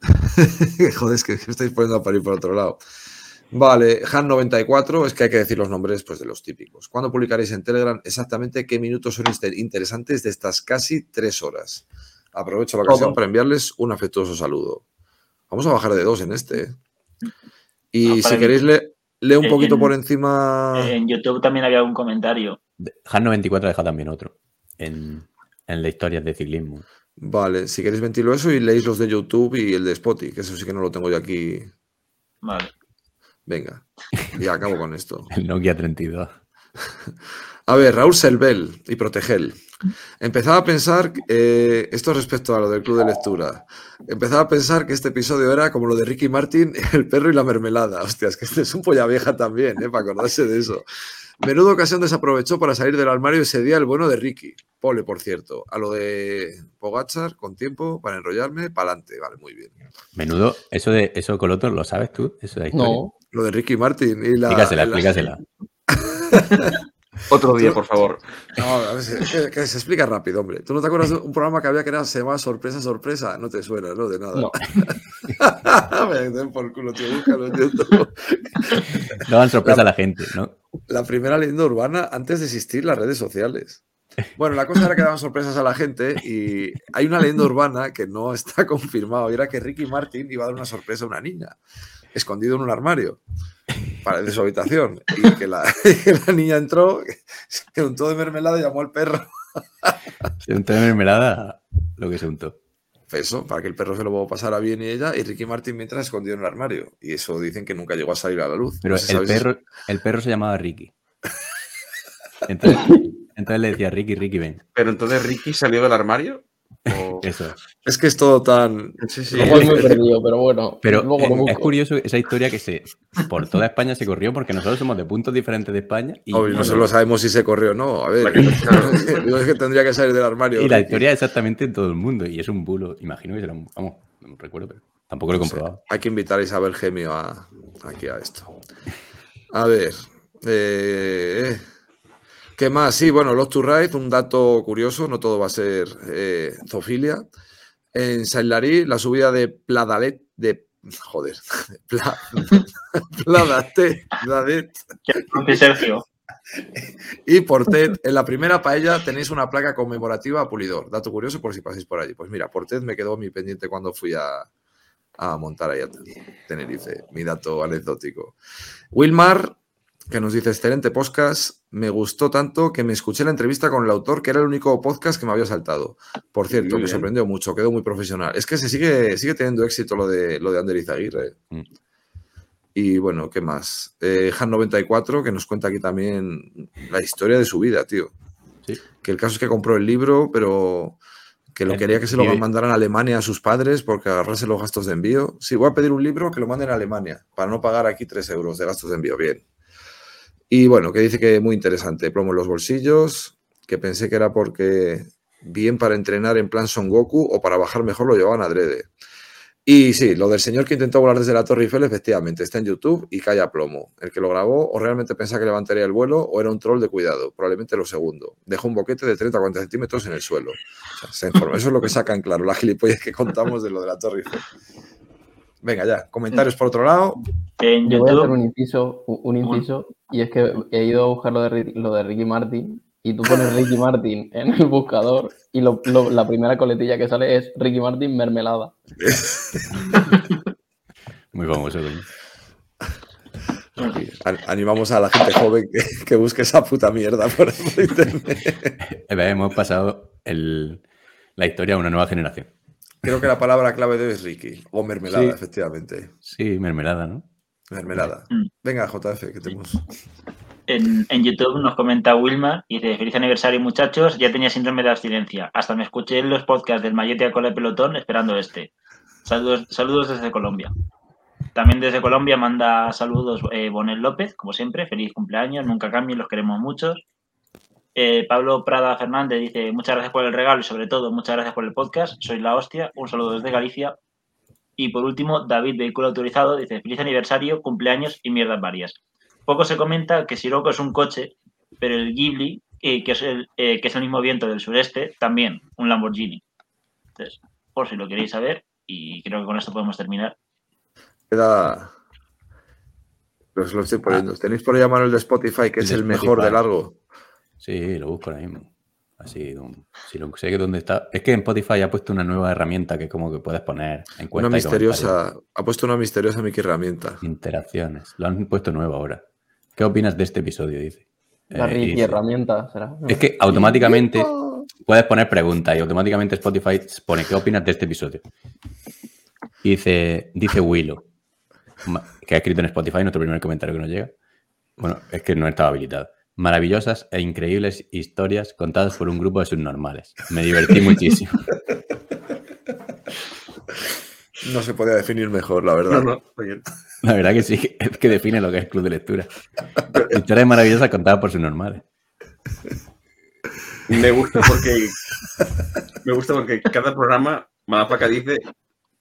joder, es que estáis poniendo a parir por otro lado. Vale, Han94, es que hay que decir los nombres pues, de los típicos. ¿Cuándo publicaréis en Telegram exactamente qué minutos son inter- interesantes de estas casi tres horas? Aprovecho la ocasión para enviarles un afectuoso saludo. Vamos a bajar de dos en este. ¿eh? Y Ah, si queréis, le, lee un poquito en- por encima. En YouTube también había un comentario. Han94 deja también otro. En, en la historia de ciclismo. Vale, si queréis ventilo eso y leéis los de YouTube y el de Spotify, que eso sí que no lo tengo yo aquí. Vale. Venga, y acabo con esto. El Nokia 32. A ver, Raúl Selbel y Protegel. Empezaba a pensar, eh, esto respecto a lo del club de lectura, empezaba a pensar que este episodio era como lo de Ricky Martin, el perro y la mermelada. Hostias, que este es un polla vieja también, eh, para acordarse de eso. Menudo ocasión desaprovechó para salir del armario ese día el bueno de Ricky. Pole, por cierto. A lo de Pogachar, con tiempo, para enrollarme, para adelante. Vale, muy bien. Menudo, eso de eso Coloto, ¿lo sabes tú? Eso de. No, Lo de Ricky Martin y la... Explícasela, la- explícasela. Otro día, por favor. No, a ver, se- que, que se explica rápido, hombre. ¿Tú no te acuerdas de un programa que había que era, se llamaba Sorpresa, Sorpresa? No te suena, ¿no? De nada. no. Me den por culo, tío, búscalo YouTube. Daban sorpresa a la gente, ¿no? La primera leyenda urbana antes de existir las redes sociales. Bueno, la cosa era que daban sorpresas a la gente y hay una leyenda urbana que no está confirmada y era que Ricky Martin iba a dar una sorpresa a una niña, escondido en un armario para, de su habitación. Y que la, niña entró, se untó de mermelada y llamó al perro. Se untó de mermelada lo que se untó. Eso, para que el perro se lo pasara bien y ella, y Ricky Martin mientras escondido en el armario. Y eso dicen que nunca llegó a salir a la luz. Pero No sé si el perro, el perro se llamaba Ricky. Entonces, entonces le decía Ricky, Ricky, ven. Pero entonces Ricky salió del armario. ¿O- Eso. Es que es todo tan. Sí, sí. Estoy muy perdido, pero bueno. Pero luego es, es curioso esa historia que se por toda España se corrió porque nosotros somos de puntos diferentes de España y, Obvio, no solo sabemos si se corrió o no. A ver, digo, es que tendría que salir del armario. y la historia es exactamente en todo el mundo y es un bulo. Imagino que será un, vamos, no recuerdo, pero Tampoco lo he comprobado. Hay que invitar a Isabel Gemio a, aquí a esto. A ver. eh, ¿Qué más? Sí, bueno, Lost to Ride, un dato curioso, no todo va a ser eh, zoofilia. En Sailari, la subida de Pladalet, de. Joder, Pla, Pladate, Pladet Ante Sergio. y Portet, en la primera paella tenéis una placa conmemorativa a Pulidor. Dato curioso por si pasáis por allí. Pues mira, Portet me quedó mi pendiente cuando fui a, a montar ahí a Tenerife. Mi dato anecdótico. Wilmar, que nos dice, excelente podcast. Me gustó tanto que me escuché la entrevista con el autor, que era el único podcast que me había saltado. Por cierto, me sorprendió mucho, quedó muy profesional. Es que se sigue, sigue teniendo éxito lo de, lo de Ander Izaguirre. Mm. Y bueno, ¿qué más? Eh, Han94, que nos cuenta aquí también la historia de su vida, tío. Sí. Que el caso es que compró el libro, pero que lo El- quería que se lo mandaran a Alemania a sus padres porque agarrarse los gastos de envío. Sí, voy a pedir un libro que lo manden a Alemania para no pagar aquí 3 euros de gastos de envío. Bien. Y bueno, que dice que muy interesante. Plomo en los bolsillos, que pensé que era porque bien para entrenar en plan Son Goku o para bajar mejor lo llevaban adrede. Y sí, lo del señor que intentó volar desde la Torre Eiffel, efectivamente, está en YouTube y cae a plomo. El que lo grabó o realmente pensaba que levantaría el vuelo o era un troll de cuidado, probablemente lo segundo. Dejó un boquete de 30 a 40 centímetros en el suelo. Eso es lo que sacan claro, la gilipollas que contamos de lo de la Torre Eiffel. Venga, ya. Comentarios por otro lado. En Yo voy a hacer un inciso, u- un inciso, y es que he ido a buscar lo de, Ri- lo de Ricky Martin, y tú pones Ricky Martin en el buscador, y lo- lo- la primera coletilla que sale es Ricky Martin mermelada. Muy famoso, coño. Animamos a la gente joven que, que busque esa puta mierda por por internet. Hemos pasado el- la historia a una nueva generación. Creo que la palabra clave de hoy es Ricky. O mermelada, Sí. efectivamente. Sí, mermelada, ¿no? Mermelada. Mm. Venga, JF, que tenemos. en, en YouTube nos comenta Wilma y dice, feliz aniversario muchachos, ya tenía síndrome de abstinencia. Hasta me escuché en los podcasts del Mayete a Cola de Pelotón esperando este. Saludos, saludos desde Colombia. También desde Colombia manda saludos eh, Bonel López, como siempre, feliz cumpleaños, nunca cambien, los queremos muchos. Eh, Pablo Prada Fernández dice, muchas gracias por el regalo y sobre todo muchas gracias por el podcast, sois la hostia, un saludo desde Galicia. Y por último, David Vehículo Autorizado dice, feliz aniversario, cumpleaños y mierdas varias. Poco se comenta que Sirocco es un coche, pero el Ghibli, eh, que, es el, eh, que es el mismo viento del sureste, también un Lamborghini. Entonces, por si lo queréis saber, y creo que con esto podemos terminar. Queda. Os lo estoy poniendo. Tenéis por ahí llamar el de Spotify, que es el mejor de largo. Sí, lo busco ahora mismo. Así, un- si lo sé que dónde está. Es que en Spotify ha puesto una nueva herramienta que como que puedes poner Una encuestas y misteriosa. Ha puesto una misteriosa Mickey herramienta. interacciones. Lo han puesto nuevo ahora. ¿Qué opinas de este episodio? Dice. La Eh, dice, herramienta, ¿será? Es que automáticamente puedes poner preguntas y automáticamente Spotify pone ¿qué opinas de este episodio? Y dice, dice Willow, que ha escrito en Spotify, nuestro primer comentario que nos llega. Bueno, es que no estaba habilitado. Maravillosas e increíbles historias contadas por un grupo de subnormales. Me divertí muchísimo. No se podía definir mejor, la verdad. No, no, está bien. La verdad que sí, es que define lo que es club de lectura. Historias maravillosas contadas por subnormales. Me gusta porque me gusta porque cada programa Malapaca dice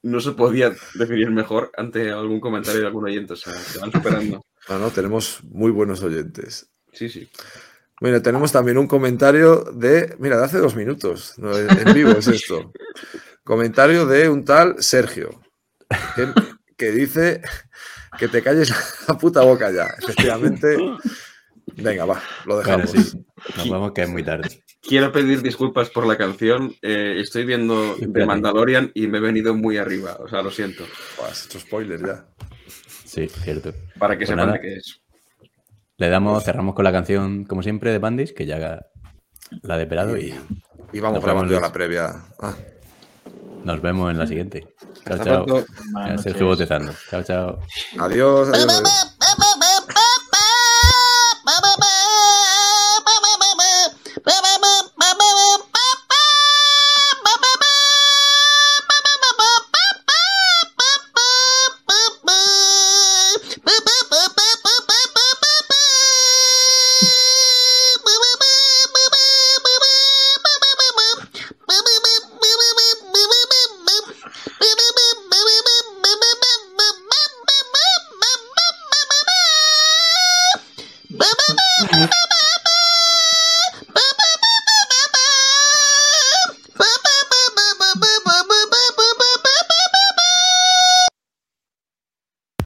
no se podía definir mejor ante algún comentario de algún oyente. O sea, se van superando. No, no, tenemos muy buenos oyentes. Sí, sí. Bueno, tenemos también un comentario de. Mira, de hace dos minutos. no, en vivo es esto. Comentario de un tal Sergio. Que, que dice que te calles la puta boca ya. Efectivamente. Venga, va, lo Bueno, dejamos. sí, nos vamos que es muy tarde. Quiero pedir disculpas por la canción. Eh, estoy viendo The. Mandalorian y me he venido muy arriba. O sea, lo siento. Buah, has hecho spoiler ya. Sí, cierto. Para que Pues sepan nada. de qué es. Le damos, cerramos con la canción, como siempre, de Bandis, que ya haga la de Pelado y Y vamos grabando la previa. Ah, nos vemos en la siguiente. Chao, Hasta chao. pronto. Buenas Ya se noches. estuvo botezando. Chao, chao. adiós. adiós.